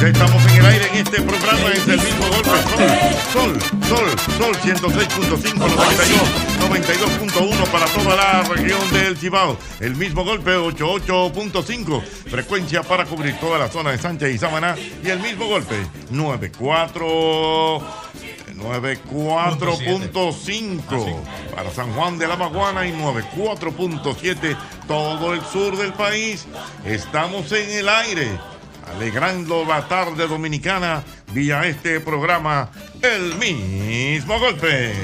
Ya estamos en el aire en este programa, es el mismo golpe. Sol, Sol, Sol, Sol 106.5, 92, 92.1 para toda la región del Cibao. El mismo golpe 88.5, frecuencia para cubrir toda la zona de Sánchez y Samaná. Y el mismo golpe 94. 94.5 para San Juan de la Maguana y 94.7 todo el sur del país. Estamos en el aire, alegrando la tarde dominicana vía este programa El mismo golpe.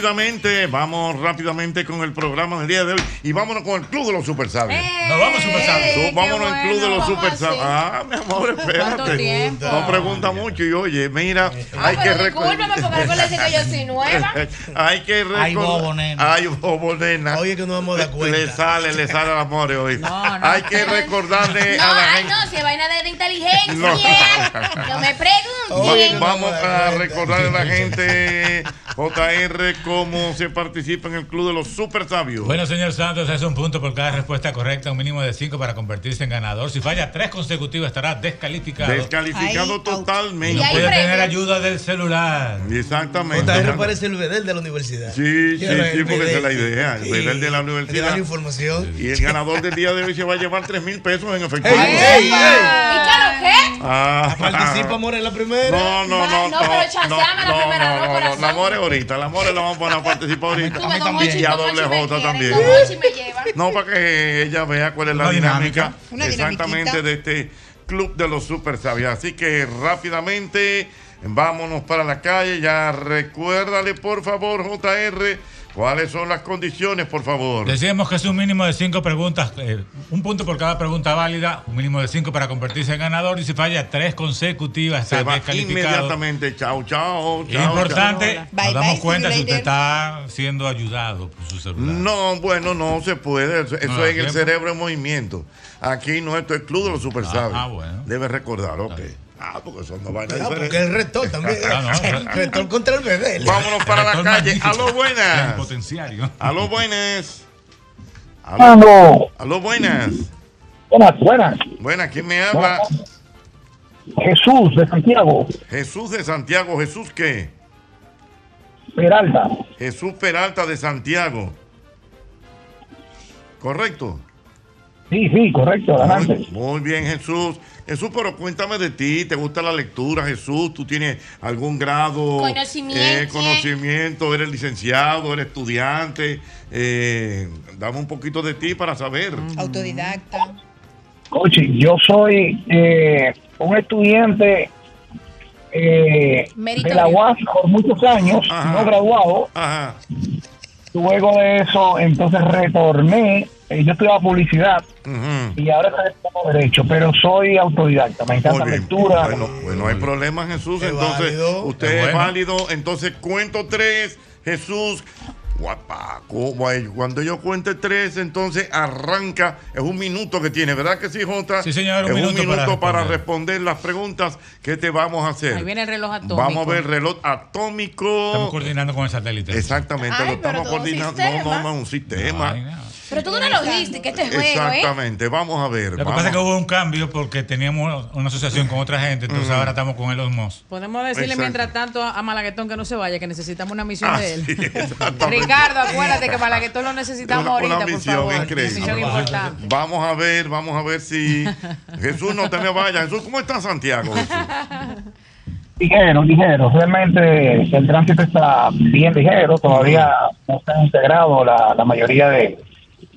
Rápidamente, vamos rápidamente con el programa del día de hoy y vámonos con el Club de los Super Sabios. Nos vamos Super Sabios. Vámonos al Club de los ¿cómo Super Sabios. Ah, mi amor, ¿Cuánto espérate. No pregunta mucho y oye, mira, Ah, hay que recordar. que yo soy nueva. Hay que recordar. Ay, bobo, nena. Ay, bobo, nena. Oye, que no vamos a dar cuenta. Le sale, le sale al amor hoy. No, no. Hay que recordarle No, a la ay, gente. no, si es vaina de inteligencia. No. No me pregunten. Va- vamos a recordarle a la gente, JR, cómo se participa en el Club de los Super Sabios. Bueno, señor Santos, es un punto por cada respuesta correcta, un mínimo de cinco para convertirse en ganador. Si falla tres consecutivas, estará descalificado. Descalificado totalmente. no puede tener ayuda del celular. Exactamente. JR parece el bedel de la universidad. Sí, sí, sí, porque esa es la idea. El bedel de la universidad. dar información. Y el ganador del día de hoy se va a llevar 3 mil pesos en efectivo. ¡Ey, ey, ey! ¿Y claro qué? Ah. Participa, amor, en la primera. No, no, no. No, pero chanceame la primera, no, no. La. La la don Hochi, Y a don me J quiere, también. Hochi me lleva. No, para que ella vea cuál es la Una dinámica, exactamente de este club de los super sabios. Así que rápidamente vámonos para la calle. Ya recuérdale, por favor, JR, cuáles son las condiciones, por favor. Decíamos que es un mínimo de cinco preguntas, eh, un punto por cada pregunta válida, un mínimo de cinco para convertirse en ganador y si falla tres consecutivas Se está va descalificado. inmediatamente. Chao, chao, Es chao. importante, chao. Bye, nos damos bye, cuenta you si usted está siendo ayudado por su celular. No, bueno, no se puede. Eso, eso No, es en el cerebro en movimiento. Aquí no, esto es club de los super Ah, ah, bueno. Debe recordar, ok. Ah, porque son dos vainas Ah, porque el rector también. Ah, no, el rector contra el bedel. Vámonos para la calle. magnífico. Aló, buenas. Potenciario. Aló, buenas. Aló. Aló, buenas. Buenas, buenas. Buenas, ¿quién me habla? Jesús de Santiago, Jesús de Santiago. ¿Jesús qué? Peralta. Jesús Peralta de Santiago. ¿Correcto? Sí, sí, correcto, adelante. Muy, muy bien, Jesús. Jesús, pero cuéntame de ti. ¿Te gusta la lectura, Jesús? ¿Tú tienes algún grado? Conocimiento. eh, conocimiento. ¿Eres licenciado? ¿Eres estudiante? Eh, dame un poquito de ti para saber. Autodidacta. Oye, yo soy eh, un estudiante eh, de la. UAS por muchos años, Ajá. no graduado. Ajá. Luego de eso, entonces retorné. eh, yo estudiaba publicidad y ahora estoy derecho, pero soy autodidacta. Me encanta bien. lectura. Bueno, pues no hay problema, Jesús. Es Entonces, válido. usted Es es, bueno. válido. Entonces, cuento tres, Jesús. Guapaco, guay. Cuando yo cuente tres, entonces arranca. Es un minuto que tiene, ¿verdad que sí, Jota? Sí, señor, un es minuto un minuto para para, responder. responder las preguntas que te vamos a hacer. Ahí viene el reloj atómico. Vamos a ver reloj atómico. Estamos coordinando con el satélite. Exactamente, Ay, lo estamos coordinando. No, no, no, un sistema. No. Pero tú una logística, este juego, ¿eh? Exactamente, vamos a ver. Lo que pasa es que hubo un cambio porque teníamos una asociación con otra gente, entonces ahora estamos con Elon Musk. Podemos decirle Exacto. mientras tanto a Malaguetón que no se vaya, que necesitamos una misión Ah, de él. sí, exactamente. Ricardo, acuérdate que Malaguetón lo necesitamos Una- una ahorita, por misión favor. increíble. Una misión importante. Vamos a ver, vamos a ver si Jesús no te me vaya. Jesús, ¿cómo está Santiago? Jesús? Ligero, ligero. Realmente el tránsito está bien ligero. Todavía no se han integrado la, la mayoría de,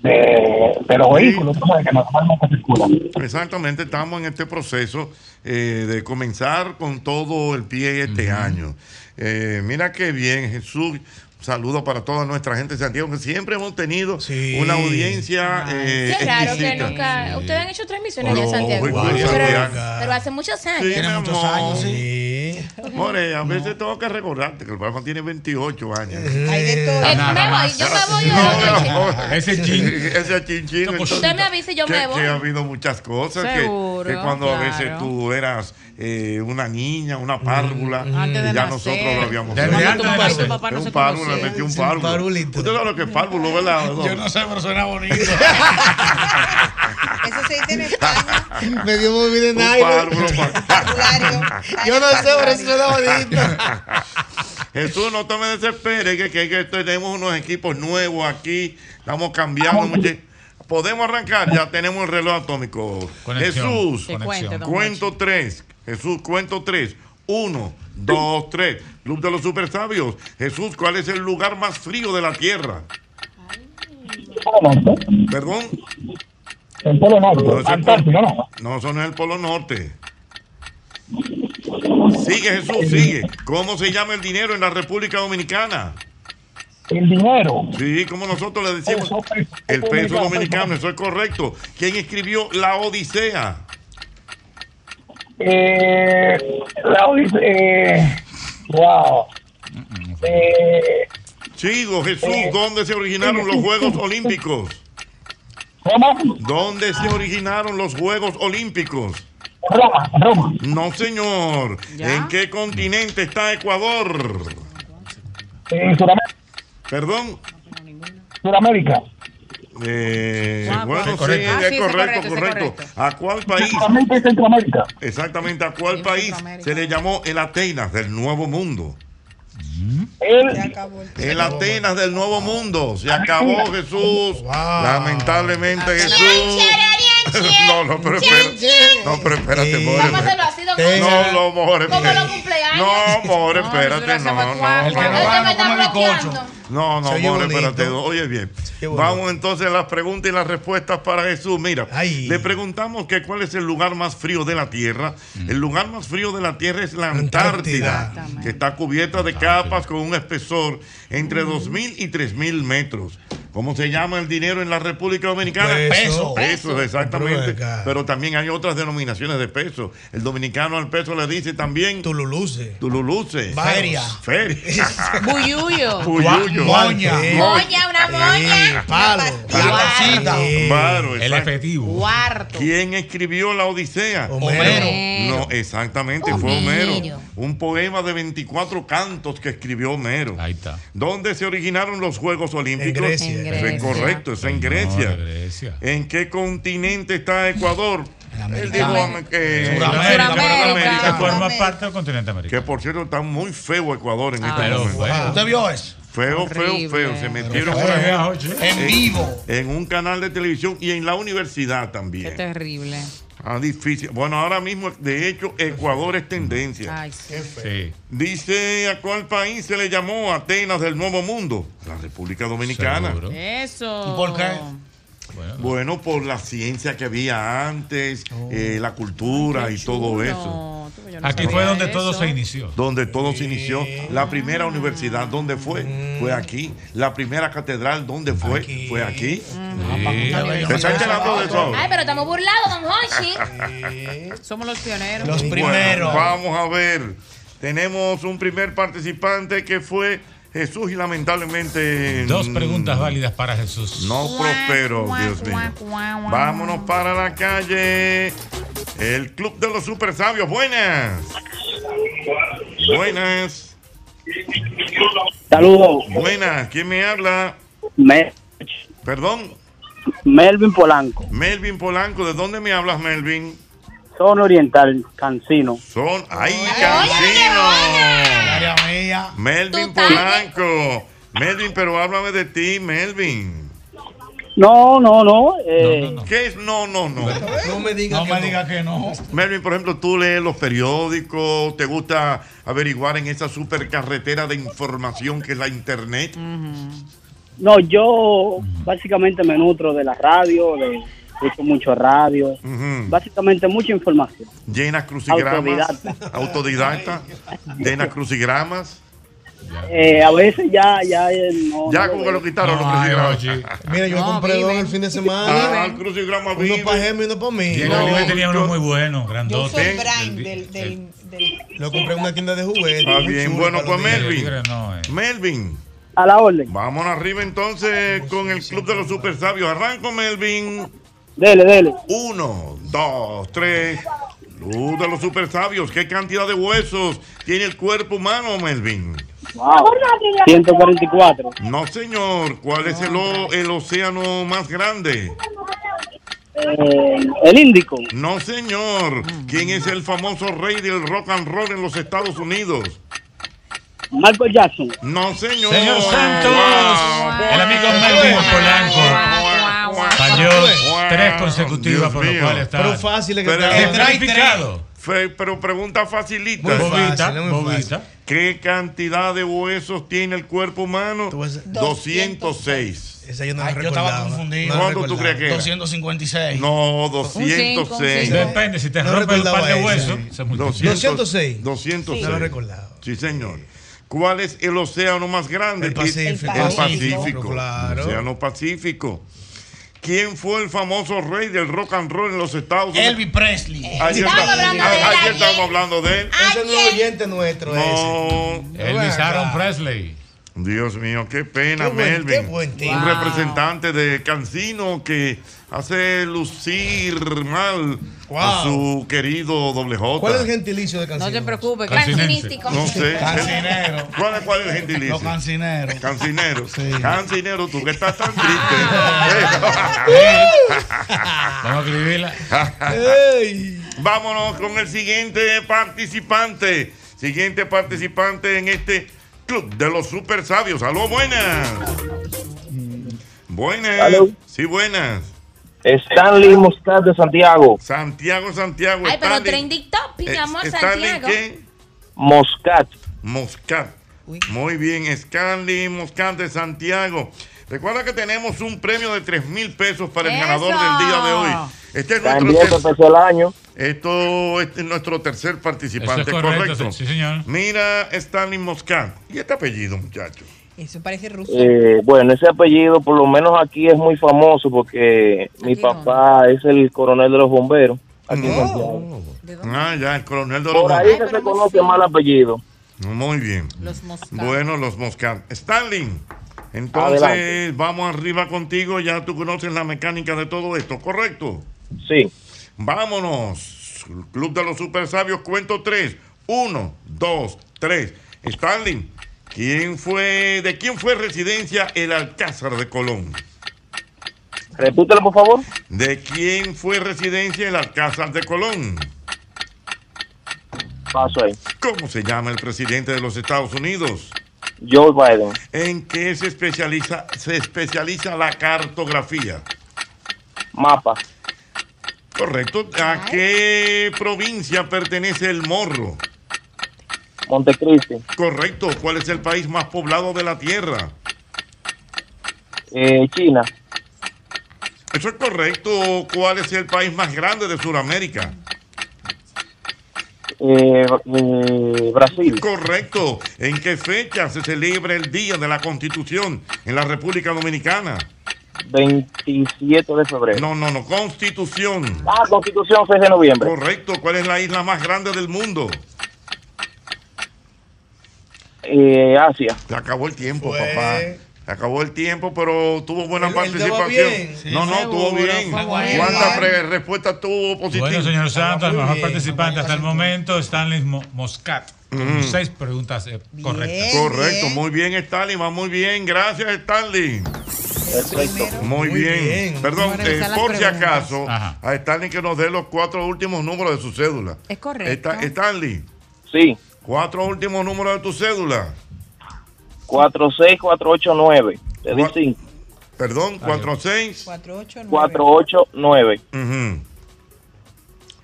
de, de los Sí. vehículos tú sabes, que normalmente circulan. Exactamente, estamos en este proceso eh, de comenzar con todo el pie este año. Eh, mira qué bien, Jesús. Saludos para toda nuestra gente de Santiago, que siempre hemos tenido una audiencia eh, Qué raro que nunca. Ustedes han hecho transmisiones Oh, Santiago. en Pero, Santiago. pero hace muchos años. Sí, mi amor. sí. More, a veces tengo que recordarte que el Palma tiene 28 años. Hay de todo. Eh, me voy, yo me voy No. Ese chin. Ese chin chin. Usted me avisa y yo que, me voy. que ha habido muchas cosas. que- Seguro, que, cuando a veces tú eras eh, una niña, una párvula, Antes de y ya nacer. nosotros lo habíamos hecho. antes de papá no un párvulo, le un párvulo. Usted sabe lo que es párvulo, ¿verdad? Yo no sé, pero suena bonito. Eso se dice en España. Me dio muy bien en Un aire. Yo no sé, Jesús, no te me desesperes, que, que, que tenemos unos equipos nuevos aquí, estamos cambiando mucho. Podemos arrancar, ya tenemos el reloj atómico. Conexión. Jesús, cuento tres. Jesús, cuento tres. Uno, dos, tres. Club de los super sabios. Jesús, ¿cuál es el lugar más frío de la tierra? Perdón. El Polo Norte, No, Antártica, Polo- ¿no? no, eso no es el Polo Norte. Sigue Jesús, sigue. ¿Cómo se llama el dinero en la República Dominicana? El dinero. Sí, como nosotros le decimos. Peso, peso, El peso dominicano, eso es correcto. ¿Quién escribió La Odisea? Eh, la Odisea, eh, wow. Eh, Chigo, Jesús, ¿dónde se originaron los Juegos Olímpicos? ¿Cómo? ¿Dónde se originaron los Juegos Olímpicos? Roma, Roma. No, señor. ¿Ya? ¿En qué continente está Ecuador? En Sudamérica. Perdón. Sudamérica. Eh, bueno, sí, correcto. Ah, es sí, correcto, correcto, sí, correcto. correcto. ¿A cuál país? Centroamérica. Exactamente, ¿a cuál Sí, país se le llamó el Atenas del Nuevo Mundo? El, Se acabó el El Atenas del Nuevo Mundo. Se acabó Jesús. Wow. Lamentablemente Jesús. No, no, pero espérate. No, pero espérate, more. Vamos a hacerlo así, don. No, no, more. Como espérate. los cumpleaños. No, more, No, espérate. No, no. El que no gana come bizcocho. no, no, more, espérate. Oye bien. Vamos entonces a las preguntas y las respuestas para Jesús. Mira, Ay. le preguntamos que cuál es el lugar más frío de la Tierra. El lugar más frío de la Tierra es la Antártida. Antártida, que está cubierta de capas con un espesor entre 2.000 y 3.000 metros. ¿Cómo se llama el dinero en la República Dominicana? Peso. Pesos, exactamente. Pero también hay otras denominaciones de peso. El dominicano al peso le dice también Tululuce. Tululuce. Feria. Feria. Buyuyo. Puyuyo. Moña. Moña, una moña. Palo. Claro, El efectivo. Cuarto. ¿Quién escribió la Odisea? Homero. No, exactamente, fue Homero. Homero. Un poema de 24 cantos que escribió Homero. Ahí está. ¿Dónde se originaron los Juegos Olímpicos? En Grecia. En Eso es Grecia. correcto, es en Grecia. No, Grecia. ¿En qué continente está Ecuador? Él dijo que. Que forma parte del continente Que americano. por cierto está muy feo Ecuador en este pero momento. ¿Usted vio eso? Feo, feo, Horrible. feo. Se metieron Oye. En vivo. en un canal de televisión y en la universidad Qué también. terrible. Ah, difícil. Bueno, ahora mismo, de hecho, Ecuador es tendencia. Ay, sí. Sí. Dice a cuál país se le llamó Atenas del Nuevo Mundo. La República Dominicana. Seguro. Eso. ¿Y por qué? Bueno, Bueno, por la ciencia que había antes, eh, la cultura y todo eso. No, Aquí fue donde eso. todo se inició. Donde todo se inició. La primera universidad, ¿dónde fue? Fue aquí. La primera catedral, ¿dónde fue? Aquí. Fue aquí. Sí. ¿Se está enterando de eso? Ay, pero estamos burlados, don Hochi. Somos los pioneros. Los Bueno, primeros. vamos a ver. Tenemos un primer participante que fue Jesús y lamentablemente. Dos mm, preguntas válidas para Jesús. No prospero, Dios mío. Vámonos para la calle. El Club de los Super Sabios. Buenas. Buenas. Saludos, Buenas. ¿Quién me habla? Me- Perdón. Melvin Polanco, Melvin Polanco. ¿De dónde me hablas, Melvin? zona oriental, Cancino. Son. ¡Ay, Cancino! Área mía. Melvin Polanco. Melvin, pero háblame de ti, Melvin. No, no, no. Eh, no, no. ¿Qué es no, no, no? No me digas No que diga que no. Melvin, por ejemplo, tú lees los periódicos, te gusta averiguar en esa supercarretera de información que es la internet. No, yo básicamente me nutro de la radio, de escucho mucho radio, Ujú. básicamente mucha información. Llenas crucigramas. Autodidacta. Autodidacta. Llenas crucigramas. Eh, a veces ya, ya eh, no. Ya no como que lo quitaron No, los ay, crucigramas. Mira, yo No, compré dos el fin de Ah, semana. el crucigrama Uno para Gemma y uno para mí. Y el No, Oliver tenía uno yo- muy bueno, Yo grandote. soy Sí. Brian del, del, del- Lo compré en una tienda de juguetes. Está muy bien, bueno, pues. Melvin. Eh. Melvin, A la orden. vamos arriba entonces con el Club de los Super Sabios. Arranco, Melvin. Dele, dele. Uno, dos, tres. Club de los Super Sabios. ¿Qué cantidad de huesos tiene el cuerpo humano, Melvin? Wow. 144. No, señor. ¿Cuál es el, o- el océano más grande? Eh, el Índico. No, señor. ¿Quién es el famoso rey del rock and roll en los Estados Unidos? Michael Jackson. No, señor. Señor Santos, Wow. el amigo Melvin Polanco falló tres consecutivas, por lo cual está Pero fácil es que Pero- está. pero pregunta facilita. Muy fácil, Bobita, muy bobita. ¿Qué cantidad de huesos tiene el cuerpo humano? Tú vas a- 206. Esa yo no Ay, yo estaba confundido. ¿Cuánto tú crees que era? 256. No, Un cinco, un 206. cinco. Depende, si te No rompe un par de huesos, multiplica. 206. 206. No lo recordaba. Sí, señor. ¿Cuál es el océano más grande? El Pacífico. El El Pacífico. Pacífico, claro. Océano Pacífico. ¿Quién fue el famoso rey del rock and roll en los Estados Unidos? Elvis Presley. Ayer, Estamos hablando a- de él ayer ayer. estábamos hablando de él. Ese no es oyente nuestro ese. No, Elvis Ven Aaron. Presley. Dios mío, qué pena, Qué buen- Melvin. qué buen tipo. Un Wow. representante de Cancino que hace lucir mal a su querido doble J. ¿Cuál es el gentilicio de No canción? te preocupes. Cancinístico. No sé. Cancinero. ¿Cuál es, cuál es el gentilicio? Los cancineros. Cancinero. Sí. Cancinero, tú que estás tan triste. Vamos a escribirla. Vámonos con el siguiente participante. Siguiente participante en este club de los super sabios. Aló, buenas. Buenas. Aló. Sí, buenas. Stanley Moscat de Santiago. Santiago, Santiago. Ay, pero Stanley- trending topic, eh, amor, Stanley, Santiago. ¿qué? Moscat. Moscat. Muy bien, Stanley Moscat de Santiago. Recuerda que tenemos un premio de 3 mil pesos para el ¡Eso! ganador del día de hoy. Este es nuestro, También se ter- empezó el año. esto, este es nuestro tercer participante, Eso es correcto, correcto. sí, señor. Mira, Stanley Moscat. ¿Y este apellido, muchacho? Eso parece ruso. Eh, bueno, ese apellido por lo menos aquí es muy famoso porque mi papá es el coronel de los bomberos. Aquí en Santiago. ¿De dónde? Ah, ya, el coronel de los Por ahí bomberos. que pero se conoce mal apellido. Muy bien. Los Moscat. Bueno, los Moscat. Stanley, entonces Adelante. vamos arriba contigo. Ya tú conoces la mecánica de todo esto, ¿correcto? Sí. Vámonos. Club de los Super Sabios, cuento tres. Uno, dos, tres. Stanley, ¿quién fue, ¿de quién fue residencia el Alcázar de Colón? Repítelo, por favor. ¿De quién fue residencia el Alcázar de Colón? Paso ahí. ¿Cómo se llama el presidente de los Estados Unidos? Joe Biden. ¿En qué se especializa, se especializa la cartografía? Mapa. Correcto. ¿A qué provincia pertenece el Morro? Montecristi. Correcto. ¿Cuál es el país más poblado de la Tierra? Eh, China. Eso es correcto. ¿Cuál es el país más grande de Sudamérica? Eh, eh, Brasil. Correcto. ¿En qué fecha se celebra el Día de la Constitución en la República Dominicana? 27 de febrero. No, no, no. Constitución. Ah, Constitución 6 de noviembre. Correcto. ¿Cuál es la isla más grande del mundo? Eh, Asia. Se acabó el tiempo, papá. Acabó el tiempo, pero tuvo buena participación. Sí, no, no, tuvo bien. ¿Cuántas respuestas tuvo positivas? Bueno, señor Santos, el mejor bien. participante hasta el momento, Stanley Mo- Moscat. Con seis preguntas eh, correctas. Correcto, Bien. muy bien, Stanley, va muy bien. Gracias, Stanley. Perfecto. Muy, Muy bien. bien. Perdón, eh, por si acaso, Ajá. a Stanley que nos dé los cuatro últimos números de su cédula. Es correcto. Esta- Stanley, Sí. cuatro últimos números de tu cédula. 46489. Te di Cua- 5. Perdón, cuatro seis. 489. 489. Ujú.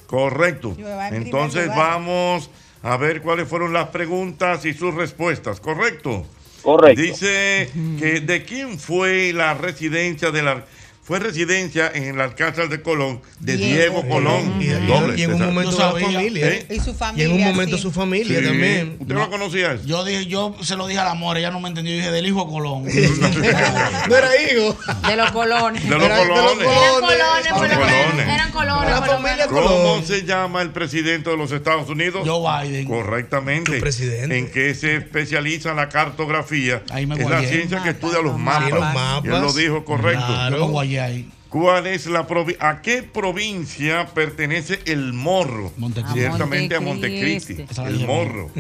Correcto. Entonces vamos a ver cuáles fueron las preguntas y sus respuestas. ¿Correcto? Correcto. Dice que de quién fue la residencia de la fue residencia en el Alcázar de Colón de Diego. Diego, Colón. Y, y- Doble, y en un momento la sabía. familia. ¿Eh? Y su Y familia. en un momento sí. su familia Sí. también. ¿Usted no conocía eso? Yo dije, yo se lo dije al amor, ella no me entendió. Yo dije, del hijo de Colón. No era hijo. De los colones. De los Era de los colones. Eran Colones. Eran colones, La familia menos. ¿Cómo Colón. se llama el presidente de los Estados Unidos? Joe Biden. Correctamente. Presidente. En que se especializa la cartografía. Ahí me es la ciencia que estudia los mapas. los mapas. Y él lo dijo correcto. ¿Cuál es la provi- ¿A qué provincia pertenece el Morro? Montecristi. Ciertamente a Montecristi. El Morro.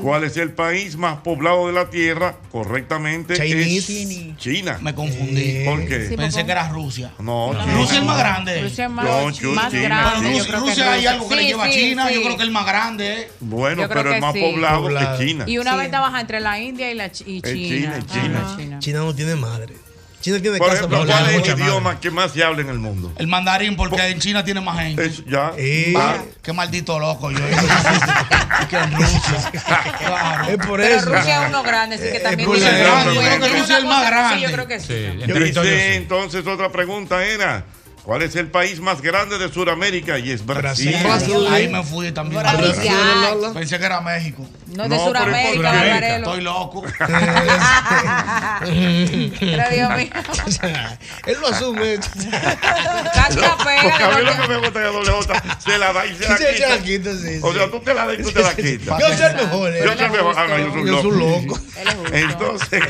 ¿Cuál es el país más poblado de la Tierra? Correctamente Chinese. es China. Me confundí. ¿Por qué? Sí, Pensé que era Rusia. No, Rusia es el más grande. Rusia es más, No, Chu- más China. grande. Yo Rusia, que hay algo que le Sí, lleva a China. sí. Yo creo que es el más grande. ¿eh? Bueno, pero el más sí. poblado Poblado. Y es China. una Sí. venta baja entre la India y, la Ch- y China. China, China. China no tiene madre. China tiene Por ejemplo. ¿cuál es mucha el madre. idioma que más se habla en el mundo? El mandarín, porque en China tiene más gente. Es ya. Eh. Ah, Qué maldito loco yo. que en Rusia. Claro. Es por Pero eso. Rusia es uno grande, así que Eh, también Rusia es grande, yo creo que Rusia es el más grande. Sí, yo creo que sí. Sí. entonces otra pregunta era, ¿cuál es el país más grande de Sudamérica? Y es Brasil. Brasil. Ahí me fui también. Brasil. Pensé que era México. No de No, Sudamérica. Barbarelo. Estoy loco. Pero Dios mío. Él lo asume. Porque a mí lo que pega. me gusta es que doble J se la da y se la Sí, se la quita. sí, O sea, tú te la das y tú te la quitas. Yo soy el mejor. Yo soy mejor. Ah, no, yo soy Yo loco. Entonces,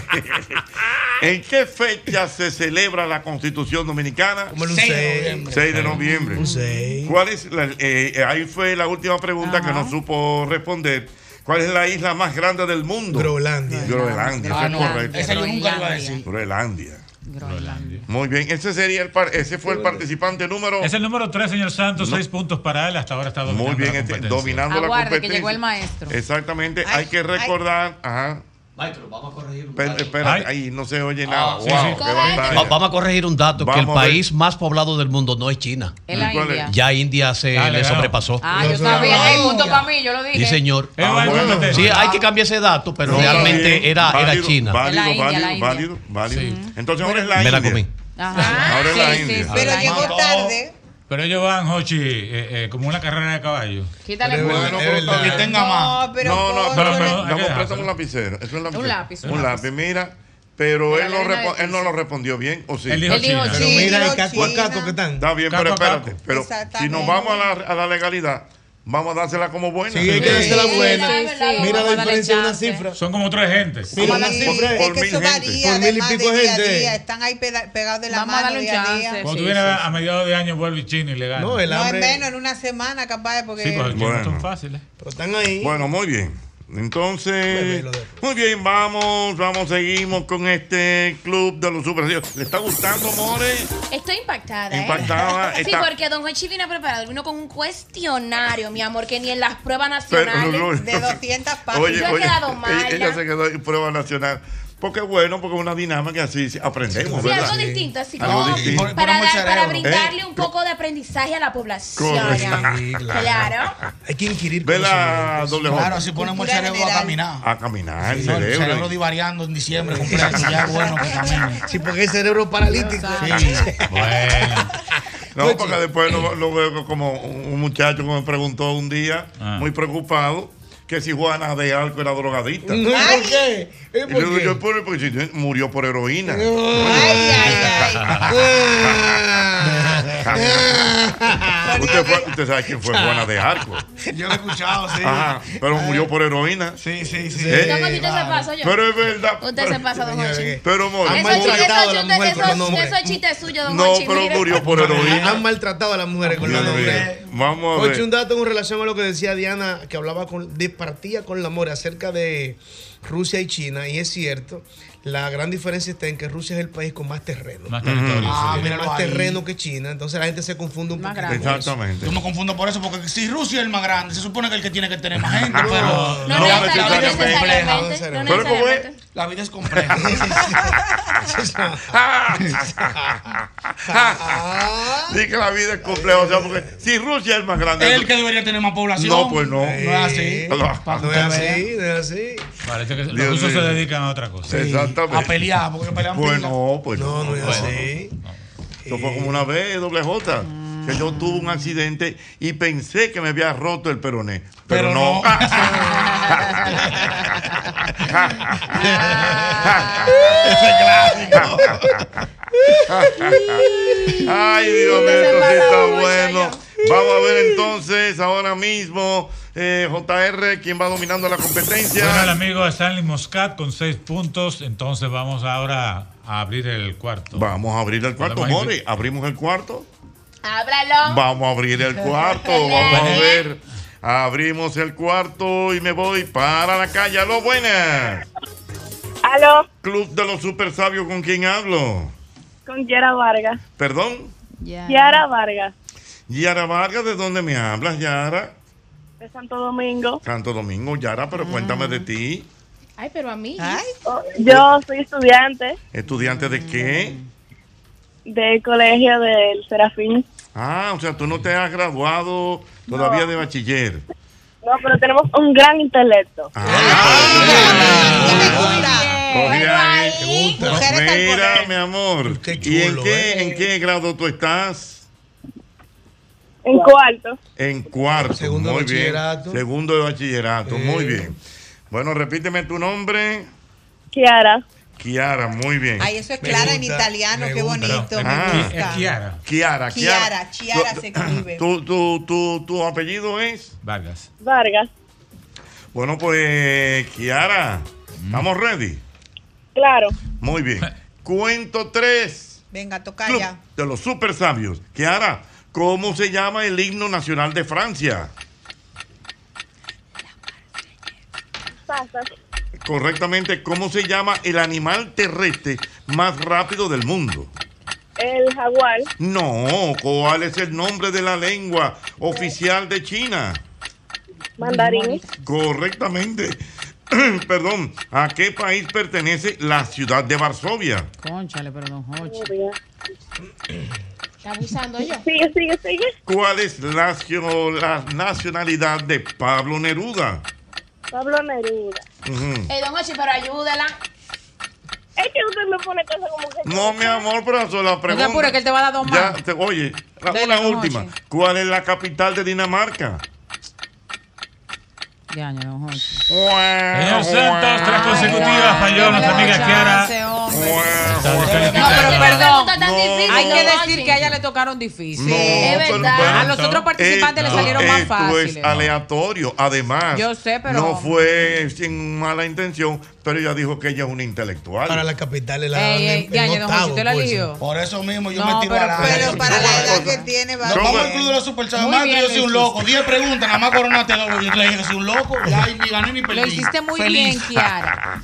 ¿en qué fecha se celebra la Constitución Dominicana? Como el de 6. noviembre. 6 de noviembre. 6. ¿Cuál es la- eh, ahí fue la última pregunta que no supo responder. ¿Cuál es la isla más grande del mundo? Groenlandia. Groenlandia, eso Ah, es no. correcto. Esa yo nunca lo iba a decir. Groenlandia. Groenlandia. Muy bien, ese sería el par- ese fue el participante número Es el número 3, señor Santos, No. seis puntos para él. Hasta ahora está dominando muy bien la este, competencia. dominando la Aguarde, que competencia. llegó el maestro. Exactamente, Ay, hay que recordar, ajá. Maestro, vamos a corregir un dato. espérate, ahí no se oye nada. sí, wow, sí. Va- vamos a corregir un dato, que el Vamos a ver. país más poblado del mundo no es China. Es la. India. Ya India se Dale, le sobrepasó. Ah, yo sabía. Hay punto para mí, yo lo dije. Sí, señor. Ah, bueno. Sí, hay que cambiar ese dato, pero No, realmente era, era Válido, China. Válido, la India, válido, India. válido, válido. Sí. Entonces ahora es la Me la India. comí. Ajá. Ahora es la India. sí, sí, Pero llegó India. tarde. Pero ellos van, Hochi, eh, eh, como una carrera de caballo. Quítale Pero. Bueno, pero. Que tenga más. No, pero. No, no, pero- pero- dejárselo. préstame un lapicero. Eso es un lapicero. Un lápiz, un Un lápiz. lápiz, mira. Pero él, no él no lo respondió bien, ¿o sí? Él dijo Él dijo China. Pero mira el caco a caco que están. Está bien, Caco pero espérate. Pero si nos vamos a la, a la legalidad, vamos a dársela como buena. Sí, hay que dársela Sí, buena. Mira a la diferencia de una cifra. Son como tres gentes. Mira Sí, la cifra. es por que mil gente. Por mil y pico día a gente. día. Están ahí pegados de la Vamos a mano un día a día. Cuando Sí, tú vienes sí, a mediados de año, vuelve China y le gana. No, el No es hambre. menos, en una semana capaz, porque. Sí, porque Bueno. no son fáciles. Pero están ahí. Bueno, muy bien. Entonces, muy bien, vamos, vamos, seguimos con este club de los supersticiones. ¿Le está gustando, More? Estoy impactada. ¿eh? Impactada, Sí, está- porque Don Hochi vino preparado. Vino con un cuestionario, mi amor, que ni en las pruebas Pero, nacionales. no, no, de 200 páginas. Oye, Yo he oye, quedado ella- mala. Ella se quedó en prueba nacional. Porque es bueno, porque es una dinámica así, sí, aprendemos, Sí, ¿verdad? algo distinto, así Algo como distinto. para, dar- para cerebro. brindarle ¿Eh? un poco de aprendizaje a la población. Sí, claro. Claro. Hay que inquirir doble. Claro, así ponemos el cerebro a caminar. A caminar, el No, el cerebro. cerebro divariando en diciembre completo. Ya es bueno que camine. Sí, porque hay cerebro paralítico. Sí. Bueno. No, porque después lo, lo veo como un un muchacho que me preguntó un día, Ah. muy preocupado, que si Juana de Arco era drogadicta. No, ¿Por qué? ¿Eh, Y ¿Por qué? yo, "Pero, porque si murió por heroína. Ay, ay, Ah. usted, fue- usted sabe quién fue Juana de Arco. Yo lo he escuchado, sí. Ajá, pero murió por heroína. Sí, sí, sí. ¿Eh? Se yo. Pero es verdad. Usted se pasa, Don Hochi. Pero murió. Han maltratado a eso, mujer con los eso, nombres. eso es chiste suyo, Don No, pero murió por heroína. Han maltratado a las mujeres con los nombres. Vamos a Oye, un ver. dato en relación a lo que decía Diana, que hablaba con, partía con la More acerca de Rusia y China, y es cierto, la gran diferencia está en que Rusia es el país con más terreno. Más territorio. Ah, sí. mira. Más ahí. terreno que China, entonces la gente se confunde un eso. Exactamente. Yo me confundo por eso, porque si Rusia es el más grande, se supone que el que tiene que tener más gente, pero No, No, necesariamente, no necesariamente. necesariamente. No Pero ¿cómo es? la vida es compleja. Dice que la vida es compleja, o sea, porque si Rusia es el más grande. el que debería tener más población. No, pues no. No es así. No. Es así, no es así. Parece que los rusos se dedican a otra cosa. A pelear, porque pelean Pues pila. no, pues No, no es Bueno. así. Eso fue como una vez, doble J. Que yo tuve un accidente y pensé que me había roto el peroné. Pero, Pero no. no. Ese clásico. Ay, Dios mío, esto sí está bueno. Vamos a ver entonces ahora mismo eh, JR, quién va dominando la competencia. Bueno, el amigo Stanley Moscat con seis puntos. Entonces vamos ahora a abrir el cuarto. Vamos a abrir el cuarto, Mori. Abrimos el cuarto. Háblalo. Vamos a abrir el cuarto. Vamos a ver. Abrimos el cuarto y me voy para la calle. Aló, buenas. Aló, Club de los Super Sabios, ¿con quién hablo? con Yara Vargas. Perdón. Yara Vargas, Yara Vargas, ¿de dónde me hablas, Yara? De Santo Domingo. Santo Domingo, Yara, pero cuéntame de ti. Ay, pero a mí. Oh, Yo soy estudiante ¿Estudiante de qué? del colegio del Serafín. Ah, o sea, tú no te has graduado todavía No. de bachiller. No, pero tenemos un gran intelecto. Coge ahí. Mujeres al Mira, mi amor. ¿Y en qué, en qué grado tú estás? En cuarto. En cuarto. Segundo de muy bien. bachillerato. Segundo de bachillerato. Muy bien. Bueno, repíteme tu nombre. Kiara. Kiara, muy bien. Ay, eso es Clara en italiano, qué bonito. Me Ah, gusta. Kiara. Kiara, Kiara, Chiara Tu- se escribe. Tu, tu, tu, tu apellido es? Vargas. Vargas. Bueno, pues, Kiara, ¿estamos ready? Claro. Muy bien. Cuento tres Venga, toca Club ya. de los super sabios. Kiara, ¿cómo se llama el himno nacional de Francia? Pasa. Correctamente, ¿cómo se llama el animal terrestre más rápido del mundo? El jaguar. No, ¿cuál es el nombre de la lengua oficial de China? Mandarín. Correctamente. Perdón, ¿a qué país pertenece la ciudad de Varsovia? Conchale, abusando yo. Sigue, sigue, sigue. ¿Cuál es la, la nacionalidad de Pablo Neruda? Pablo Neruda. Eh, don Ochi, pero ayúdela. Es que usted me pone cosas como que. No, mi amor, pero eso es la No te pregunta. apures que él te va a dar dos Ya, más. te- oye, la- Dele, una última. ¿Cuál es la capital de Dinamarca? Ya, ya, don Jochi. Señor Santos, tres consecutivas falló nuestra amiga Kiara. No, pero perdón. Hay que decir que a ella le tocaron difícil. Es verdad. A los otros participantes le esto- salieron más esto fáciles. es aleatorio. Además, Yo sé, pero- no fue sin mala intención, pero ella dijo que ella es una intelectual. Para la capital es la Ey, ey, en- ya, en ya, don octavo Jochi, ¿usted la eligió? Por eso mismo yo No, me tiro pero- a la Pero para la edad que tiene, va Nos vamos al club de los super bien yo soy un loco. 10 preguntas, nada más coronaste dos. Yo le dije que soy un loco. Ya, y gané ni perdí. Lo hiciste muy Feliz. bien, Kiara.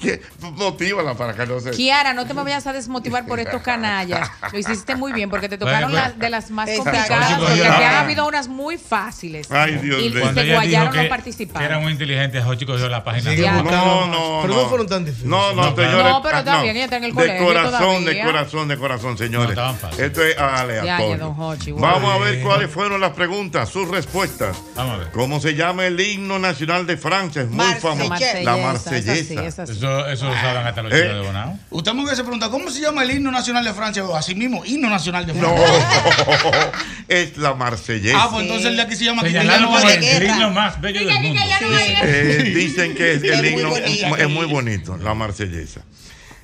Motívala para que no se. Kiara, no te me vayas a desmotivar por estos canallas. Lo hiciste muy bien porque te tocaron las de las más complicadas. Porque aquí han habido unas muy fáciles. Ay, Dios y mío. Cuando se guayaron los participantes. era muy inteligente, Jochi cogió la página. Ya. buscando. No, no, Pero no. no fueron tan difíciles. No, no, No, señores. No, pero ah, está bien, ella está en el De colegio corazón, de corazón, de corazón, señores. No, estaban fáciles. Esto es aleatorio. Ya, ya, don Jochi, bueno. Vamos a ver cuáles fueron las preguntas, sus respuestas. Vamos a ver. ¿Cómo se llama el himno nacional de Francia? Es muy famoso. La marsellesa. Eso, eso lo saben hasta los Eh. chinos de Bonao. Usted me hubiese preguntado, ¿cómo se llama el himno nacional de Francia? Así mismo, himno nacional de No, Francia. es la marsellesa. Ah, pues entonces el de aquí se llama el, de himno más bello del mundo. Eh, dicen que es- el himno es, muy bonito, la marsellesa.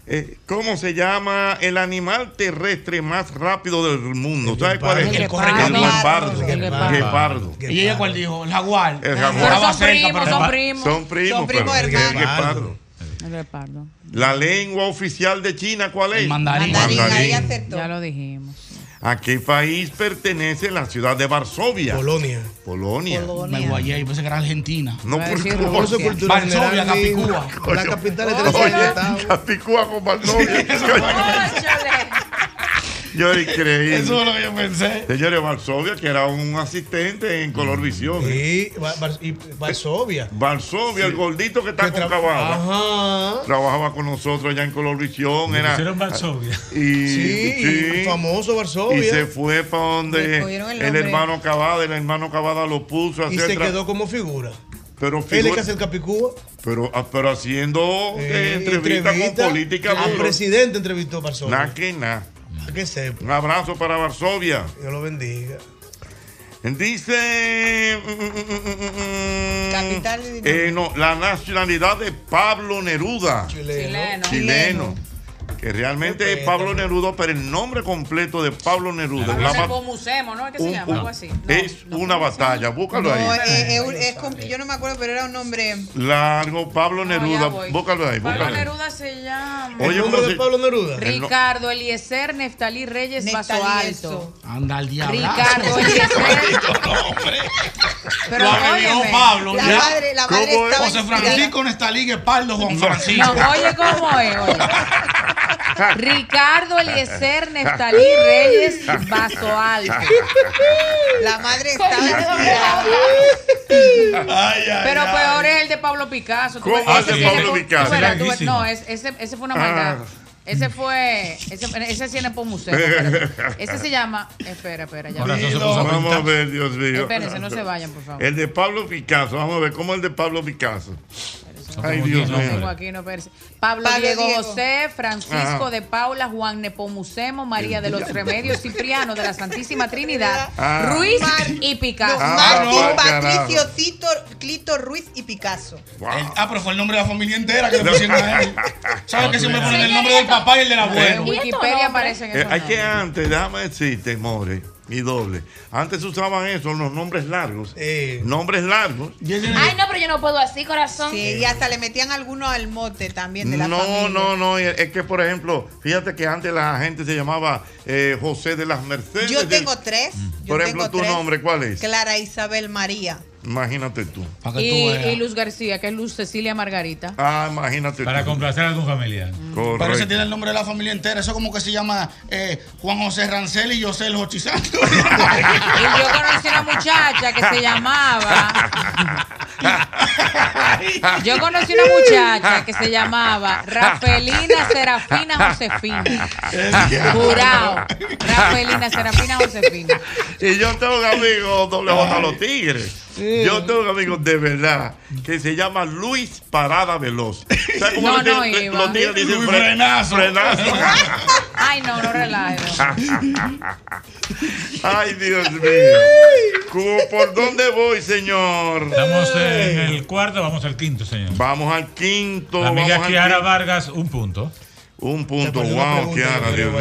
Eh, ¿Cómo se llama el animal terrestre más rápido del mundo? ¿Sabe cuál es? El El guepardo. El El guepardo. ¿Y ella cuál dijo? El jaguar. El jaguar. Pero Estaba son primos, son primos. Son primos, Son primos pero el hermanos. guepardo. El guepardo. La lengua oficial de China, ¿cuál es? El mandarín. Mandarín, ahí Mandarín. acertó. Ya lo dijimos. ¿A qué país pertenece la ciudad de Varsovia? Polonia. Polonia. Me guayé, yo pensé que era Argentina. No, por cultura Varsovia. Capicúa. La capital es de Capicúa con Varsovia. Yo increíble. Eso es lo que yo pensé. Señores, Varsovia, que era un asistente en Color Visión. Sí, Va- Var- y Varsovia. Varsovia, el gordito que está Que con Cabada. Ajá. Trabajaba con nosotros allá en Color Visión. Era, pusieron Varsovia. y, Sí, sí, famoso Varsovia. y se fue para donde el el, hermano Cavada, el hermano Cavada lo puso a Y hacer se quedó como figura. pero, Él es figura- que hace el Capicúa. pero, ah, pero haciendo eh, Eh, entrevista con política Al presidente entrevistó Varsovia. Nada que nada. Que sepa. Un abrazo para Varsovia. Dios lo bendiga. Dice. Capital eh, no, la nacionalidad de Pablo Neruda. Chileno. Chileno. Que realmente es Pablo Neruda, pero el nombre completo de Pablo Neruda. Es una batalla. Búscalo No, ahí. eh, eh, es yo no me acuerdo, pero era un nombre. Largo, Pablo Neruda. Búscalo ahí. Pablo Búscalo ahí. Neruda se llama. Oye, ¿cómo se- Neruda? El no- Ricardo Eliezer Neftalí Reyes Vaso Alto. Anda al diablo. Ricardo Eliezer. Pero óyeme. Pablo. La ya. madre- la madre estaba José. Francisco Nestalí Guepaldo Juan Francisco. No, oye cómo es, oye. Ricardo Eliezer Neftalí Reyes Vaso Alto. La madre estaba inspirada. Pero peor es el de Pablo Picasso. ¿Cómo es tiene Pablo Picasso? No, es- ese, ese fue una maldad. Ah. Ese fue. Ese, ese tiene por museo. espérate. Ese se llama. Espera, espera, ya. Vamos a ver, Dios mío. Espérense, no se vayan, por favor. El de Pablo Picasso. Vamos a ver cómo el de Pablo Picasso. Ay, Dios mío. No. Pablo, Pablo Diego, Diego. José, Francisco Ajá. de Paula, Juan Nepomucemo, María de los Remedios, Cipriano de la Santísima Trinidad, Ah. Ruiz y Picasso. Ah, Martín no, Patricio. Tito, Clito Ruiz y Picasso. El- ah, pero fue el nombre de la familia entera que le pusieron a él. ¿Sabes que siempre ponen el nombre del papá y el del En abuelo? Wikipedia aparecen Eh, esos hay que antes, déjame decirte, More y doble. Antes se usaban eso, los nombres largos. Nombres largos. Ay, no, pero yo no puedo así, corazón. Sí, y hasta le metían algunos al mote también de la No, familia. no, no. Es que, por ejemplo, fíjate que antes la gente se llamaba eh, José de las Mercedes. Yo tengo tres. Yo Por ejemplo, tengo tu tres. nombre, ¿cuál es? Clara Isabel María. Imagínate tú. Y, y Luz García, que es Luz Cecilia Margarita. Ah, imagínate Para tú. complacer a algún familiar. Correcto. Pero ese tiene el nombre de la familia entera. Eso como que se llama eh, Juan José Rancel y José el Hochizanto. Y yo conocí una muchacha que se llamaba. Yo conocí una muchacha que se llamaba Rafelina Serafina Josefina. Jurado. Rafelina Serafina Josefina. Y yo tengo un amigo doble J los Tigres. Yo tengo un amigo de verdad que se llama Luis Parada Veloz. ¿Sabes cómo No, no iba. dicen Luis fre- Frenazo. frenazo? Ay, no, no relajo. Ay, Dios mío. ¿Cómo- ¿Por dónde voy, señor? Estamos en el cuarto, vamos al quinto, señor. Vamos al quinto. La amiga vamos al Kiara quinto. Vargas, un punto. Un punto, Te wow, pregunta, Kiara, Dios mío.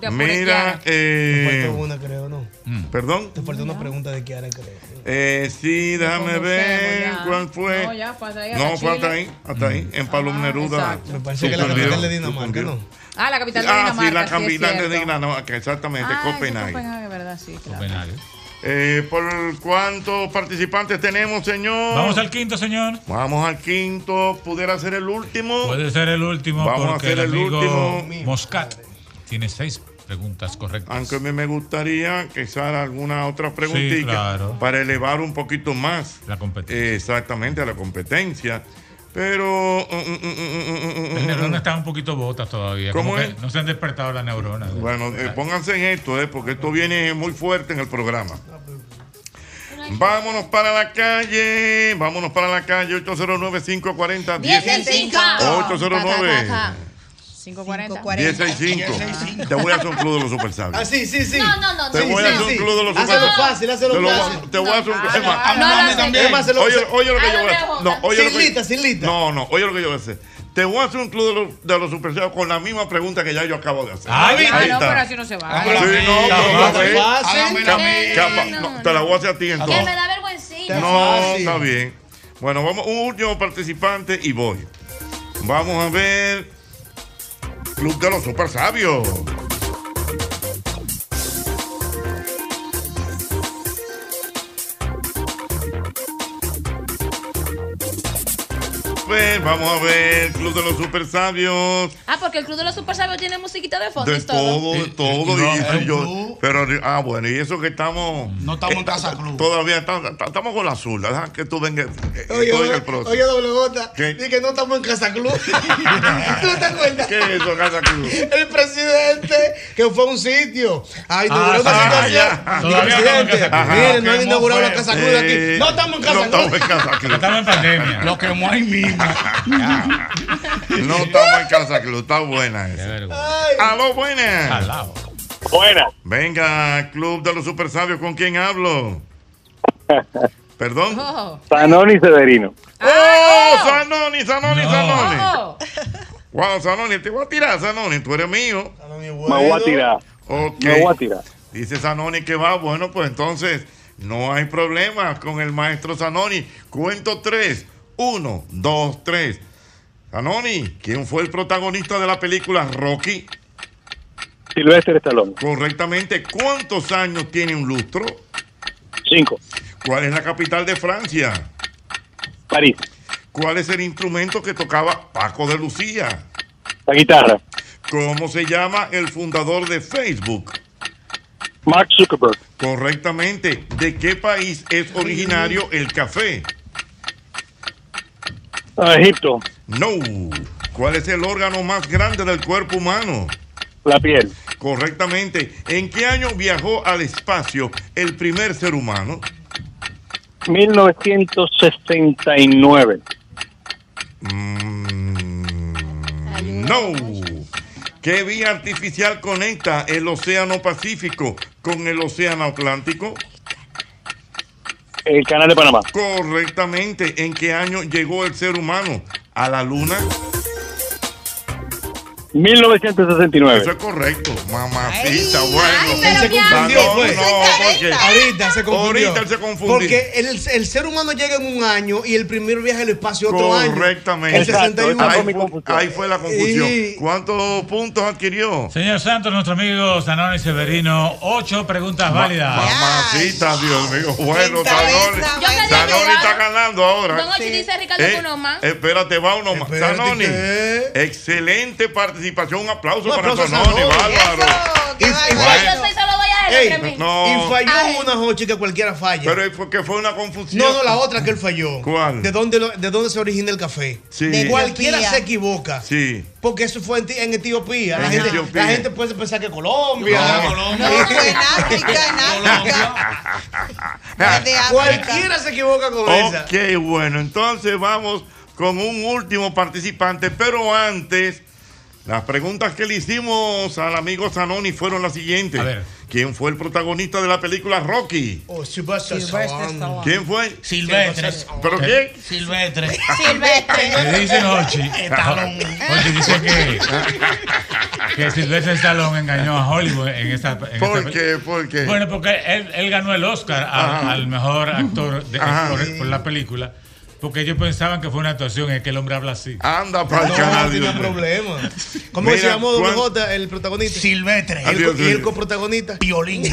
Te Mira, Kiara. Te eh, faltó una, creo, ¿no? perdón. Te faltó una pregunta de Kiara, creo. Eh, sí, déjame ver cuál fue. No, ya, fue hasta ahí, No, hasta fue hasta ahí, hasta ahí, en Pablo Neruda. exacto. Me parece que la capital de Dinamarca. ¿no? Ah, la capital de Ah, Dinamarca. sí, la sí, es capital de. Dinamarca, exactamente, Ah, Copenhague. Copenhague, ¿verdad? Sí, claro. Copenhague. Eh, ¿Por cuántos participantes tenemos, señor? Vamos al quinto, señor. Vamos al quinto. ¿Pudiera ser el último? Puede ser el último Vamos a hacer el último. Moscat tiene seis preguntas correctas. Aunque a mí me gustaría que Sara alguna otra preguntita claro. para elevar un poquito más La competencia. eh, exactamente a la competencia. Pero mm, mm, mm, mm, mm, Las mm, neuronas mm. están un poquito botas todavía. ¿Cómo es? no se han despertado las neuronas. bueno, eh, pónganse en esto, eh, porque esto viene muy fuerte en el programa. Vámonos para la calle, vámonos para la calle 809-540-1065. 1065. 809 540. 1065. Te voy a hacer un club de los super sabios. Ah, sí, sí, sí. No, no, no, Te voy a sí, hacer un club de los super Hazlo fácil, hazlo Te, lo voy a- fácil. te voy a hacer un ah, hazlo no, también. Oye, oye lo que yo voy a hacer. No, oye lo Sin que lista, sin lista. No, no, oye lo que yo voy a hacer. Te voy a hacer un club de los, de los super sabios con la misma pregunta que ya yo acabo de hacer. Ay, Ah, no, pero así no se va. Sí, no, pero no, no, te la voy a hacer a ti Que me entonces. da vergüencita. No, está bien. Bueno, vamos, un último participante y voy. Vamos a ver. Club de los Super Sabios. Vamos a ver, Club de los Super Sabios. Ah, porque el Club de los Super Sabios tiene musiquita de fondo De y todo. todo, de todo. y no, y un yo- pero, ah, bueno, y eso que estamos. No estamos en Casa Club. Todavía estamos, estamos con la zurda. Deja que tú vengas. eh, Oye, el oye, próximo. oye, doble gota. Que no estamos en Casa Club. ¿Tú te acuerdas? ¿Qué es eso, Casa Club? El presidente que fue a un sitio a inaugurar Ah, una situación. ya. Y Todavía estamos en presidente, Casa Club. miren, no han inaugurado la. Casa Club de Eh, aquí. No estamos en No Casa estamos Club. en Casa Club. Estamos en pandemia. Lo quemó ahí mismo. No estamos en Casa Club. Está buena esa. vergüenza. Ay. Aló, buenas. Venga, Club de los Super Sabios, ¿con quién hablo? ¿Perdón? Sanoni Severino. ¡Oh! Sanoni, Sanoni, Sanoni. Wow, Sanoni, te voy a tirar, Sanoni, tú eres mío. Me voy a tirar. Ok. Me voy a tirar. Dice Sanoni que va, bueno, pues entonces no hay problema con el maestro Sanoni. Cuento tres. Uno, dos, tres. Sanoni, ¿quién fue el protagonista de la película Rocky? Silvestre Stallone. Correctamente. ¿Cuántos años tiene un lustro? Cinco. ¿Cuál es la capital de Francia? París. ¿Cuál es el instrumento que tocaba Paco de Lucía? La guitarra. ¿Cómo se llama el fundador de Facebook? Mark Zuckerberg. Correctamente. ¿De qué país es originario el café? Egipto. No. ¿Cuál es el órgano más grande del cuerpo humano? La piel. Correctamente. ¿En qué año viajó al espacio el primer ser humano? 1969. No. ¿Qué vía artificial conecta el Océano Pacífico con el Océano Atlántico? El canal de Panamá. Correctamente. ¿En qué año llegó el ser humano a la Luna? 1969. Eso es correcto, mamacita, bueno. Él se confundió, No, pues. no, porque Ahorita se confundió. Ahorita él se confundió. Porque el, el ser humano llega en un año y el primer viaje al espacio otro año. Correctamente. El 61. Ahí, fue, ahí fue la confusión. Y- ¿Cuántos puntos adquirió? Señor Santos, nuestro amigo Sanoni Severino, ocho preguntas válidas. Mamacita, Dios mío. Bueno, Sanoni. Sanoni está ganando ahora. Don Ochi dice Ricardo Eh, uno más. Espérate, va uno más. Sanoni, excelente participación. Un aplauso Un para aplauso a Sanoni, Sanoni. bárbaro. Y- Ey. No. Y falló Ay. una Jochi que cualquiera falla. Pero es porque fue una confusión. no, no, la otra que él falló. ¿Cuál? ¿De dónde, lo- de dónde se origina el café? Sí. De Cualquiera Etiopía. se equivoca. Sí. Porque eso fue en, en Etiopía. La En gente, Etiopía. la gente puede pensar que Colombia. No, Colombia. No, en África, en África. Cualquiera se equivoca con esa. Ok, bueno, entonces vamos con un último participante, pero antes, las preguntas que le hicimos al amigo Zanoni fueron las siguientes. A ver. ¿Quién fue el protagonista de la película Rocky? Oh, Sylvester Stallone. ¿Quién fue? Silvestre. ¿Pero quién? Silvestre. Silvestre. Le dicen Ochi. Ochi dice que, que Silvestre Stallone engañó a Hollywood en esta. en ¿Por esta- qué? ¿Por qué? Bueno, porque él, él ganó el Oscar a- al mejor actor de- por, por la película. Porque ellos pensaban que fue una actuación, es que el hombre habla así. Anda para el No, canal. tenía Dios mío. problema. ¿Cómo Mira, se llamó ¿cuán- WJ, el protagonista? Silvestre. ¿Y el, y coprotagonista? Violín.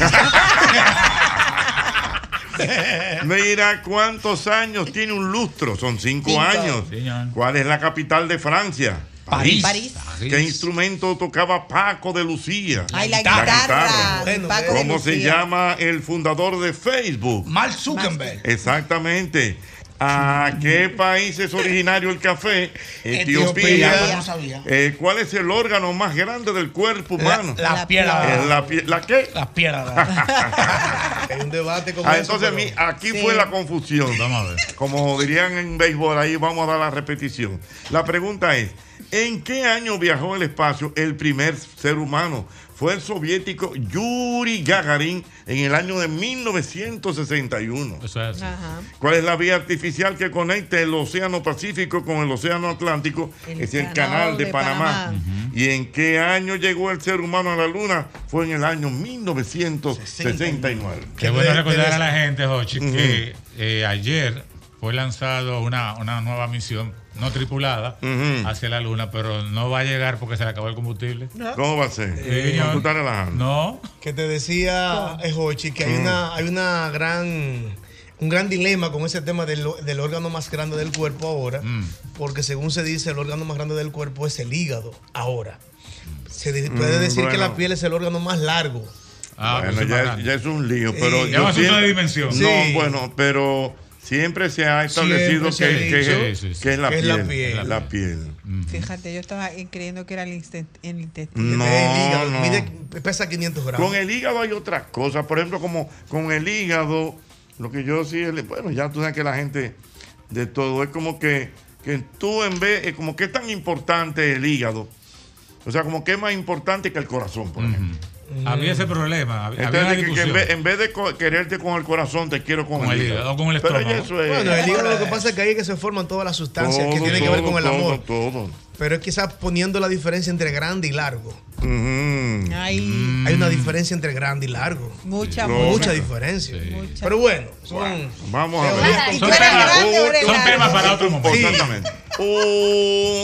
Mira cuántos años tiene un lustro. Son cinco, Cinco. años. Señor. ¿Cuál es la capital de Francia? París. París. ¿Qué instrumento tocaba Paco de Lucía? Ay, la guitarra. guitarra. de Bueno, Paco de ¿Cómo se Lucía. llama el fundador de Facebook? Mark Zuckerberg. Exactamente. ¿A qué país es originario el café? Etiopía. Etiopía. No sabía. Eh, ¿Cuál es el órgano más grande del cuerpo humano? La, La piedra. Eh, la, pie- ¿la qué? La piedra. Hay un debate con Ah, eso, entonces pero- aquí Sí. fue la confusión. Vamos a ver. Como dirían en béisbol, ahí vamos a dar la repetición. La pregunta es, ¿en qué año viajó al espacio el primer ser humano? Fue el soviético Yuri Gagarin en el año de 1961. Eso es así. Ajá. ¿Cuál es la vía artificial que conecta el Océano Pacífico con el Océano Atlántico? El es el Canal Canal de, de Panamá. Panamá. ¿Y en qué año llegó el ser humano a la Luna? Fue en el año 1969. Qué bueno recordar a la gente, Jochi, que eh, ayer fue lanzado una, una nueva misión no tripulada hacia la Luna, pero no va a llegar porque se le acabó el combustible. ¿Cómo va a ser? Sí, ¿Tú estás relajando? No. que te decía eh, Jochi, que hay una hay una gran un gran dilema con ese tema del, del órgano más grande del cuerpo ahora, porque según se dice el órgano más grande del cuerpo es el hígado ahora. Se di- puede Mm, decir que bueno. la piel es el órgano más largo. Ah, bueno, pues es ya, es, ya es un lío, pero Sí. Ya va a ser una dimensión. No, Sí. bueno, pero siempre se ha establecido Siempre se ha que, es la Que piel. la piel. La piel. Fíjate, yo estaba creyendo que era el, intestino. No, el hígado no. mide- pesa 500 gramos. Con el hígado hay otras cosas. Por ejemplo, como con el hígado, lo que yo sí, bueno, ya tú sabes que la gente de todo es como que, que tú en vez, es como que es tan importante el hígado. O sea, como que es más importante que el corazón, por ejemplo. Había ese problema. Había, había una Entonces, que- que en, vez, en vez de co- quererte con el corazón, te quiero con, Con el hígado, o con el Pero estómago. eso es. Bueno, el hígado lo que pasa es que ahí es que se forman todas las sustancias que Todo, tienen que ver todo, con el todo, amor. todo. Pero es quizás poniendo la diferencia entre grande y largo. Ay, Hay una diferencia entre grande y largo. mucha. Mucha diferencia. Pero bueno, son Vamos a ver. ¿Y Son temas- eres son temas para otro momento. Exactamente.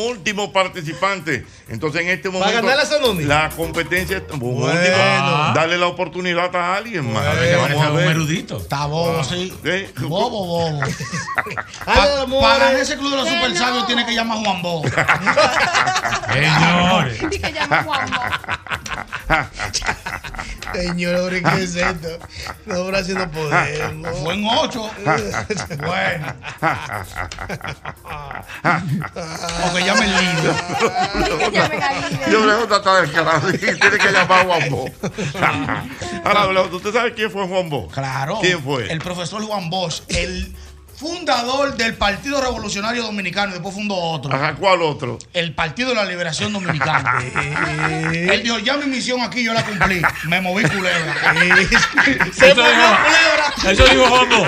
Último participante. Entonces, en este momento. ganar la? La competencia. Último. Bueno. Dale la oportunidad a alguien más. A veces Vamos a un ver. erudito. Está bobo, sí. ¿Eh? Bobo, bobo. Para ese club de los super sabios tiene que llamar a Juan Bo. Señores. Que llama. Señores, ¿qué es esto? Nosotros así no podemos. Fue en 8. bueno. O que llame el líder. Que llamen líder. Yo le gusta estar descarado. Tiene que llamar a Juan Bo. Ahora, ¿usted sabe quién fue Juan Bo? Claro. ¿Quién fue? El profesor Juan Bosch, el fundador del Partido Revolucionario Dominicano y después fundó otro. Ajá, ¿cuál otro? El Partido de la Liberación Dominicana. Él dijo, ya mi misión aquí yo la cumplí. Me moví culebra. Se Eso movió dijo- culebra. Eso dijo Juanjo.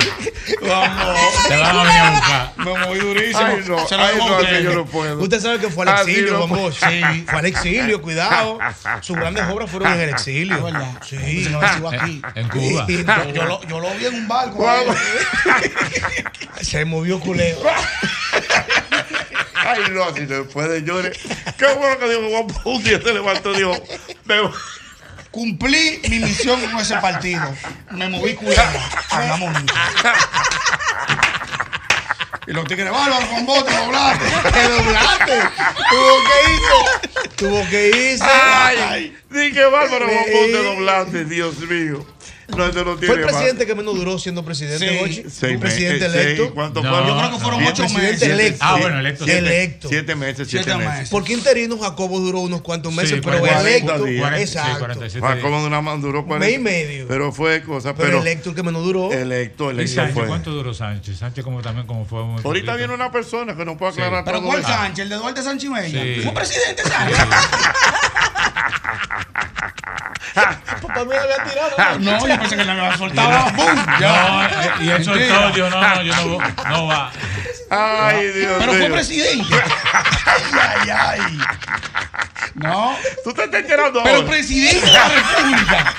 Vamos. Te van a venir a buscar. Me moví durísimo. Ay, no, Se lo ay, no, que yo no puedo. Usted sabe que fue al Ah, exilio, sí, no, Juan. Bosch. Sí, fue al exilio, cuidado. Sus grandes obras fueron en el exilio. ¿Verdad? Sí. Me sigo aquí. En Cuba. Sí. Yo, yo lo, yo lo vi en un barco. Se movió culebra. Ay, no, así no puede llorar. Qué bueno que dijo Juan. Un día se levantó y dijo, me- Cumplí mi misión con ese partido. Me moví. Andamos juntos. Y los tigres, bárbaro, con bote, doblaste. Te doblaste. Tuvo que irse. Tuvo que irse. Ay, di que bárbaro, Bo, Sí. te doblaste, Dios mío. No, eso no tiene Fue el más. presidente que menos duró siendo presidente, Sí. Jochi. Seis Un presidente meses, electo. seis, ¿Cuánto No? Yo creo que fueron no. ocho meses. electo. Ah, bueno, electo. Siete, Siete, electo. siete meses, siete, Siete meses. meses. Porque interino Jacobo duró unos cuantos meses, Sí, pero 40 electo. días. 40, sí, Exacto. 47 días. como una más duró Mes y medio. Pero fue cosa, Pero, pero, electo el que menos duró. electo, ¿Y electo Sánchez? fue. ¿Cuánto duró Sánchez? Sánchez como también como fue muy Ahorita viene una persona que nos puede aclarar Pero todo ¿cuál eso. Sánchez? ¿El de Duarte Sánchez Mella? Sí. ¿Fue presidente Sánchez? Papá me había tirado. No, yo pensé que le había soltado. ¡Bum! No, Ya. eh, y él soltó, yo no, no, yo no, no va. Ay, Dios Pero fue mío. presidente. Ay, ay, ay. No. Tú te estás enterando Pero ahora. presidente de la República.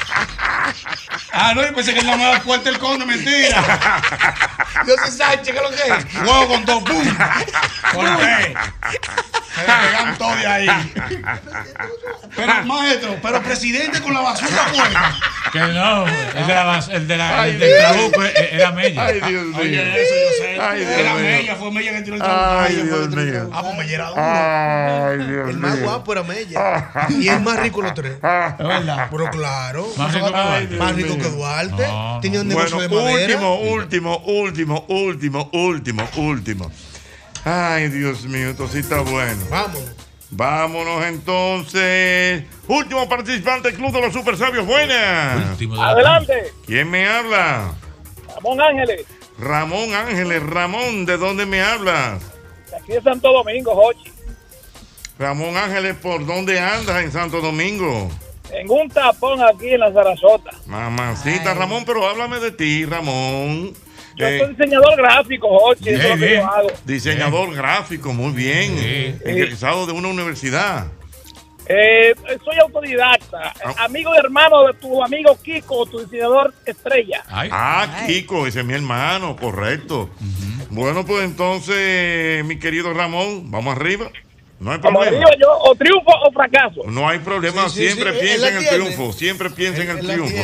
Ah, no, yo pensé que él no me daba fuerte el conde, mentira. Yo soy Sánchez, ¿qué es lo que es? Huevo con dos, ¡pum! Corté. Se despegan todos de ahí. Pero, maestro, pero presidente con la bazooka puesta. Que no, el de la, el de la, Ay, el del Dios. trabuco eh, era Mella. Ay, Dios mío. Oye, eso yo sé. Ay, Dios Era mío. Mella, fue Mella que tiró el trabuco. Ay, Mella fue Dios que tiró el mío. Ah, pues Mella era duro. Ay, Dios El más mío. guapo era Mella. Y el más rico los tres. Es verdad. Pero claro. Más rico que Ay, Duarte. Más rico que Duarte. No, Tenía un negocio Bueno, de madera. último, último, último, último, último, último. Ay, Dios mío, esto sí está bueno. Vamos. Vámonos entonces. Último participante del Club de los Super Sabios. Buenas. Último de la- Adelante, ¿Quién me habla? Ramón Ángeles, Ramón Ángeles. Ramón, ¿de dónde me hablas? de aquí de Santo Domingo, Jochi. Ramón Ángeles, ¿por dónde andas en Santo Domingo? En un tapón aquí en la Sarasota. Mamacita, Ramón, pero háblame de ti, Ramón. Yo Eh, soy diseñador gráfico, Jochi, eso es lo Bien, que bien. yo hago. diseñador gráfico, muy bien. Sí. Egresado de una universidad. Eh, soy autodidacta, Ah. amigo y hermano de tu amigo Kiko, tu diseñador estrella. Ay, Ah, Kiko, ese es mi hermano, correcto. Bueno, pues entonces, mi querido Ramón, vamos arriba. No hay Como problema. digo yo, o triunfo o fracaso. No hay problema, Sí, sí, siempre sí, piensa en el tiene. triunfo, siempre piensa en el triunfo.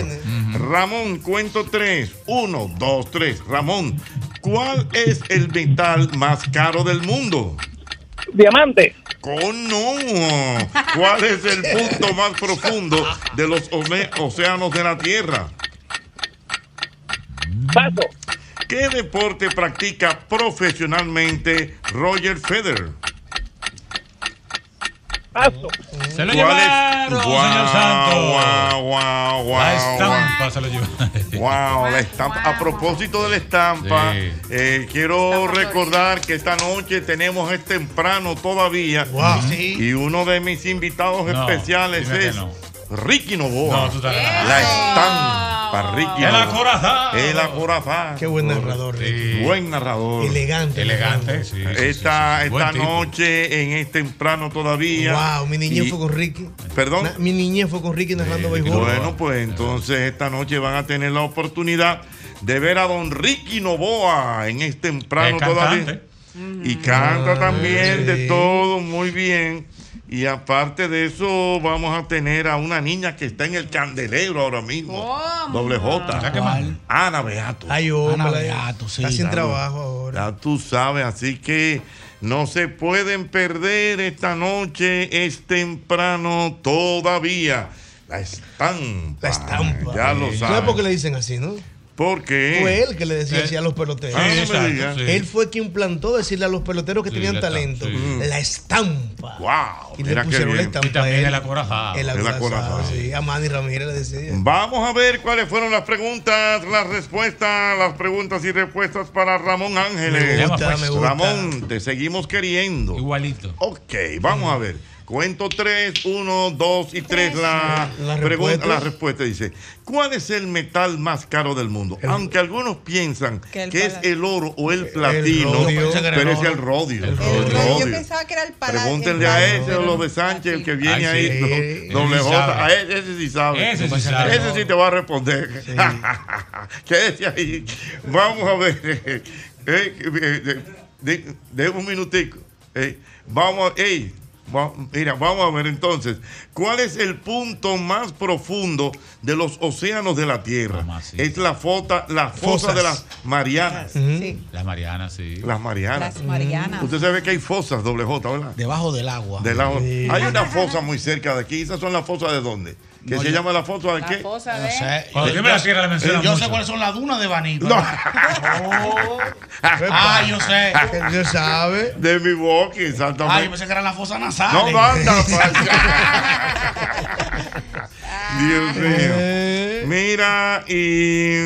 Ramón, cuento tres. Uno, dos, tres. Ramón, ¿cuál es el metal más caro del mundo? Diamante, ¡Cono! ¿Cuál es el punto más profundo de los océanos de la Tierra? paso, ¿Qué deporte practica profesionalmente Roger Federer? Paso. se lo ¿Cuál es? llevaron, señor Santos. Guau, guau, guau, La guau. estampa se lo llevaron. Wow, la estampa. A propósito de la estampa, Sí. eh, quiero Estampa recordar que esta noche tenemos es temprano todavía. Wow. Sí. Y uno de mis invitados No, especiales es no. Ricky Novoa. No, tú estás relajando. La estampa, Ricky El acorazado. El acorazado. Qué buen narrador, Ricky. Buen narrador. Elegante. Elegante, sí. sí, sí, Esta, sí, sí. Buen esta noche, en este temprano todavía. Wow, mi niñez Y- fue con Ricky. Perdón. Na- mi niñez fue con Ricky narrando béisbol. Bueno, pues entonces esta noche van a tener la oportunidad de ver a don Ricky Novoa en este temprano todavía. Y canta también de todo muy bien. Y aparte de eso, vamos a tener a una niña que está en el candelero ahora mismo. Doble J. ¿Cuál? Ana Beato. Ay, hombre, Ana Beato, sí. está sin trabajo ahora. Ya tú sabes, así que no se pueden perder esta noche, es temprano todavía. La estampa. La estampa. Ya lo ¿Sabes sabes. por qué le dicen así, no? Porque Fue él que le decía Eh, así a los peloteros. Ah, exacto, sí. Él fue quien plantó decirle a los peloteros que Sí, tenían la talento. sí. La estampa. Wow, Y le pusieron la estampa. Y también a él. el acorazado. El El acorazado, sí. A Manny Ramírez le decía. Vamos a ver cuáles fueron las preguntas, las respuestas, las preguntas y respuestas para Ramón Ángeles. Me gusta, pues, me gusta. Ramón, te seguimos queriendo. Igualito. Ok, vamos a ver. Cuento tres, uno, dos y tres. La, La pregunta, respuesta. la respuesta dice: ¿Cuál es el metal más caro del mundo? Aunque algunos piensan Que es el oro o el platino, rodio. pero es el rodio. El El- rodio. yo pensaba que era el palacio. Pregúntenle a ese o los de Sánchez, el que viene Ay, ahí, sí. doble sí J. A ese, ese sí sabe. Ese sí sabe. Ese sí te va a responder. Quédese ahí. Vamos a ver. Eh, eh, de, de- de un minutico. Eh, vamos, ey, va- mira, vamos a ver entonces. ¿Cuál es el punto más profundo de los océanos de la Tierra? Es la fosa, la fosa Fosas. de las Marianas. Sí, Las Marianas, sí. Las Marianas. las Marianas. Usted sabe que hay fosas, doble J, ¿verdad? Debajo del agua. De la- Hay una fosa muy cerca de aquí. ¿Esas son las fosas de dónde? ¿Que No, se yo- llama la fosa de La qué? fosa No de. sé. Cuando Yo- yo me la tierra la mencionan Yo sé mucho. cuáles son las dunas de Baní. No. Oh. Ah, yo sé. Él sabe. De mi boca, Ah, yo exactamente. pensé que eran las fosas nasales. no, no anda, Dios mío. Eh, Mira, y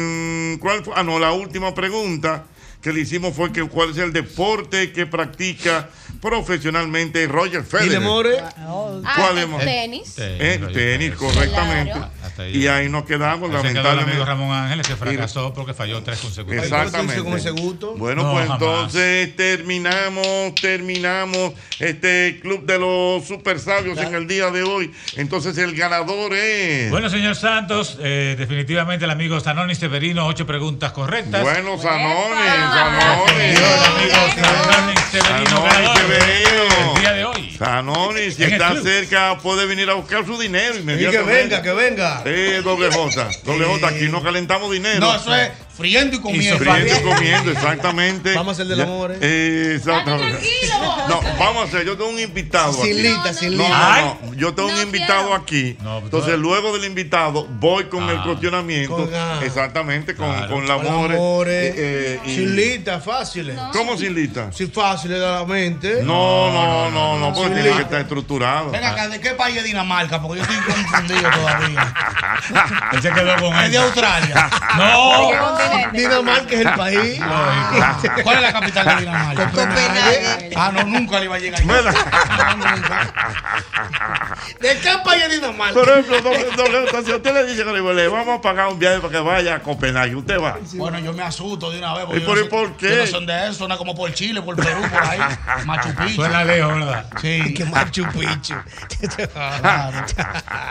mm, ¿cuál fue? Ah, no, la última pregunta que le hicimos fue que cuál es el deporte que practica profesionalmente Roger y Federer. le more. Ah, ¿Cuál es tenis. Eh, tenis, correctamente. Claro. Y ahí nos quedamos, quedó el amigo lamentablemente. Ramón Ángeles que fracasó porque falló tres consecutivos. Exactamente. con ese gusto? Bueno, No, pues jamás. entonces terminamos, terminamos este club de los super sabios en el día de hoy. Entonces el ganador es. Bueno, señor Santos, eh, definitivamente el amigo Zanoni Severino, ocho preguntas correctas. Bueno, Zanoni, Severino. el día de hoy. Zanoni, si está club. cerca, puede venir a buscar su dinero Y que inmediatamente. venga, que venga. Eh, doble J, doble J, aquí no calentamos dinero. No, eso es friendo y comiendo. Friendo y comiendo, exactamente. Vamos a hacer del amor, ¿eh? eh, exactamente. tranquilo. No, vamos a hacer, yo tengo un invitado Sin aquí. lista, sin No, lista. no, no, yo tengo No un invitado quiero. aquí. No, pues, Entonces, luego del invitado, voy con el Ah. cuestionamiento. Con- ah. exactamente, con, Claro. con la Con more. amores. eh, y- Sin lista, fácil. ¿Cómo sin lista? Sí, fácil de la mente. No, no, no, no, porque tiene que estar estructurado. Ven acá, ¿de qué país es Dinamarca? Porque yo estoy confundido todavía. Él se quedó con ¿Es él. de Australia? No. Dinamarca es el país. ¿Cuál es la capital de Dinamarca? Copenhague. Ah, no, nunca le iba a llegar. ¿De qué país es Dinamarca? Por ejemplo, si usted le dice que le vamos a pagar un viaje para que vaya a Copenhague, usted va. Bueno, yo me asusto de una vez. ¿Y por- no y sé- por qué? No son de eso, suena como por Chile, por Perú, por ahí. Machu Picchu. Suena lejos, ¿verdad? Sí. Que Machu Picchu.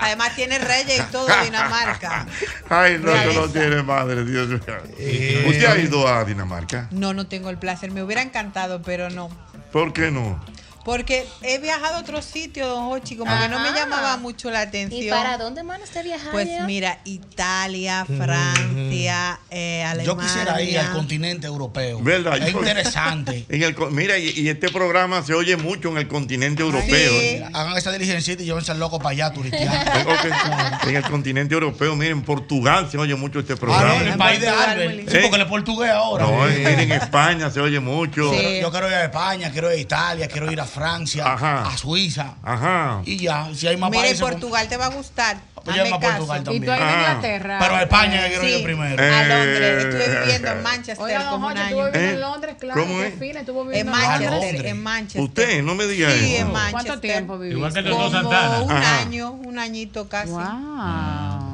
Además tiene reyes y todo Dinamarca. Ay, no, eso no tiene madre, Dios mío. Eh. ¿Usted ha ido a Dinamarca? No, no tengo el placer. Me hubiera encantado, pero no. ¿Por qué no? Porque he viajado a otros sitios, don Hochi, como que no me llamaba mucho la atención. ¿Y para dónde, mano, usted viaja? Pues mira, Italia, Francia, eh, Alemania. Yo quisiera ir al continente europeo. ¿Verdad? Es interesante. En el, co- mira, y, y este programa se oye mucho en el continente europeo. Sí. ¿eh? Hagan esa diligencia y llévense al loco para allá, turisteando. Eh, ok. En el continente europeo, miren, en Portugal se oye mucho este Ah, no, programa. en el país de Albert. Sí, porque es portugués ahora. No, en- miren, en España se oye mucho. Sí. Yo quiero ir a España, quiero ir a Italia, quiero ir a Francia, Ajá. a Suiza. Ajá. Y ya, si hay más Mira, y países. Portugal te va a gustar. Pues Hazme más caso. Portugal también. Y tú ahí en. Inglaterra. Pero a España que quiero Sí. ir primero. A Eh. Londres. Estuve viviendo en Manchester Oiga, don como un Jorge, estuvo año. viviendo ¿Eh? en Londres, claro. ¿Cómo es? fina, estuvo En Manchester, Londres. en Manchester. Usted, no me diga Sí, eso. en Manchester. ¿Cuánto tiempo vivió? Igual que el Como Santana. un Ajá. año, un añito casi. Wow.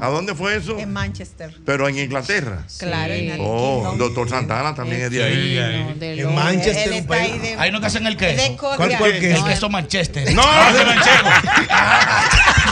¿A dónde fue eso? En Manchester. Pero en Inglaterra. Claro, en Oh, doctor Santana también es de ahí. Sí, ahí. No, de En. Manchester, un país. de, Ahí no te hacen el de queso. Escocia. ¿Cuál fue el queso? El queso Manchester. No, de manchego.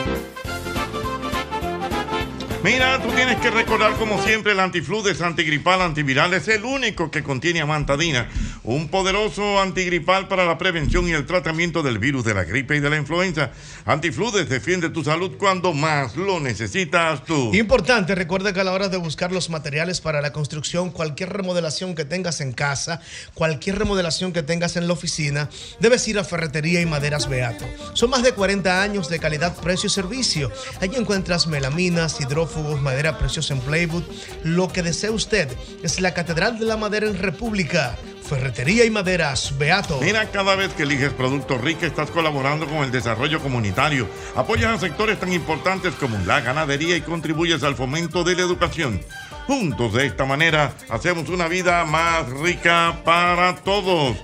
Mira, tú tienes que recordar como siempre el antifludes antigripal antiviral es el único que contiene amantadina, un poderoso antigripal para la prevención y el tratamiento del virus de la gripe y de la influenza. Antifludes defiende tu salud cuando más lo necesitas tú. Importante, recuerda que a la hora de buscar los materiales para la construcción, cualquier remodelación que tengas en casa, cualquier remodelación que tengas en la oficina, debes ir a Ferretería y Maderas Beato. Son más de 40 años de calidad, precio y servicio. Allí encuentras melaminas, hidrófugos, madera preciosa en Playwood. Lo que desee usted es la Catedral de la Madera en República. Ferretería y Maderas Beato. Mira, cada vez que eliges Productos Rica estás colaborando con el desarrollo comunitario, apoyas a sectores tan importantes como la ganadería y contribuyes al fomento de la educación. Juntos de esta manera hacemos una vida más rica para todos.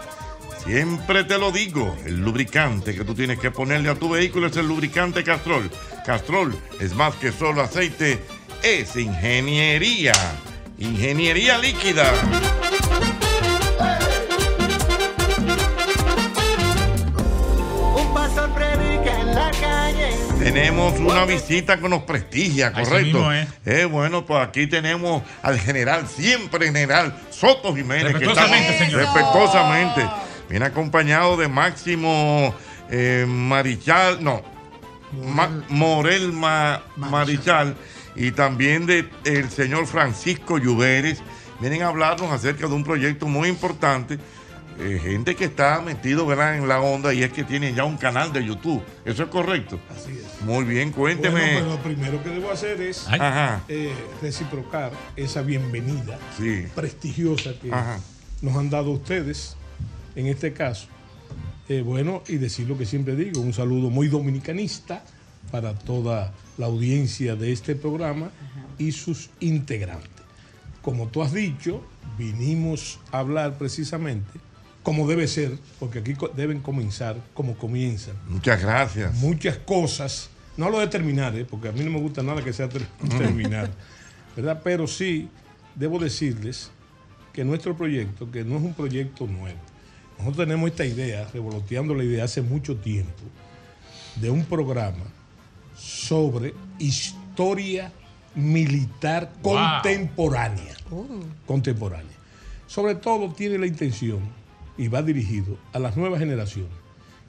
Siempre te lo digo, el lubricante que tú tienes que ponerle a tu vehículo es el lubricante Castrol. Castrol es más que solo aceite, es ingeniería. Ingeniería líquida. Un pastor predica en la calle. Tenemos una visita que nos prestigia, correcto. mismo es. Eh, bueno, pues aquí tenemos al general, siempre general Soto Jiménez. que señor. Respetuosamente. Viene acompañado de Máximo eh, Marichal, no, Ma- Morel Ma- Marichal y también de el señor Francisco Lluveres. Vienen a hablarnos acerca de un proyecto muy importante. eh, gente que está metido ¿verdad? en la onda y es que tienen ya un canal de YouTube. ¿Eso es correcto? Así es. Muy bien, cuénteme. Bueno, pero lo primero que debo hacer es eh, reciprocar esa bienvenida Sí. prestigiosa que Ajá. nos han dado ustedes, en este caso. Eh, bueno, y decir lo que siempre digo, un saludo muy dominicanista para toda la audiencia de este programa y sus integrantes. Como tú has dicho, vinimos a hablar precisamente como debe ser, porque aquí co- deben comenzar como comienzan. Muchas gracias. Muchas cosas, no lo de terminar, ¿eh? porque a mí no me gusta nada que sea ter- terminar, ¿verdad? Pero sí, debo decirles que nuestro proyecto, que no es un proyecto nuevo, nosotros tenemos esta idea, revoloteando la idea hace mucho tiempo, de un programa sobre historia militar Wow. contemporánea. Contemporánea. Sobre todo tiene la intención y va dirigido a las nuevas generaciones,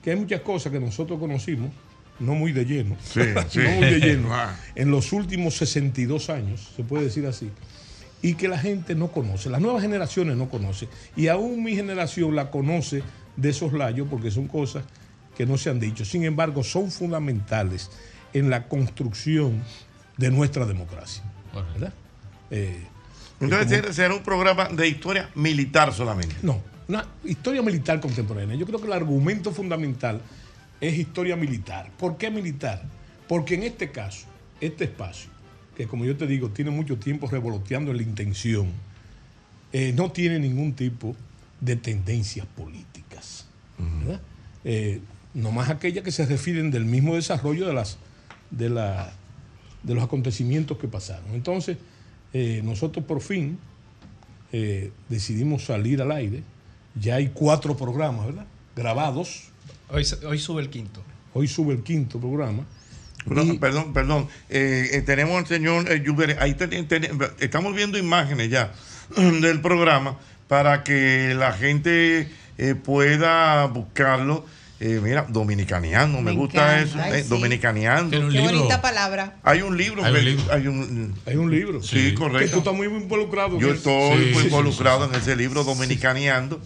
que hay muchas cosas que nosotros conocimos, no muy de lleno, Sí, sí. no muy de lleno, en los últimos 62 años, se puede decir así, y que la gente no conoce, las nuevas generaciones no conocen, y aún mi generación la conoce de esos layos porque son cosas que no se han dicho. Sin embargo, son fundamentales en la construcción de nuestra democracia. ¿verdad? Eh, Entonces como- será- será un programa de historia militar solamente. no, una historia militar contemporánea. Yo creo que el argumento fundamental es historia militar. ¿Por qué militar? Porque en este caso, este espacio, que como yo te digo, tiene mucho tiempo revoloteando en la intención, eh, no tiene ningún tipo de tendencias políticas. ¿verdad? Eh, nomás aquellas que se refieren del mismo desarrollo de, las, de, la- de los acontecimientos que pasaron. Entonces, eh, nosotros por fin eh, decidimos salir al aire. Ya hay cuatro programas, ¿verdad? Grabados. Hoy, hoy sube el quinto. Hoy sube el quinto programa. Perdón, perdón, perdón. Eh, eh, tenemos al señor eh. Ahí ten- ten- estamos viendo imágenes ya del programa para que la gente eh, pueda buscarlo. Eh, mira, dominicaneando, me, Me gusta encanta. eso. Ay, eh, sí. Dominicaneando. Qué bonita palabra. Hay un libro. Hay un libro. Hay un, Hay un libro. Sí, correcto. tú estás muy involucrado. Yo estoy Sí, muy sí, involucrado sí, sí. en ese libro, Dominicaneando.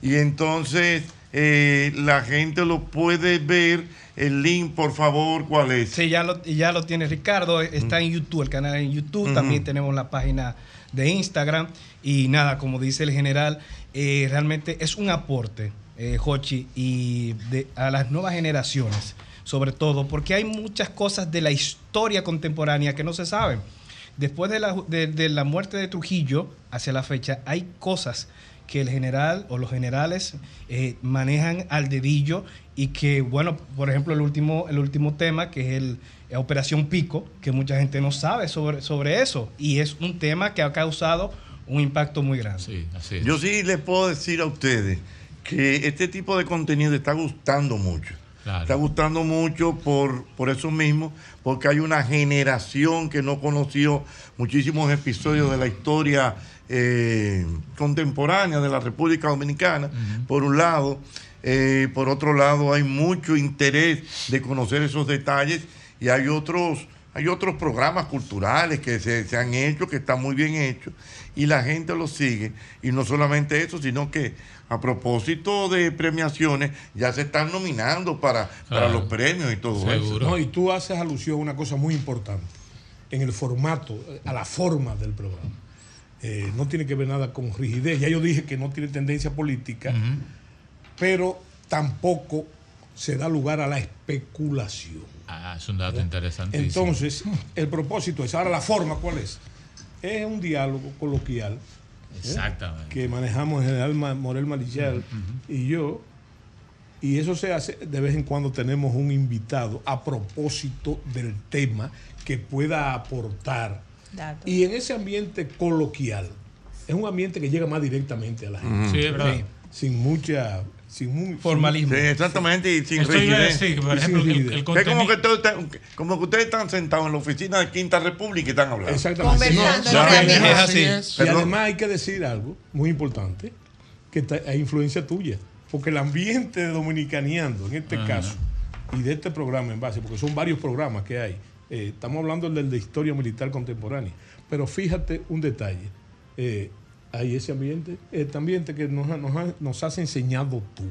Y entonces eh, la gente lo puede ver. El link, por favor, ¿cuál es? Sí, ya lo, ya lo tiene Ricardo. Está en YouTube, el canal en YouTube. También tenemos la página de Instagram. Y nada, como dice el general, eh, realmente es un aporte, eh, Jochi, y de- a las nuevas generaciones, sobre todo, porque hay muchas cosas de la historia contemporánea que no se saben. Después de la, de- de la muerte de Trujillo, hacia la fecha, hay cosas que el general o los generales eh, manejan al dedillo y que, bueno, por ejemplo, el último, el último tema, que es el eh, Operación Pico, que mucha gente no sabe sobre, sobre eso. Y es un tema que ha causado un impacto muy grande. Yo sí les puedo decir a ustedes que este tipo de contenido está gustando mucho. Está gustando mucho por, por eso mismo, porque hay una generación que no conoció muchísimos episodios de la historia eh, contemporánea de la República Dominicana, por un lado. Eh, por otro lado, hay mucho interés de conocer esos detalles y hay otros, hay otros programas culturales que se, se han hecho, que están muy bien hechos, y la gente los sigue. Y no solamente eso, sino que a propósito de premiaciones, ya se están nominando para, para los premios y todo eso. No, y tú haces alusión a una cosa muy importante en el formato, a la forma del programa. Eh, no tiene que ver nada con rigidez. Ya yo dije que no tiene tendencia política, pero tampoco se da lugar a la especulación. Ah, es un dato interesantísimo. Entonces, el propósito es, ahora la forma, ¿cuál es? Es un diálogo coloquial. ¿eh? Exactamente. Que manejamos el general Morel Marichal y yo. Y eso se hace, de vez en cuando tenemos un invitado a propósito del tema que pueda aportar. Y en ese ambiente coloquial, es un ambiente que llega más directamente a la gente. Sí, es verdad. Sin mucha. Sin muy, Formalismo. Sí, exactamente, y sin Esto rigidez. decir, por sin el- Es como que, todo está- como que ustedes están sentados en la oficina de Quinta República y están hablando. Exactamente. No, No, es así. es. Y además hay que decir algo muy importante, que hay influencia tuya. Porque el ambiente de Dominicaneando, en este Ajá. caso, y de este programa en base, porque son varios programas que hay, eh, estamos hablando del de historia militar contemporánea, pero fíjate un detalle, eh, hay ese ambiente, este ambiente que nos, ha- nos, ha- nos has enseñado tú.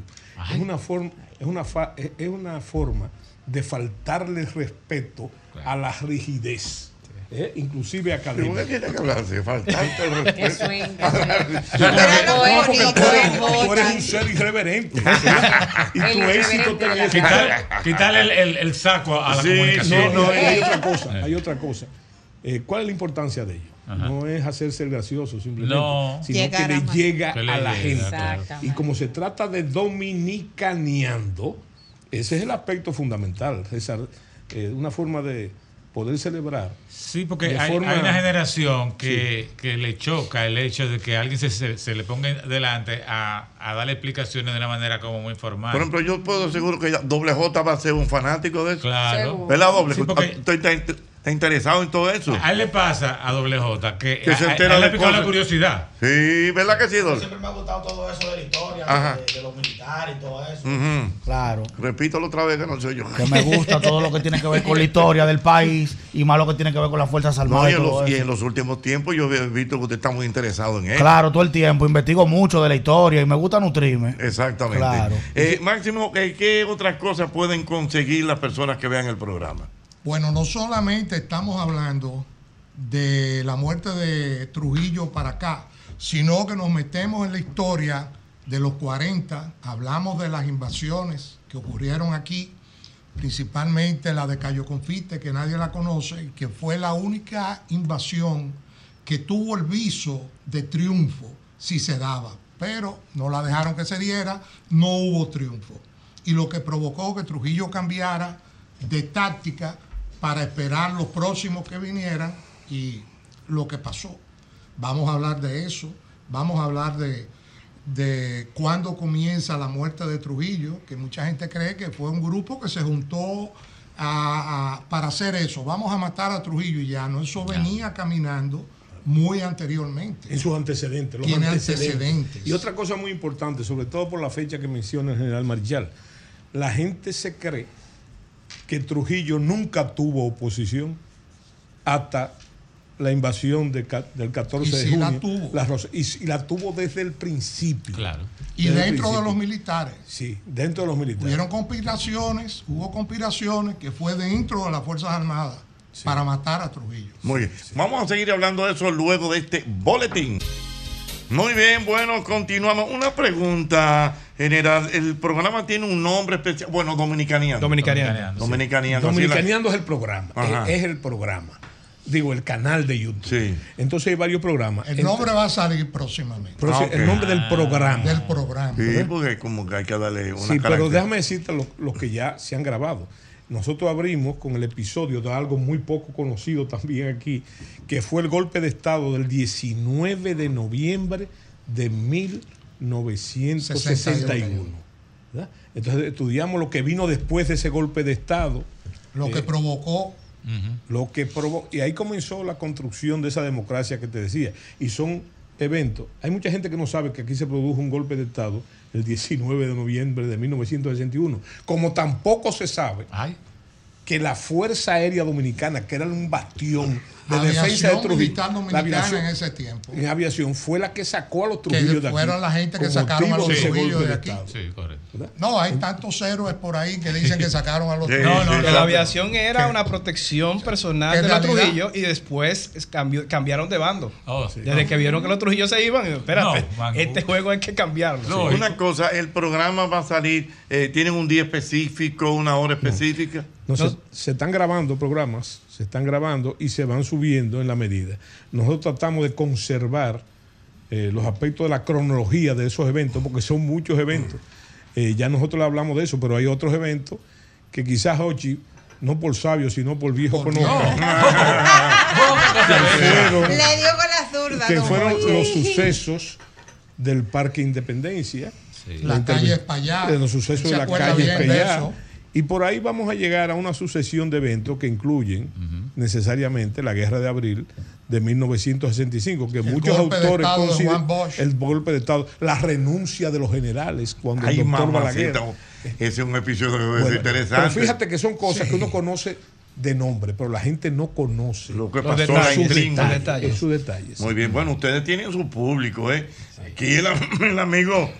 Es una, forma, es, una fa- es una forma de faltarle respeto a la rigidez. eh, inclusive a ¿Pero tiene que hablarse? Faltarte el respeto. Qué swing, qué No, No, porque bonito, tú eres- es tú eres un ser irreverente. y El tu éxito te Quitar- quitarle el, el- el saco a la Sí, comunicación. No, no, hay otra cosa. Hay otra cosa. Eh, ¿Cuál es la importancia de ello? No es hacerse el gracioso simplemente, No. sino Llegar que le llega Que le a la llega, gente. Y como se trata de dominicaneando, ese es el aspecto fundamental, César. Eh, una forma de poder celebrar. Sí, porque hay, forma- hay una generación que, que le choca el hecho de que alguien se, se- se le ponga delante a, a darle explicaciones de una manera como muy formal. Por ejemplo, yo puedo seguro que ya Doble J va a ser un fanático de eso. Claro. ¿Verdad, Doble? Sí, porque- ¿Está, está- está interesado en todo eso? a él le pasa a Doble J que, Que se a- entera a él le de picó la curiosidad. Sí, ¿verdad que sí, Doble? Siempre me ha gustado todo eso de la historia, de, de los militares y todo eso. Ujú. Claro. Repítalo otra vez que no soy yo. Que me gusta todo lo que tiene que ver con la historia del país y más lo que tiene que ver con las Fuerzas No, Armadas. y, y en los, y eso. en los últimos tiempos yo he visto que usted está muy interesado en él. Claro, todo el tiempo. Investigo mucho de la historia y me gusta nutrirme. Exactamente. Claro. Eh, Máximo, ¿qué, qué otras cosas pueden conseguir las personas que vean el programa? Bueno, no solamente estamos hablando de la muerte de Trujillo para acá, sino que nos metemos en la historia de los 40, hablamos de las invasiones que ocurrieron aquí, principalmente la de Cayo Confite, que nadie la conoce, que fue la única invasión que tuvo el viso de triunfo, si se daba, pero no la dejaron que se diera, no hubo triunfo. Y lo que provocó que Trujillo cambiara de táctica para esperar los próximos que vinieran y lo que pasó. Vamos a hablar de eso, vamos a hablar de, de cuándo comienza la muerte de Trujillo, que mucha gente cree que fue un grupo que se juntó a- a- para hacer eso. Vamos a matar a Trujillo y ya no, eso venía caminando muy anteriormente. En sus antecedentes. Los Tiene antecedentes. antecedentes. Y otra cosa muy importante, sobre todo por la fecha que menciona el general Marichal, la gente se cree que Trujillo nunca tuvo oposición hasta la invasión de del 14 Y de sí junio. la tuvo. La y, y la tuvo desde el principio. Claro. Y Desde dentro de los militares. Sí, dentro de los militares. Hubieron conspiraciones, hubo conspiraciones que fue dentro de las Fuerzas Armadas para matar a Trujillo. Muy bien. Vamos a seguir hablando de eso luego de este boletín. Muy bien, bueno, continuamos. Una pregunta general. El programa tiene un nombre especial. Bueno, Dominicaneando. Dominicaneando. Dominicaneando. la- Dominicaneando es el programa. Ajá. Es, es el programa. Digo, el canal de YouTube. Entonces hay varios programas. El nombre va a salir próximamente. Proxi- Ah. El nombre del programa. Del programa. Sí, porque como que hay que darle una Sí, pero déjame decirte los, los que ya se han grabado. Nosotros abrimos con el episodio de algo muy poco conocido también aquí, que fue el golpe de Estado del 19 de noviembre de 1961. ¿verdad? Entonces estudiamos lo que vino después de ese golpe de Estado. Lo que Eh, provocó lo que provo- y ahí comenzó la construcción de esa democracia que te decía. Y son eventos. Hay mucha gente que no sabe que aquí se produjo un golpe de Estado el 19 de noviembre de 1961. Como tampoco se sabe que la Fuerza Aérea Dominicana, que era un bastión de defensa de Trujillo, la aviación- en ese tiempo. en aviación fue la que sacó a los Trujillos de aquí. fueron la gente que sacaron a los golpe de de aquí. Sí, correcto. No, hay tantos héroes por ahí que dicen que sacaron a los No, no, Trujillos. la aviación era una protección personal de los Trujillo y después cambiaron de bando. Oh, sí. Desde que vieron que los Trujillos se iban, espérate, No, este juego hay que cambiarlo. No, una cosa, el programa va a salir, eh, ¿tienen un día específico, una hora específica? No, se, se están grabando programas, se están grabando y se van subiendo en la medida. Nosotros tratamos de conservar eh, los aspectos de la cronología de esos eventos, porque son muchos eventos. Eh, ya nosotros le hablamos de eso, pero hay otros eventos que quizás Hochi, no por sabio, sino por viejo fueron- Le dio con la zurda. que fueron los sucesos del Parque Independencia. La calle Espaillá. De los sucesos ¿Se de la calle eso? Y por ahí vamos a llegar a una sucesión de eventos que incluyen necesariamente la Guerra de Abril de 1965, que muchos autores consideran el golpe de Estado, la renuncia de los generales cuando Ay, el doctor Balaguer. Ese es un episodio Bueno, interesante. Pero fíjate que son cosas que uno conoce de nombre, pero la gente no conoce Lo que pasó, la sus detalles, sus detalles. Muy bien, bueno, ustedes tienen su público, ¿eh? Aquí el, el amigo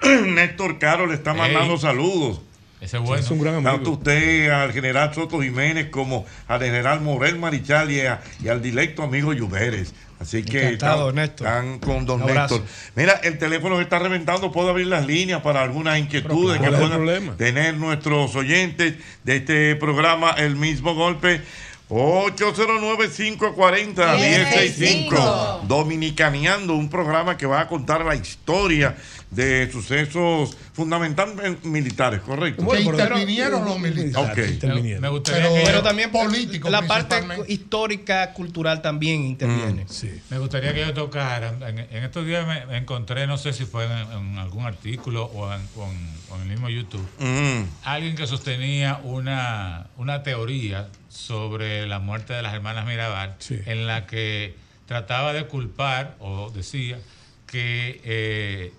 Néstor Caro le está mandando Ey. saludos. Ese es bueno. Es un gran amigo. Tanto usted al general Soto Jiménez como al general Morel Marichal y, a- y al directo amigo Lluveres. Así que están, están con don. Néstor. Mira, el teléfono está reventando, puedo abrir las líneas para algunas inquietudes que ¿Cuál es el puedan tener nuestros oyentes de este programa El mismo golpe. 809-540-1065. Dominicaneando, un programa que va a contar la historia de sucesos fundamentalmente militares, ¿correcto? Que intervinieron los militares. Ok. Intervinieron. Me gustaría Pero, que- Pero también político la parte histórica, cultural también interviene. Me gustaría que yo tocara. En, en estos días me, me encontré, no sé si fue en, en algún artículo o en, o en- o en el mismo YouTube, Mm. alguien que sostenía una, una teoría sobre la muerte de las hermanas Mirabal, en la que trataba de culpar o decía que eh,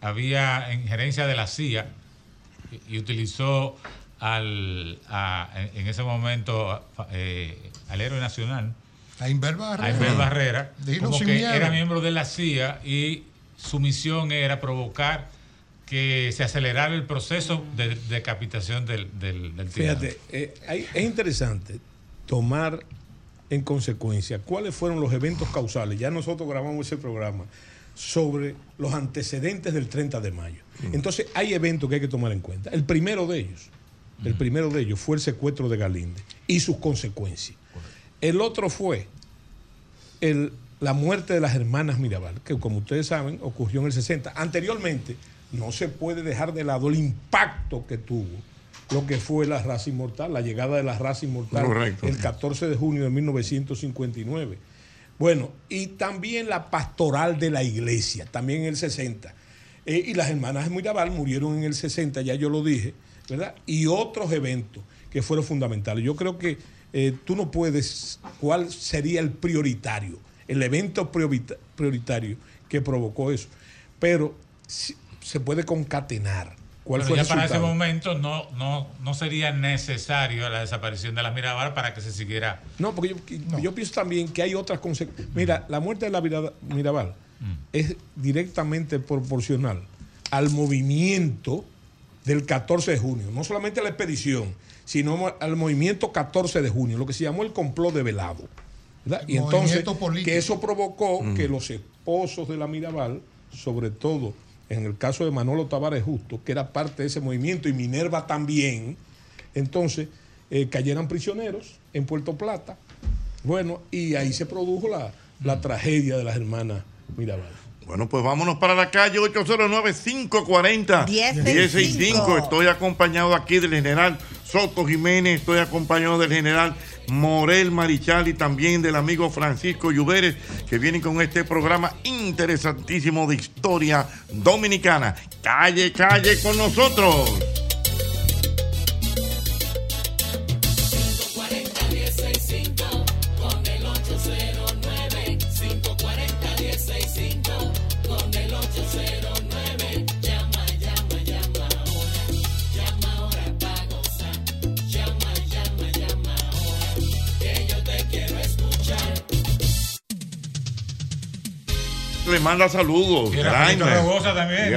había injerencia de la CIA y, y utilizó al, a- en, ese momento eh, al héroe nacional A Inver Barrera. a Inver Barrera, Dilo como que miedo. era miembro de la CIA y su misión era provocar que se acelerara el proceso de decapitación del, del, del tirano. Fíjate, eh, hay- es interesante tomar en consecuencia cuáles fueron los eventos causales. Ya nosotros grabamos ese programa sobre los antecedentes del 30 de mayo. Entonces hay eventos que hay que tomar en cuenta. El primero de ellos, el primero de ellos fue el secuestro de Galinde y sus consecuencias. El otro fue el- la muerte de las hermanas Mirabal, que como ustedes saben ocurrió en el 60. Anteriormente no se puede dejar de lado el impacto que tuvo lo que fue la raza inmortal, la llegada de la raza inmortal Correcto. el 14 de junio de 1959. Bueno, y también la pastoral de la iglesia, también en el 60. Eh, y las hermanas Mirabal murieron en el 60, ya yo lo dije, ¿verdad? Y otros eventos que fueron fundamentales. Yo creo que eh, tú no puedes, ¿cuál sería el prioritario? El evento priorita- prioritario que provocó eso. Pero se puede concatenar. ¿Cuál Pero fue ya el para ese momento no, no, no sería necesario la desaparición de las Mirabal para que se siguiera. No, porque yo, yo pienso también que hay otras consecuencias. Mira, la muerte de la Mirada- Mirabal es directamente proporcional al movimiento del 14 de junio. No solamente a la expedición, sino al movimiento 14 de junio, lo que se llamó el complot de velado. ¿verdad? Y entonces, político. que eso provocó Mm. que los esposos de la Mirabal, sobre todo en el caso de Manolo Tavares Justo, que era parte de ese movimiento, y Minerva también, entonces eh, cayeran prisioneros en Puerto Plata. Bueno, y ahí se produjo la, la tragedia de las hermanas Mirabal. Bueno, pues vámonos para la calle 809-540-1065. Estoy acompañado aquí del general Soto Jiménez, estoy acompañado del general Morel Marichal y también del amigo Francisco Lluveres, que vienen con este programa interesantísimo de historia dominicana. Calle, calle con nosotros. Manda saludos. Y también.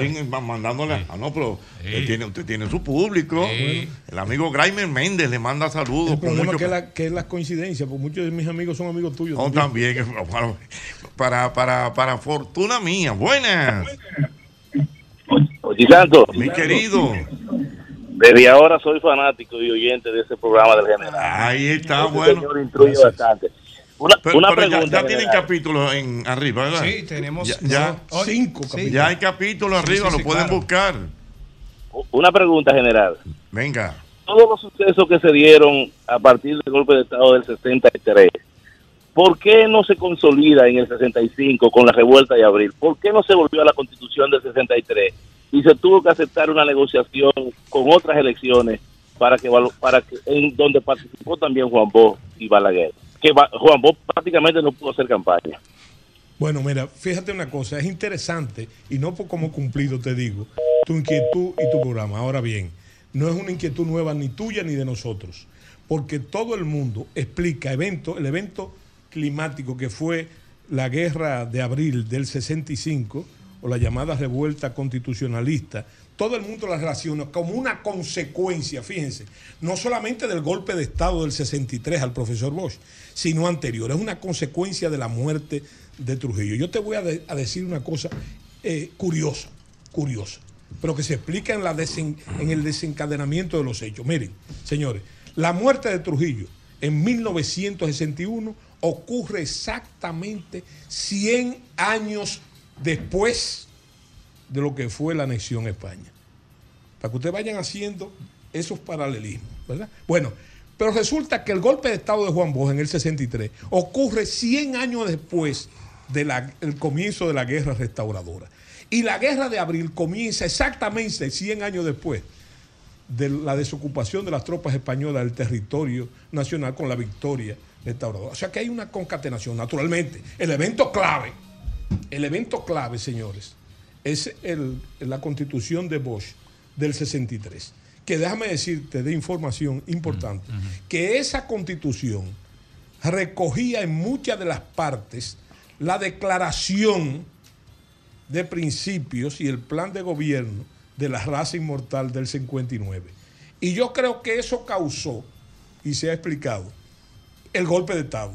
Sí, mandándole. Ah, no, pero usted, tiene, usted tiene su público. El amigo Grimer Méndez le manda saludos. El problema mucho que, la, que es la coincidencia, porque muchos de mis amigos son amigos tuyos. No, también. Para, para, para, para fortuna mía. Buenas. Oye, Santo. Mi querido. Desde ahora soy fanático y oyente de ese programa del general. Ahí está, Ese bueno. señor instruye bastante. Una, Pero, una pero ya- pregunta. ya, tienen general. capítulos en arriba, ¿verdad? Sí, tenemos ya, ya- cinco Sí. capítulos. Ya hay capítulos Sí, arriba, sí, lo sí, pueden claro. buscar. Una pregunta general. Venga. Todos los sucesos que se dieron a partir del golpe de Estado del 63, ¿por qué no se consolida en el 65 con la revuelta de abril? ¿Por qué no se volvió a la constitución del 63 y se tuvo que aceptar una negociación con otras elecciones para que, para que en donde participó también Juan Bosch y Balaguer? Que Juan Bosch prácticamente no pudo hacer campaña. Bueno, mira, fíjate una cosa, es interesante y no por como cumplido te digo, tu inquietud y tu programa. Ahora bien, no es una inquietud nueva ni tuya ni de nosotros, porque todo el mundo explica evento, el evento climático que fue la guerra de abril del 65 o la llamada revuelta constitucionalista, todo el mundo la relaciona como una consecuencia, fíjense, no solamente del golpe de Estado del 63 al profesor Bosch, sino anterior. Es una consecuencia de la muerte de Trujillo. Yo te voy a, de- a decir una cosa eh, curiosa, curiosa, pero que se explica en, la el desencadenamiento de los hechos. Miren, señores, la muerte de Trujillo en 1961 ocurre exactamente 100 años después de lo que fue la anexión a España. Para que ustedes vayan haciendo esos paralelismos, ¿verdad? Bueno, pero resulta que el golpe de Estado de Juan Bosch en el 63 ocurre 100 años después del comienzo de la guerra restauradora. Y la guerra de abril comienza exactamente 100 años después de la desocupación de las tropas españolas del territorio nacional con la victoria restauradora. O sea que hay una concatenación. Naturalmente, el evento clave, el evento clave, señores, es el- la constitución de Bosch del 63. Que déjame decirte de información importante, que esa constitución recogía en muchas de las partes la declaración de principios y el plan de gobierno de la raza inmortal del 59. Y yo creo que eso causó, y se ha explicado, el golpe de Estado.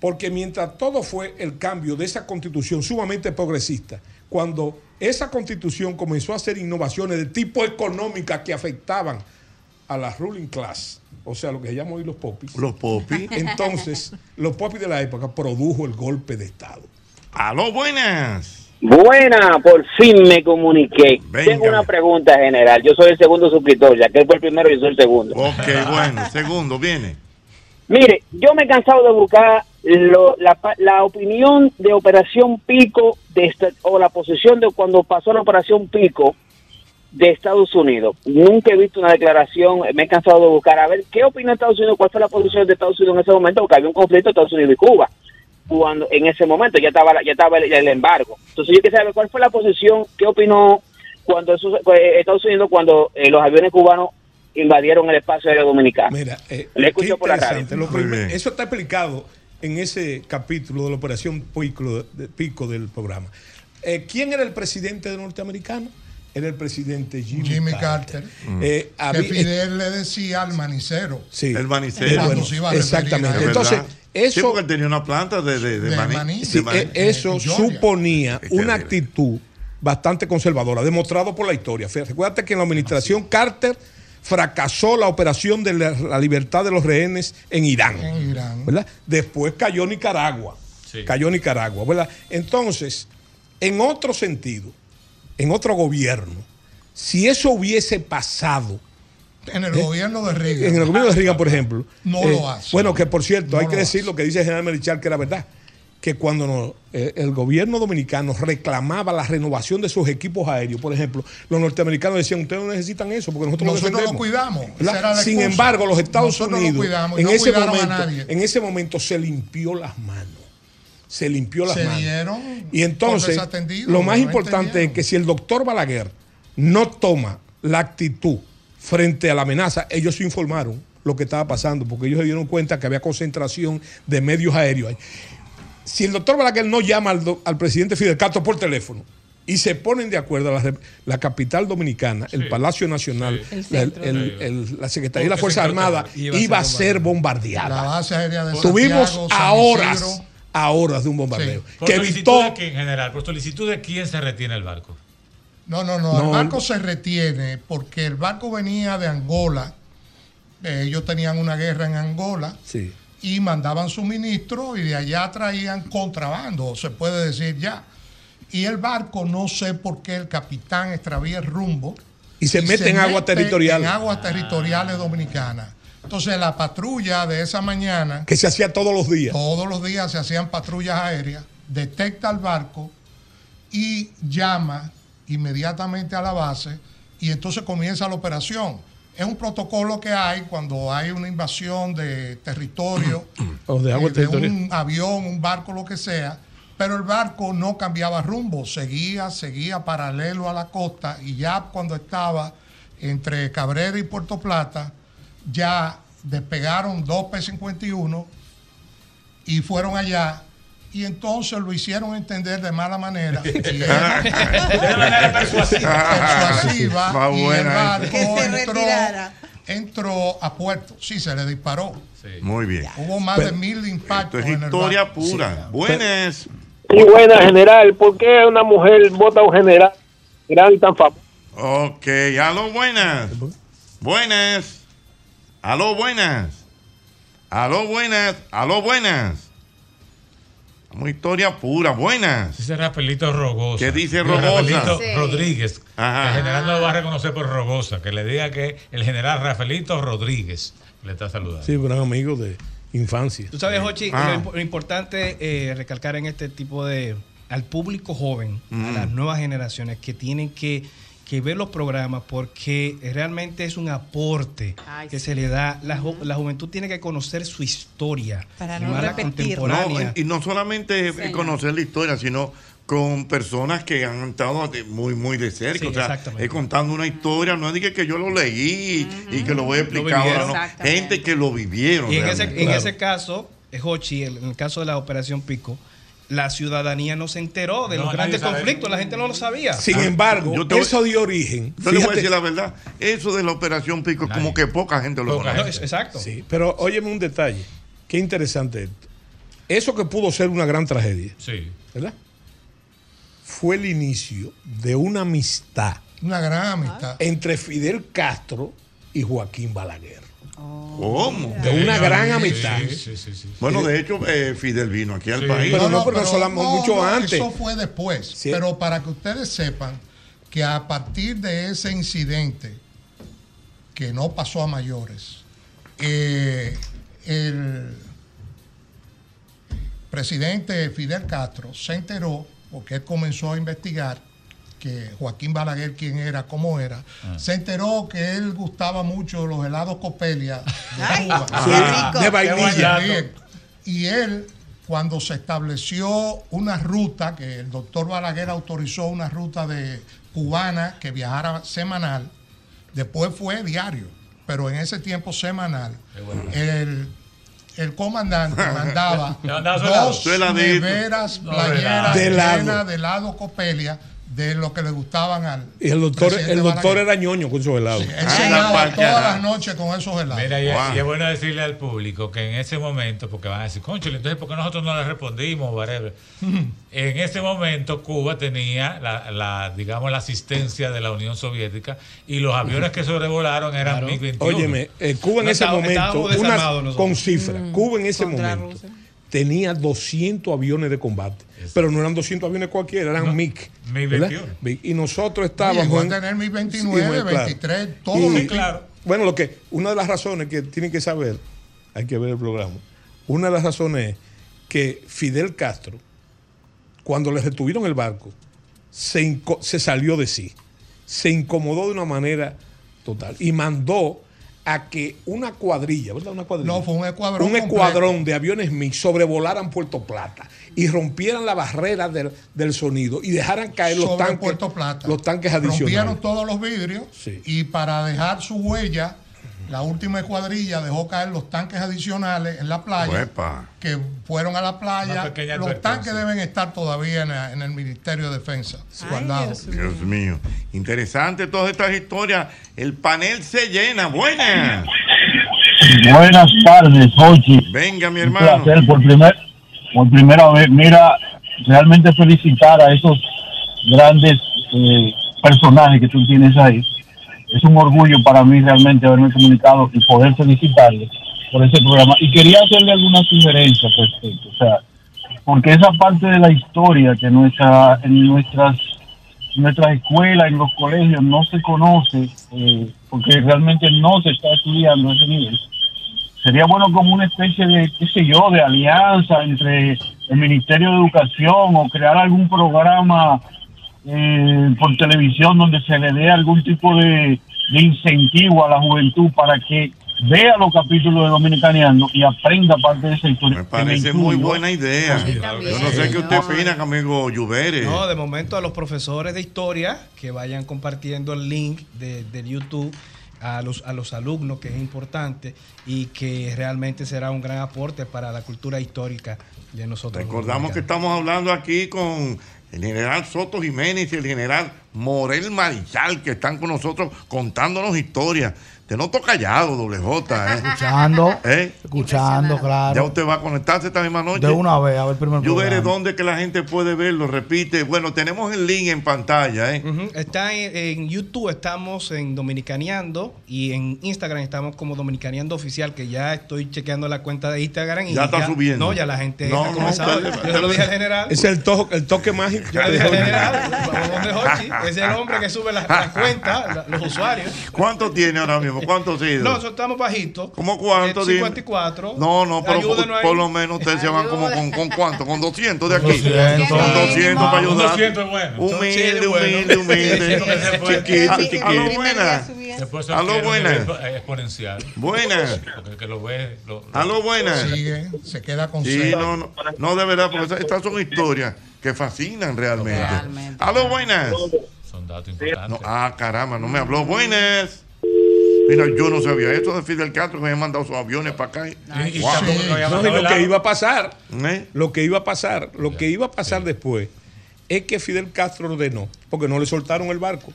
Porque mientras todo fue el cambio de esa constitución sumamente progresista, cuando esa constitución comenzó a hacer innovaciones de tipo económica que afectaban a la ruling class, o sea, lo que se llama hoy los popis. Los popis. Entonces, los popis de la época produjo el golpe de Estado. ¡Aló, buenas! Buena, por fin me comuniqué. Tengo una pregunta general. Yo soy el segundo suscriptor, ya que él fue el primero y yo soy el segundo. Ok, bueno, segundo, viene. Mire, yo me he cansado de buscar lo- la, la opinión de Operación Pico de esta- o la posición de cuando pasó la Operación Pico de Estados Unidos. Nunca he visto una declaración, me he cansado de buscar a ver qué opina Estados Unidos, cuál fue la posición de Estados Unidos en ese momento, porque había un conflicto Estados Unidos y Cuba. Cuando en ese momento ya estaba ya estaba el, embargo. Entonces yo quisiera saber cuál fue la posición, qué opinó cuando eso- eh, Estados Unidos cuando eh, los aviones cubanos invadieron el espacio aéreo dominicano. Mira, eh, Le escucho por la interesante. radio. Primer- eso está explicado en ese capítulo de la operación Pico, de- Pico del programa. Eh, ¿Quién era el presidente de norteamericano? Era el presidente Jimmy, Jimmy Carter. Carter. Eh, que Fidel le decía al manicero. Sí. El manicero. Bueno, referir a exactamente. Entonces, eso- Sí, porque él tenía una planta de, de, de De maní. maní. Sí, de maní. eh, eso suponía una actitud bastante conservadora, demostrado por la historia. Fíjate, Recuérdate que en la administración Carter fracasó la operación de la, la libertad de los rehenes en Irán. En Irán. ¿verdad? Después cayó Nicaragua. Cayó Nicaragua, ¿verdad? Entonces, en otro sentido, en otro gobierno, si eso hubiese pasado En el gobierno de Reagan. Eh, en el gobierno de Reagan, por ejemplo. eh, No lo hace. Bueno, que por cierto, No hay que decir lo que dice el general Merichal, que era verdad. Que cuando no- eh, el gobierno dominicano reclamaba la renovación de sus equipos aéreos, por ejemplo, los norteamericanos decían, ustedes no necesitan eso porque nosotros, Nosotros lo lo defendemos". cuidamos. Sin excusa. embargo, los Estados Nosotros lo Unidos, y en, no ese momento, nadie. en ese momento se limpió las manos. Se limpió las Se manos. dieron y entonces, lo más no importante entendieron. es que si el doctor Balaguer no toma la actitud frente a la amenaza, ellos se informaron lo que estaba pasando, porque ellos se dieron cuenta que había concentración de medios aéreos ahí. Si el doctor Balaguer no llama al, do- al presidente Fidel Castro por teléfono y se ponen de acuerdo la, la capital dominicana, el Palacio Nacional, Sí. El la, el- centro. el- el- la Secretaría de la Fuerza Armada iba a iba a ser bombardeada. La base aérea de Tuvimos Santiago, a horas, Isidro. a horas de un bombardeo. ¿Por Que solicitud evitó de quién, general? ¿Por solicitud de quién se retiene el barco? No, no, no, No, El barco se retiene porque el barco venía de Angola. Eh, ellos tenían una guerra en Angola Sí. Y mandaban suministros y de allá traían contrabando, se puede decir ya. Y el barco, no sé por qué el capitán extravía el rumbo. Y se mete en aguas territoriales. En aguas territoriales dominicanas. Entonces la patrulla de esa mañana, que se hacía todos los días. todos los días se hacían patrullas aéreas, detecta el barco y llama inmediatamente a la base y entonces comienza la operación. Es un protocolo que hay cuando hay una invasión de territorio, O de agua eh, territorial. un avión, un barco, lo que sea, pero el barco no cambiaba rumbo, seguía, seguía paralelo a la costa y ya cuando estaba entre Cabrera y Puerto Plata, ya despegaron dos P-51 y fueron allá y entonces lo hicieron entender de mala manera. Y era- De manera persuasiva. persuasiva, Va y el buena barco entró, entró a puerto. Sí, se le disparó. Muy bien. Hubo más Pero- de mil impactos. Esto es en el historia barco. pura. Buenas. Y buena, general. ¿Por qué una mujer vota a un general grande y tan famoso? Ok, aló, buenas. Buenas. Aló, buenas. Aló, buenas. Aló, buenas. Una historia pura, buenas. Dice Rafaelito Rogosa. ¿Qué dice Rogosa? Rafaelito Sí. Rodríguez. Ajá. El general no lo va a reconocer por Rogosa. Que le diga que el general Rafaelito Rodríguez le está saludando. Sí, gran amigo de infancia. Tú sabes, Jochi, Ah. lo importante eh, recalcar en este tipo de. al público joven, a Mm. las nuevas generaciones que tienen que, que ver los programas porque realmente es un aporte Ay, que sí. se le da. La, ju- la juventud tiene que conocer su historia. Para y no contemporánea. No, y no solamente Señor. conocer la historia, sino con personas que han estado muy, muy de cerca. Sí, o sea, exactamente. es contando una historia, no es de que, que yo lo leí y que lo voy a explicar ahora, no. Gente que lo vivieron. Y en ese, en ese caso, eh, Jochi, el- en el caso de la Operación Pico, la ciudadanía no se enteró de No, los grandes sabe. conflictos, la gente no lo sabía. Sin embargo, Yo te voy- eso dio origen. Yo le voy a fíjate- decir la verdad, eso de la Operación Pico, como que poca gente lo Poca conoce. Exacto. Sí, pero óyeme un detalle. Qué interesante esto. Eso que pudo ser una gran tragedia, Sí. ¿verdad? Fue el inicio de una amistad Una gran amistad. entre Fidel Castro y Joaquín Balaguer. ¿Cómo? De una gran Sí, amistad. sí, sí, sí, sí. Bueno, de hecho, eh, Fidel vino aquí al Sí. país. Pero no, pero nos hablamos mucho no, antes. Eso fue después. Pero para que ustedes sepan que a partir de ese incidente, que no pasó a mayores, eh, el presidente Fidel Castro se enteró, porque él comenzó a investigar que Joaquín Balaguer quién era, cómo era, se enteró que él gustaba mucho los helados Copelia de Cuba. Sí, rico. de vainilla. Y él, cuando se estableció una ruta, que el doctor Balaguer autorizó una ruta de cubana que viajara semanal, después fue diario, pero en ese tiempo semanal, el, el comandante mandaba dos neveras playeras de helado. llenas de helado Copelia de lo que le gustaban al Y el doctor, el doctor Balaguer. era ñoño con su helado. Él cenaba todas las noches con esos helados. Mira, y, y es bueno decirle al público que en ese momento, porque van a decir, concho, entonces, ¿por qué nosotros no le respondimos? Whatever? En ese momento, Cuba tenía la, la, digamos, la asistencia de la Unión Soviética y los aviones que sobrevolaron eran Claro. MiG-21. Óyeme, eh, Cuba en No ese estaba- momento, una- con cifra, Mm. Cuba en ese momento Rusia. Tenía 200 aviones de combate, pero no eran 200 aviones cualquiera, eran MiG. ¿verdad? MiG-21. MiG. Y nosotros Llegó estábamos... a en- tener mi Sí, 29, bueno, claro. 23, todo Y- que- Bueno, lo que, una de las razones que tienen que saber, hay que ver el programa, una de las razones es que Fidel Castro, cuando le retuvieron el barco, se, se salió de sí, se incomodó de una manera total y mandó a que una cuadrilla, ¿verdad? Una cuadrilla. No, fue un escuadrón Un completo. escuadrón de aviones MiG sobrevolaran Puerto Plata y rompieran la barrera del, del sonido y dejaran caer los tanques, Puerto Plata. los tanques adicionales. Rompieron todos los vidrios y para dejar su huella, la última escuadrilla dejó caer los tanques adicionales en la playa. Uepa. Que fueron a la playa. Los tanques deben estar todavía en, en el Ministerio de Defensa, guardados. Dios mío. Interesante todas estas historias. El panel se llena. Buenas. Buenas tardes, Jochi. Venga, mi Un hermano. placer por, primer, por primera vez. Mira, realmente felicitar a esos grandes eh, personajes que tú tienes ahí. Es un orgullo para mí realmente haberme comunicado y poder felicitarles por ese programa. Y quería hacerle algunas sugerencias respecto. O sea, porque esa parte de la historia que nuestra, en nuestras nuestras escuelas, en los colegios, no se conoce, eh, porque realmente no se está estudiando a ese nivel sería bueno como una especie de, qué sé yo, de alianza entre el Ministerio de Educación o crear algún programa eh, por televisión donde se le dé algún tipo de, de incentivo a la juventud para que vea los capítulos de Dominicaneando y aprenda parte de esa historia. Me Parece muy buena idea. Yo no sé qué usted opina, amigo Lluvere. No, de momento a los profesores de historia que vayan compartiendo el link de, de YouTube a los, a los alumnos, que es importante y que realmente será un gran aporte para la cultura histórica de nosotros. Recordamos que estamos hablando aquí con el general Soto Jiménez y el general Morel Marichal, que están con nosotros contándonos historias. Te noto callado, doble J. ¿eh? Escuchando, ¿Eh? escuchando, Ya claro. usted va a conectarse esta misma noche. De una vez, a ver primero. Yo veré dónde que la gente puede verlo, repite. Bueno, tenemos el link en pantalla, ¿eh? Está en, en YouTube, estamos en Dominicaneando y en Instagram estamos como Dominicaneando Oficial, que ya estoy chequeando la cuenta de Instagram. Y Ya está subiendo. No, ya la gente No, ha no, comenzado. usted- yo se lo dije al general. Es el, to- el toque mágico. Yo le dije al general, ¿dónde es el hombre que sube la, la cuenta, la- los usuarios. ¿Cuánto tiene ahora mismo? ¿Cuántos No, seguidores? nosotros estamos bajitos. ¿Cómo cuánto? Eh, dime? 54. No, no, pero por, por lo menos ustedes se van como con, con cuánto, con 200 de aquí. 200. Con 200 para ayudar. 200 es bueno. Humilde, humilde, humilde. Chiquito, A- chiquito. a lo un buenas. nivel expo- exponencial. Buenas. Porque el que lo ve. Lo, lo- Aló, buenas. Sigue, se queda con Sí, no, no, no, de verdad, porque estas- son historias que fascinan realmente. Aló, buenas. Son datos importantes. No, ah, caramba, no me habló. Buenas. Mira, yo no sabía esto de Fidel Castro que me había mandado sus aviones para acá. Y- Wow. no lo que iba a pasar, ¿Eh? lo que iba a pasar, lo que iba a pasar después es que Fidel Castro ordenó, porque no le soltaron el barco.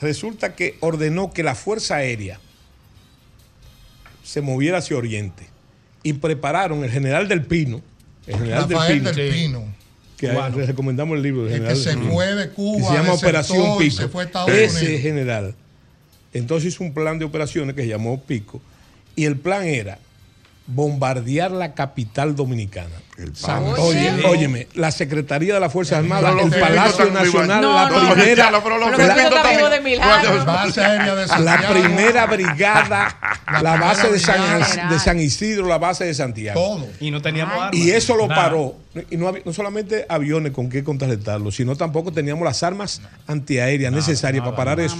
Resulta que ordenó que la Fuerza Aérea se moviera hacia Oriente y prepararon el general del Pino, el general Rafael del del Pino, que recomendamos el libro del El general que se del Pino, fue de Cuba, que se llama desertó Operación Pico. se fue a Estados Ese Unidos. general entonces hizo un plan de operaciones que se llamó Pico y el plan era bombardear la capital dominicana. pan. Oye, Sí. óyeme, la Secretaría de las Fuerzas Armadas, el Palacio Nacional, la No, no, primera, la- primera brigada, la, base de San, brigada. de San Isidro, la base de Santiago. Todo. Y no teníamos armas. Y eso lo Nada. paró. Y no, había- no solamente aviones con qué contrarrestarlo, sino tampoco teníamos las armas antiaéreas necesarias para parar eso.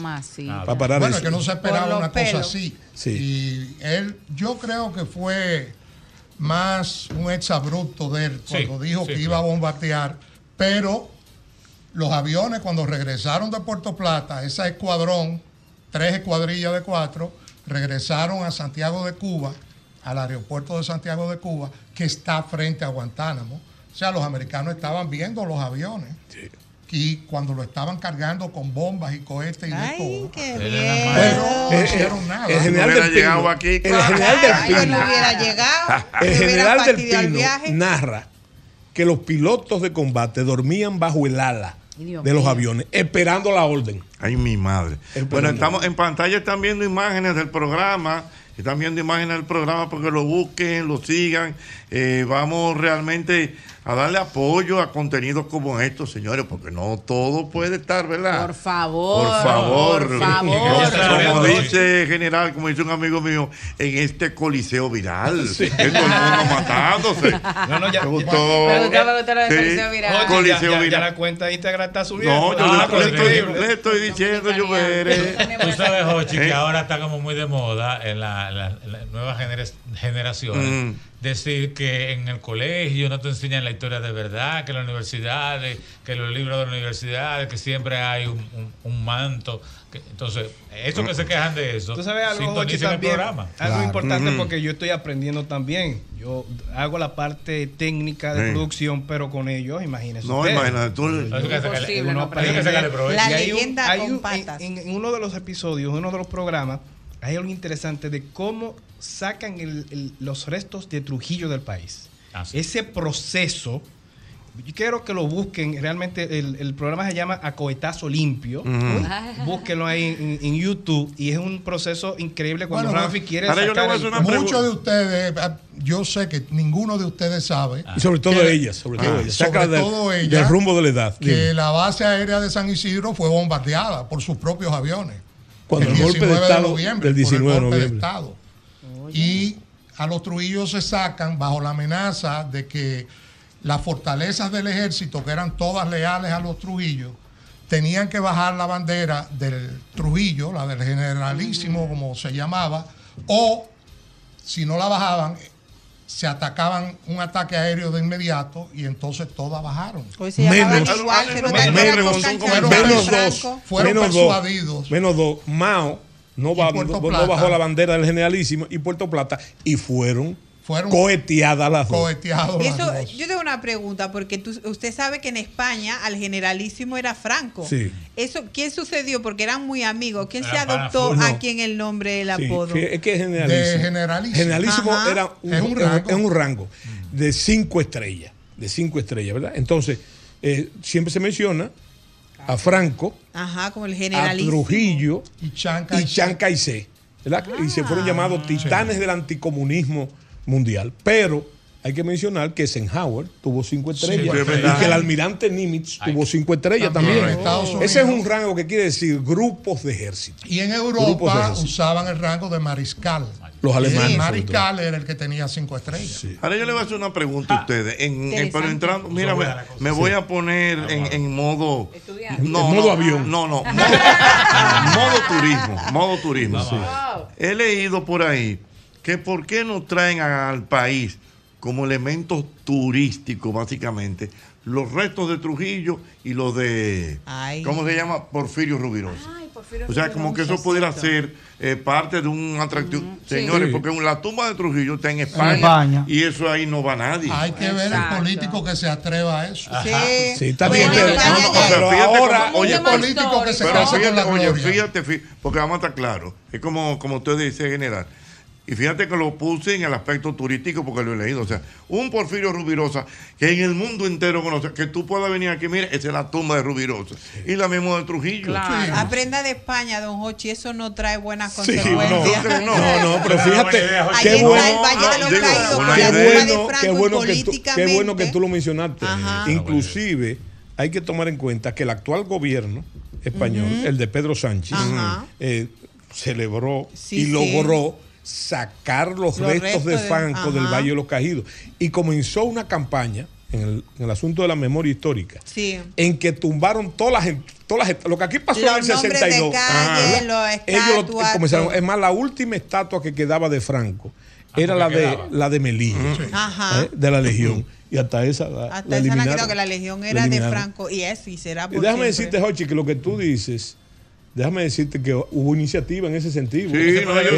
Para parar bueno, eso. que no se esperaba una cosa así. Sí. Y él, yo creo que fue más un exabrupto de él Sí, cuando dijo sí, que iba a bombardear, pero los aviones cuando regresaron de Puerto Plata, esa escuadrón, tres escuadrillas de cuatro, regresaron a Santiago de Cuba, al aeropuerto de Santiago de Cuba, que está frente a Guantánamo. O sea, los americanos estaban viendo los aviones. Y cuando lo estaban cargando con bombas y cohetes y de todo. qué bien. Pero Eh, no eh, hicieron nada. el general hubiera del Pino, llegado aquí, el general del Ay, Pino, no hubiera llegado. el me hubieran general del fastidiado el Pino viaje. narra que los pilotos de combate dormían bajo el ala Dios de los mío. aviones, esperando la orden. Ay, mi madre. Bueno, estamos en pantalla, están viendo imágenes del programa. Están viendo imágenes del programa porque lo busquen, lo sigan. Eh, vamos realmente a darle apoyo a contenidos como estos, señores, porque no todo puede estar, ¿verdad? Por favor. Por favor. Por favor. Como dice general, como dice un amigo mío, en este coliseo viral. Que todo el mundo matándose. No, no, ya-. Me gustó, me gustó lo del Sí. coliseo viral. Oye, Coliseo ya, ya- viral. ya la cuenta de Instagram está subiendo. No, yo Ah, le, le estoy, increíble. le estoy diciendo, yo veré. Tú sabes, Jochi, ¿Eh? que ahora está como muy de moda en la- la- las nuevas genera- generaciones Mm. Decir que en el colegio no te enseñan la historia de verdad, que en las universidades, que los libros de las universidades, que siempre hay un, un- un manto. que- entonces, esos que se quejan de eso, Tú sabes algo, Jochi, sintonicen el también, programa. algo Claro. importante porque yo estoy aprendiendo también. Yo hago la parte técnica de Sí. producción, pero con ellos, imagínense. No, imagínate, tú. Hay que sacarle- provecho. La Y hay un- leyenda hay con un- patas. En, en uno de los episodios, en uno de los programas, hay algo interesante de cómo sacan el- el- los restos de Trujillo del país. Ah, sí. Ese proceso, yo quiero que lo busquen. Realmente el, el programa se llama Acoetazo Limpio. Búsquenlo ahí en, en YouTube. Y es un proceso increíble cuando Bueno, Rafi quiere sacar. Muchos de ustedes, ah, yo sé que ninguno de ustedes sabe. Y sobre todo que- ellas, sobre todo Ah, ellas. sobre Saca del, todo del rumbo de la edad. que Dime. la base aérea de San Isidro fue bombardeada por sus propios aviones. Cuando el golpe de 19 Estado noviembre, del por el 19 de golpe de noviembre. Estado. Y a los Trujillos se sacan bajo la amenaza de que las fortalezas del ejército, que eran todas leales a los Trujillos, tenían que bajar la bandera del Trujillo, la del generalísimo, como se llamaba, o si no la bajaban, se atacaban un ataque aéreo de inmediato y entonces todas bajaron. Llamaban Menos- igual, dos. Fueron menos persuadidos. Dos, menos dos. Mao no, Puerto no bajó la bandera del generalísimo y Puerto Plata y fueron fueron coheteadas las dos. coheteados. las Eso, dos. yo tengo una pregunta, porque tú- usted sabe que en España al generalísimo era Franco. Sí. Eso, ¿Qué sucedió? Porque eran muy amigos. ¿Quién se Era adoptó full. No. aquí en el nombre, el Sí, apodo? es que es generalísimo. De generalísimo. Generalísimo era un, Es un es rango. es un rango de cinco estrellas. De cinco estrellas, ¿verdad? Entonces, eh, siempre se menciona a Franco, Ajá, como el a. Trujillo y Chiang y Chiang Kai-shek, ¿verdad? Y se Ah. fueron llamados titanes del anticomunismo mundial. Pero hay que mencionar que Eisenhower tuvo cinco estrellas sí, y que el almirante Nimitz tuvo cinco estrellas También también. en Estados Ese es un rango que quiere decir grupos de ejército. Y en Europa usaban el rango de mariscal. Los alemanes, El sobre mariscal era el que tenía cinco estrellas. Ahora yo le voy a hacer una pregunta a ustedes. En, en- pero entrando, mira, me, voy a poner en, en modo. En modo avión. No, no. Modo, modo turismo. Modo turismo. He leído por ahí que por qué no traen al país como elementos turísticos, básicamente, los restos de Trujillo y los de. Ay. ¿Cómo se llama? Porfirio Rubirosa. O sea, como que eso pudiera ser eh, parte de un atractivo. Señores, Sí. porque la tumba de Trujillo está en España, España. y eso ahí no va nadie. Hay que ver el político que se atreva a eso. Sí. Sí, está bien, pero, no, no, o sea, pero fíjate ahora, oye, político que se pero fíjate, la oye, fíjate, fí- porque vamos a estar claros. Es como, como usted dice, general. Y fíjate que lo puse en el aspecto turístico porque lo he leído. O sea, un Porfirio Rubirosa que en el mundo entero conoce, que tú puedas venir aquí, mire, esa es la tumba de Rubirosa. Y la misma de Trujillo. Sí. Aprenda de España, don Hochi, eso no trae buenas Sí, no, consecuencias. no, no, pero fíjate, Ahí qué está bueno, el Valle de los digo, Caídos, qué con la tumba de bueno, que tú, qué bueno que tú lo mencionaste. Ajá. Inclusive hay que tomar en cuenta que el actual gobierno español, el de Pedro Sánchez, eh, celebró Sí, y sí. logró sacar los, Los restos, restos de de- Franco del. Valle de los Caídos y comenzó una campaña en el, en el asunto de la memoria histórica Sí. en que tumbaron todas las todas las- lo que aquí pasó Los en el nombres de 62 calle, Ajá. los ellos lo- comenzaron es más la última estatua que quedaba de Franco era porque la de la de Melilla Ajá. ¿eh? de la Legión y hasta esa la, Hasta la esa la que la legión era de. Franco y es y será Y por déjame siempre. decirte, Jochi, que lo que tú dices, déjame decirte que hubo iniciativa en ese sentido. Sí, Eh, no, yo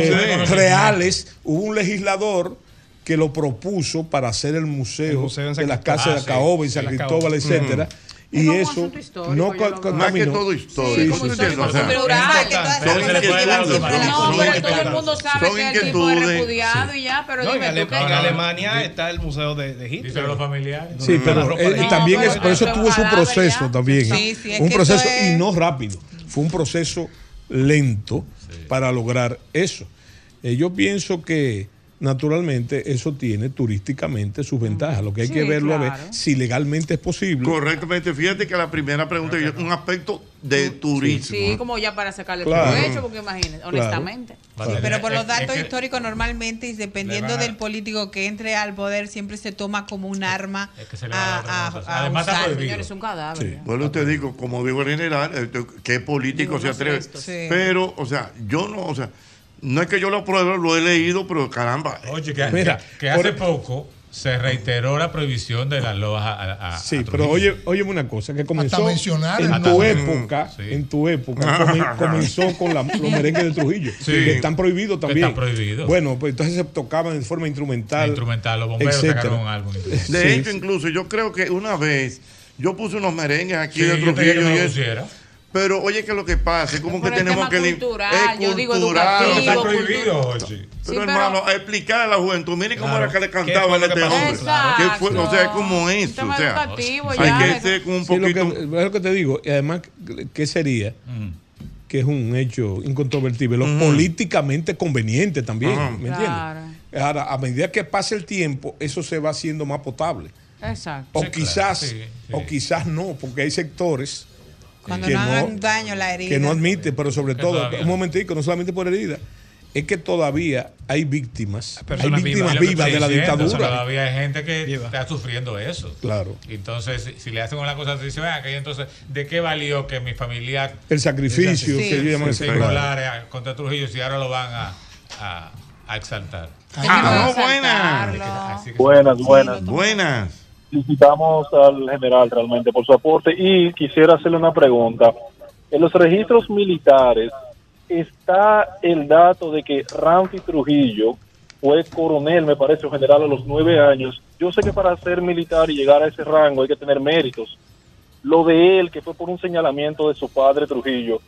sé. reales, hubo un legislador que lo propuso para hacer el museo, El museo de las San casas Cristóbal. de Ah, sí, Caoba y San Cristóbal, etcétera. Y eso no. Más que todo histórico. Sí, ¿Cómo sí, sí. O sea, son inquietudes, siempre. son No, pero todo el inquietudes. mundo sabe Son que el tipo es inquietudes. repudiado y ya, pero No, en. Alemania está el Museo de, de Hitler. Dice los familiares. Sí, pero eh, también por eso tuvo su proceso también. Sí, sí, es un proceso eso es- y no rápido. Fue un proceso lento para lograr eso. Eh, yo pienso que naturalmente eso tiene turísticamente sus ventajas. Lo que hay Sí, que verlo a ver si legalmente es posible. Correctamente. Fíjate que la primera pregunta es un aspecto de turismo. Sí, como ya para sacarle Claro. provecho, porque imagínate, Claro. honestamente. Sí, pero por los datos Es que- históricos normalmente y dependiendo a- del político que entre al poder siempre se toma como un arma se le va a Además, usar. Señores, un cadáver. Sí. Bueno, te digo, como digo el general, eh, ¿qué político Digo, se atreve? Pero, o sea, yo no, o sea, no es que yo lo apruebe, lo he leído, pero caramba. Oye, que, Mira, que- que hace poco se reiteró la prohibición de las lojas a, a- Sí, a pero oye, óyeme una cosa, que comenzó mencionar en tu época, Sí. en tu época, comi- comenzó con la- los merengues de Trujillo, Sí. que están prohibidos Que también. están prohibidos. Bueno, pues entonces se tocaban de forma instrumental. Instrumental, los bomberos etcétera. sacaron un álbum. incluso. De Sí, hecho, sí. incluso yo creo que una vez yo puse unos merengues aquí Sí, de Trujillo me y lo eso. pusiera. Pero oye, que lo que pasa es como Por que el tenemos tema que cultural, es yo digo cultural. educativo, Está prohibido. Pero, Sí, pero- hermano, a explicar a la juventud, miren cómo Claro. era que le ¿Qué fue cantaban a lo este hombre. Exacto. ¿Qué fue? O sea, es como eso. O sea, educativo, hay ya, que ser como un Sí, lo poquito. que, es lo que te digo, y además, ¿qué sería? Que es un hecho incontrovertible, lo políticamente conveniente también, Ajá. ¿me Claro. entiendes? Ahora, a medida que pase el tiempo, eso se va haciendo más potable. Exacto. O Sí, claro, quizás, sí, sí. o quizás no, porque hay sectores Cuando que no no- hagan daño a la herida. que no admite, pero sobre Que todo, todavía un no. momentico, no solamente por herida, es que todavía hay víctimas, hay personas víctimas vivas. vivas de la Sí, dictadura. Todavía hay gente que Viva. está sufriendo eso. Claro. Entonces, si, si le hacen una cosa, se dice, "Ven acá, y entonces, ¿de qué valió que mi familiar El sacrificio Sí. que ellos llaman contra Trujillo si ahora lo van a, a, a exaltar? Ah, buenas. Así que- Buenas, buenas. Buenas. Felicitamos al general realmente por su aporte y quisiera hacerle una pregunta. En los registros militares está el dato de que Ramfi Trujillo fue coronel, me parece, o general a los nueve años. Yo sé que para ser militar y llegar a ese rango hay que tener méritos. Lo de él, que fue por un señalamiento de su padre Trujillo,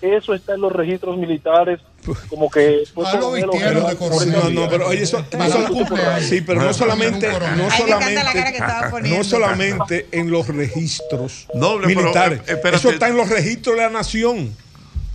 eso está en los registros militares, como que fue Ah, lo vistieron de coronel. No, no, pero oye, eso, un cumpleaños. sí, pero no solamente, no solamente, estaba poniendo. no solamente en los registros Doble, pero, militares, eh, espérate. eso está en los registros de la nación,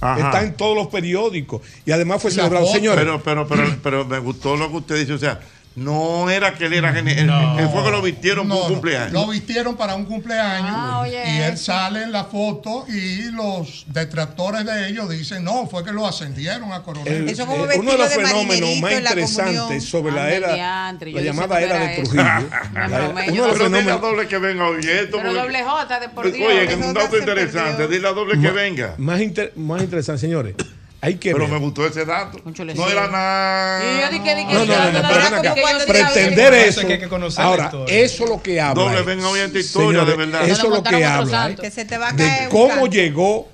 Ajá. está en todos los periódicos y además fue celebrado, señores. Pero, pero, pero, pero me gustó lo que usted dice. O sea, no era que él era gene- él, él fue que lo vistieron por No, un no, cumpleaños. Lo vistieron para un cumpleaños Ah, oye, y él eso. sale en la foto y los detractores de ellos dicen, no, fue que lo ascendieron a coronel. El- eh, uno de los fenómenos más interesantes sobre la era, diantre, la llamada era de eso. Trujillo. La- uno de los Pero dile a fenómenos doble que venga hoy esto. Pero porque- doble J, de por Dios. Oye, que es un dato interesante. Dile a doble que venga. Más, inter- más interesante, señores. Hay que Pero ver. me gustó ese dato. No era nada. Y yo dije, dije, No, no, no, pero ven Pretender eso. que hay que conocer la Ahora, historia. eso es lo que habla. Doble, venga hoy esta historia, señores, de verdad. Eso es lo que habla de cómo llegó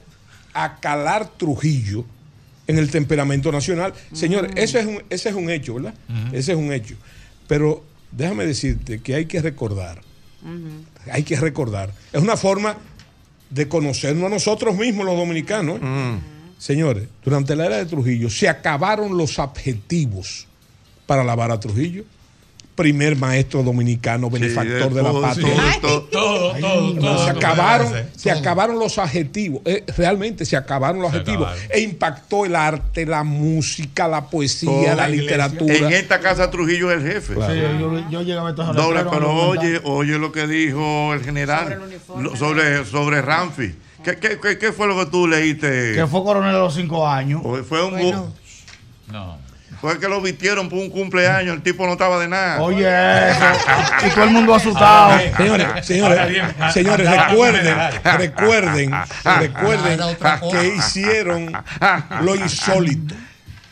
a calar Trujillo en el temperamento nacional. Señores, eso es un, ese es un hecho, ¿verdad? Ese es un hecho. Pero déjame decirte que hay que recordar, hay que recordar. Es una forma de conocernos a nosotros mismos, los dominicanos. ¿eh? Señores, durante la era de Trujillo se acabaron los adjetivos para alabar a Trujillo. Primer maestro dominicano, benefactor de la todo, patria. sí, todo, todo, Ay, todo, no, todo se acabaron, se acabaron los adjetivos. Eh, realmente se acabaron los Se adjetivos. acabaron. E impactó el arte, la música, la poesía, la literatura. En esta casa Trujillo es el jefe. Claro. Sí, yo, yo llegaba a estos Doble, letreros, pero oye, oye lo que dijo el general lo- sobre, sobre Ramfi. ¿Qué, qué, qué, qué fue lo que tú leíste? Que fue coronel a los cinco años. O Fue un Bueno. No. Fue que lo vistieron por un cumpleaños, el tipo no estaba de nada. Oye, eso. y todo el mundo asustado. Señores, Ahora señores, bien, señores, andaba recuerden, recuerden, recuerden que hicieron lo insólito,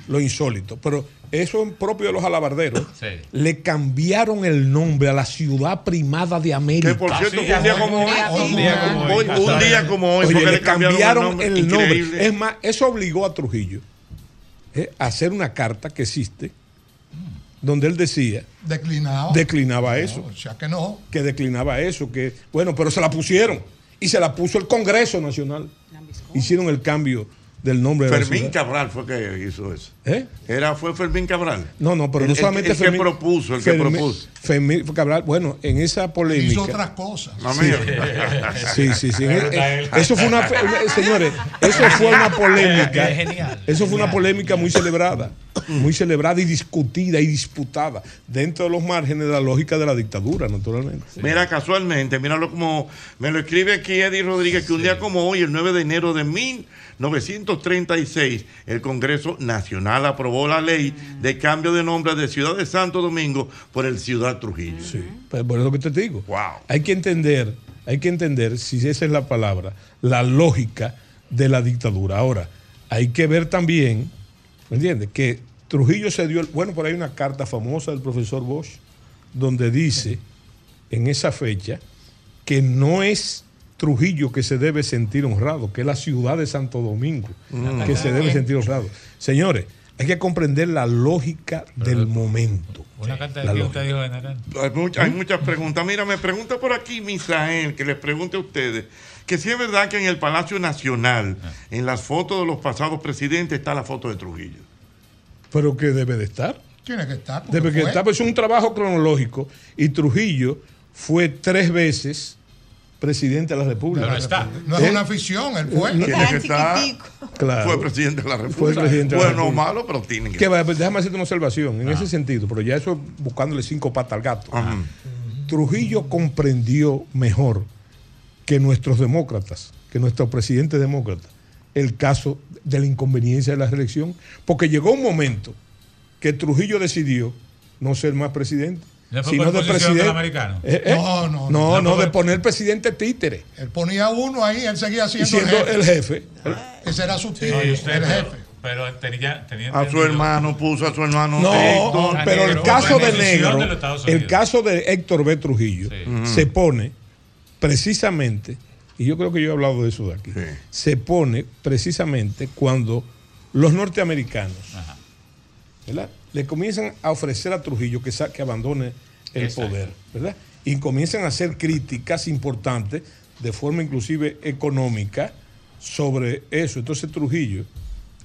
lo insólito, pero eso es propio de los alabarderos. Sí. Le cambiaron el nombre a la ciudad primada de América. Que por cierto, sí, un día como hoy, un día como hoy. hoy- un día como hoy, Oye, porque le cambiaron el nombre. Es más, eso obligó a Trujillo eh, a hacer una carta que existe donde él decía, Declinado. declinaba eso. O sea que no. que declinaba eso, que bueno, pero se la pusieron y se la puso el Congreso Nacional. Hicieron el cambio del nombre de la Fermín. Cabral fue que hizo eso. ¿Eh? Era, fue Fermín Cabral. No, no, pero El- no el- solamente el que Fermín- propuso, el que Fermín- propuso. Fermín Cabral, bueno, en esa polémica. Hizo otras cosas. Sí, sí, sí. Eh, eh, él. Eso fue una, una- señores, eso fue una polémica. Es genial. Eso fue una polémica muy celebrada, muy celebrada y discutida y disputada dentro de los márgenes de la lógica de la dictadura, naturalmente. Mira, casualmente, míralo como me lo escribe aquí Eddie Rodríguez, que un día como hoy, el 9 de enero de 1936, el Congreso Nacional aprobó la ley de cambio de nombre de Ciudad de Santo Domingo por el Ciudad Trujillo. Sí, pero por eso que te digo. Wow. Hay que entender, hay que entender, si esa es la palabra, la lógica de la dictadura. Ahora, hay que ver también, ¿me entiendes? Que Trujillo se dio, el- bueno, por ahí hay una carta famosa del profesor Bosch, donde dice en esa fecha que no es Trujillo que se debe sentir honrado, que es la ciudad de Santo Domingo que se debe sentir honrado. Señores, hay que comprender la lógica del momento. Una carta de usted dijo, general. Hay, hay muchas preguntas. Mira, me pregunta por aquí Misael, que les pregunte a ustedes, que si es verdad que en el Palacio Nacional, en las fotos de los pasados presidentes, está la foto de Trujillo. Pero que debe de estar. Tiene que estar. Debe que estar, pues es un trabajo cronológico. Y Trujillo fue tres veces presidente de la República. Pero está. No es ¿Eh? una afición, él fue. No- Tiene que estar. Claro. Fue presidente de la República. Fue presidente de la Bueno o República. malo, pero tiene que Que pues, déjame hacerte una observación en ese sentido, pero ya eso es buscándole cinco patas al gato. Ajá. Trujillo comprendió mejor que nuestros demócratas, que nuestro presidente demócrata, el caso de la inconveniencia de la reelección, porque llegó un momento que Trujillo decidió no ser más presidente, ¿Le fue sino de presidente. Eh, eh, No, no, no, no. no, de poner presidente títere Él ponía uno ahí, él seguía siendo siendo el el jefe. jefe. Ese era su y el usted, pero, jefe. pero tenía, tenía A su hermano puso a su hermano. No, Héctor. pero el caso de Negro, el caso de Héctor B. Trujillo, Sí. se pone precisamente, y yo creo que yo he hablado de eso de aquí, Sí. se pone precisamente cuando los norteamericanos, ¿verdad? le comienzan a ofrecer a Trujillo que, que abandone el Exacto. poder, ¿verdad? Y comienzan a hacer críticas importantes, de forma inclusive económica, sobre eso. Entonces Trujillo,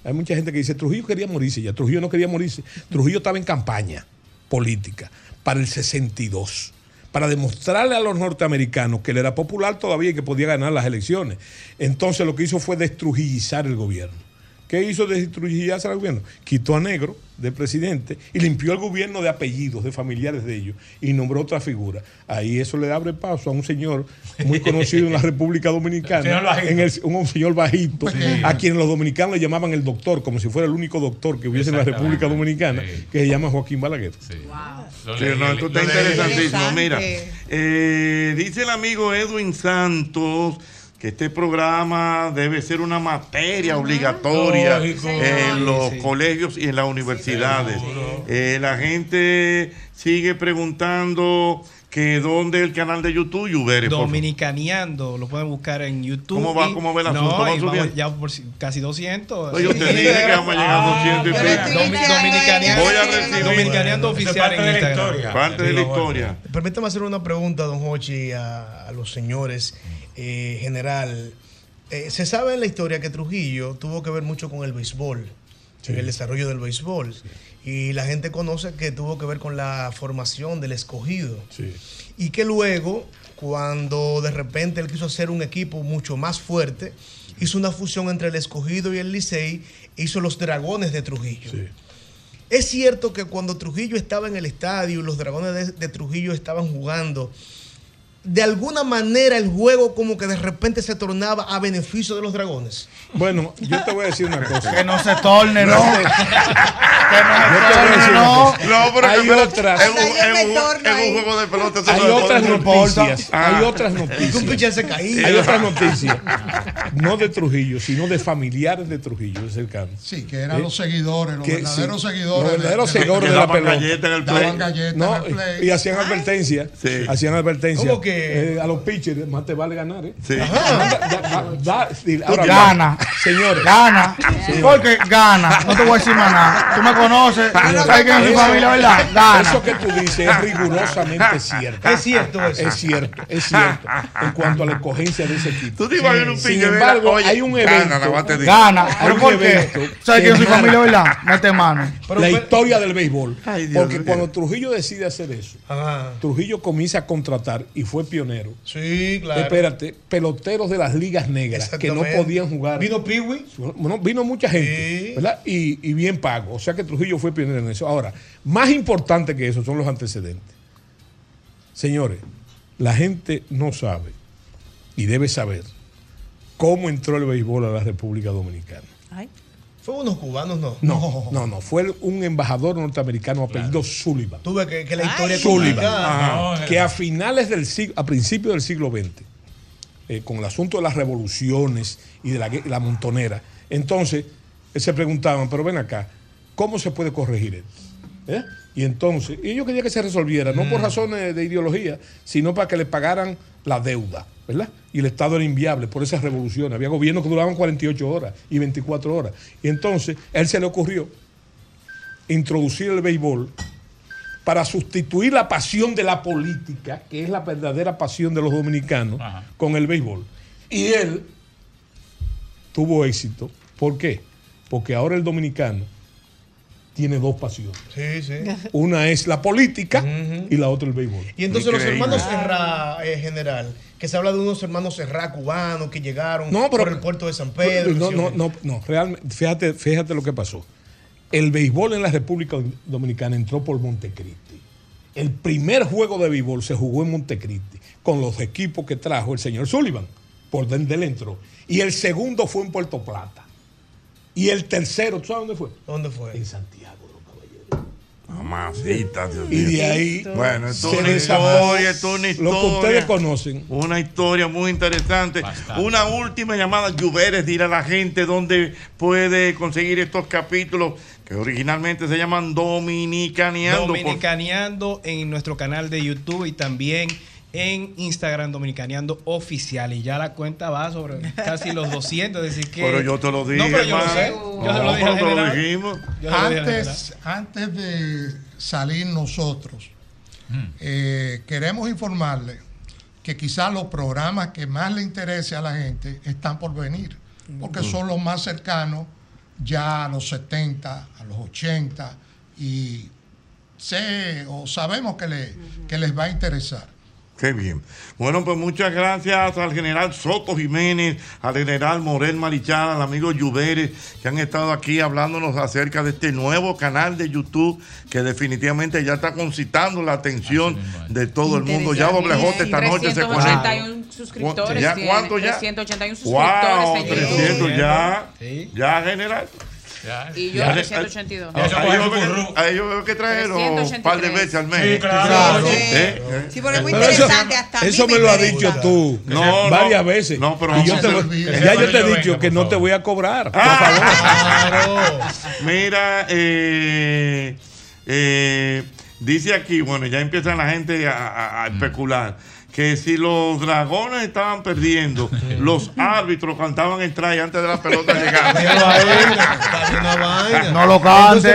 hay mucha gente que dice, Trujillo quería morirse ya, Trujillo no quería morirse, Trujillo estaba en campaña política para el 62, para demostrarle a los norteamericanos que él era popular todavía y que podía ganar las elecciones. Entonces lo que hizo fue destrujillizar el gobierno. ¿Qué hizo destrujillizar el gobierno? Quitó a Negro de presidente y limpió el gobierno de apellidos, de familiares de ellos, y nombró otra figura. Ahí eso le abre paso a un señor muy conocido en la República Dominicana, Señor bajito. en el- un señor bajito, a quien los dominicanos le llamaban el doctor, como si fuera el único doctor que hubiese en la República Dominicana, que se llama Joaquín Balaguer. Sí, no, esto está interesantísimo. Mira, eh, dice el amigo Edwin Santos que este programa debe ser una materia obligatoria Lógico. en los Sí. colegios y en las universidades. Eh, la gente sigue preguntando que dónde el canal de YouTube, Yubere. Dominicaneando, lo pueden buscar en YouTube. ¿Cómo va- y- cómo va el no, asunto? ¿Va y vamos ya por si- casi 200. Oye, yo te dije que vamos a llegar a 200 y pico. Domi- Dominicaneando, Voy a recibir. Dominicaneando es oficial parte en de la Instagram. historia. Parte de la historia. Permítame hacer una pregunta, don Hochi, a, a los señores eh, general. Eh, se sabe en la historia que Trujillo tuvo que ver mucho con el béisbol, en el desarrollo del béisbol. Y la gente conoce que tuvo que ver con la formación del escogido. Y que luego, cuando de repente él quiso hacer un equipo mucho más fuerte, hizo una fusión entre el escogido y el Licey, hizo los dragones de Trujillo. Es cierto que cuando Trujillo estaba en el estadio los dragones de, de Trujillo estaban jugando, de alguna manera el juego como que de repente se tornaba a beneficio de los dragones. Bueno, yo te voy a decir una cosa. Que no se torne, ¿no? no. No, pero hay que- otras. es un- es un- es un juego de pelota. eso Hay no otras noticias. Ah. Hay otras noticias. pitcher se caía. Hay otras noticias. No de Trujillo, sino de familiares de Trujillo, de cercanos. Sí, que eran los seguidores, los Que verdaderos sí, seguidores. Los verdaderos de- de- seguidores de la daban pelota. galletas en el play. Daban galletas No, en el play. Y hacían advertencias. Hacían advertencias. ¿Cómo que? Eh, a los pitchers, más te vale ganar. ¿eh? Sí. Da- da- da- sí, ahora, Gana. Señores. Gana. Sí. Porque gana. No te voy a decir más nada. Tú me conoces. ¿Sabes quién es mi Eso- familia, verdad? Gana. Eso que tú dices es rigurosamente cierto. Es cierto eso. Es cierto, es cierto. En cuanto a la escogencia de ese equipo. Tú te un Sin pique, embargo, oye, hay un evento. Gana. ¿Pero por qué? ¿Sabes quién es mi que familia, verdad? Mete mano. la historia del béisbol. Ay, Dios Porque cuando Trujillo decide hacer eso, Trujillo comienza a contratar y fue pionero. Sí, claro. Espérate, peloteros de las ligas negras que no podían jugar. Vino Piwi. Bueno, vino mucha gente, ¿verdad? Y, y bien pago. O sea que Trujillo fue pionero en eso. Ahora, más importante que eso son los antecedentes. Señores, la gente no sabe y debe saber cómo entró el béisbol a la República Dominicana. Fue unos cubanos, no. No, no, no. Fue un embajador norteamericano apellido Sullivan. Tuve que, que la historia Sullivan, complicada. ajá, que a finales del siglo, a principios del siglo XX, eh, con el asunto de las revoluciones y de la, la montonera, entonces eh, se preguntaban, pero ven acá, ¿cómo se puede corregir esto? ¿Eh? Y entonces, y yo quería que se resolviera, no Mm. por razones de ideología, sino para que le pagaran la deuda, ¿verdad? Y el Estado era inviable por esas revoluciones. Había gobiernos que duraban 48 horas y 24 horas. Y entonces, él se le ocurrió introducir el béisbol para sustituir la pasión de la política, que es la verdadera pasión de los dominicanos, con el béisbol. Y él tuvo éxito. ¿Por qué? Porque ahora el dominicano tiene dos pasiones. Sí, sí. Una es la política y la otra el béisbol. Y entonces los hermanos Serra, eh, general, que se habla de unos hermanos Serra cubanos que llegaron No, pero- por el puerto de San Pedro. No, no, no, no, realmente, fíjate, fíjate lo que pasó. El béisbol en la República Dominicana entró por Montecristi. El primer juego de béisbol se jugó en Montecristi con los equipos que trajo el señor Sullivan, por donde él entró. Y el segundo fue en Puerto Plata. Y el tercero, ¿tú sabes dónde fue? ¿Dónde fue? En Santiago. Mamacita, Dios Y mío. de ahí Bueno, esto es una historia, esto es una historia. lo que ustedes conocen. Una historia muy interesante. Una última llamada, Lluveres, dirá a la gente dónde puede conseguir estos capítulos que originalmente se llaman Dominicaneando. por- Dominicaneando en nuestro canal de YouTube y también en Instagram Dominicaneando Oficial. Y ya la cuenta va sobre casi los 200. Es decir que. Pero yo te lo dije, No, pero yo lo. No, se dije pero dijimos. Yo Antes, antes de salir nosotros, Mm. eh, queremos informarle que quizás los programas que más le interese a la gente están por venir, porque son los más cercanos ya a los 70, a los 80, y sé o sabemos que, le, que les va a interesar. Qué bien. Bueno, pues muchas gracias al general Soto Jiménez, al general Morel Marichal, al amigo Lluvere, que han estado aquí hablándonos acerca de este nuevo canal de YouTube que definitivamente ya está concitando la atención de todo el mundo. Ya Doble J esta noche se conecta. 381 suscriptores. ¿Ya cuánto ya? 381 suscriptores Wow, en YouTube. 300 ya. Ya, general. Y yo Ya. 382. Ah, Ahí yo veo- que trajeron un par de 383. veces al mes. Sí, claro. Sí. Sí. ¿Eh? ¿Eh? Sí, pero es muy Pero eso- interesante. hasta a Eso me lo has dicho tú No, no. varias veces. No, pero y yo te olvide. ya yo te he Venga, dicho por que no te voy a cobrar. Por Mira, eh, eh, dice aquí, bueno, ya empieza la gente a, a- a especular que si los dragones estaban perdiendo, los árbitros cantaban el try antes de la pelota llegar. No lo cante.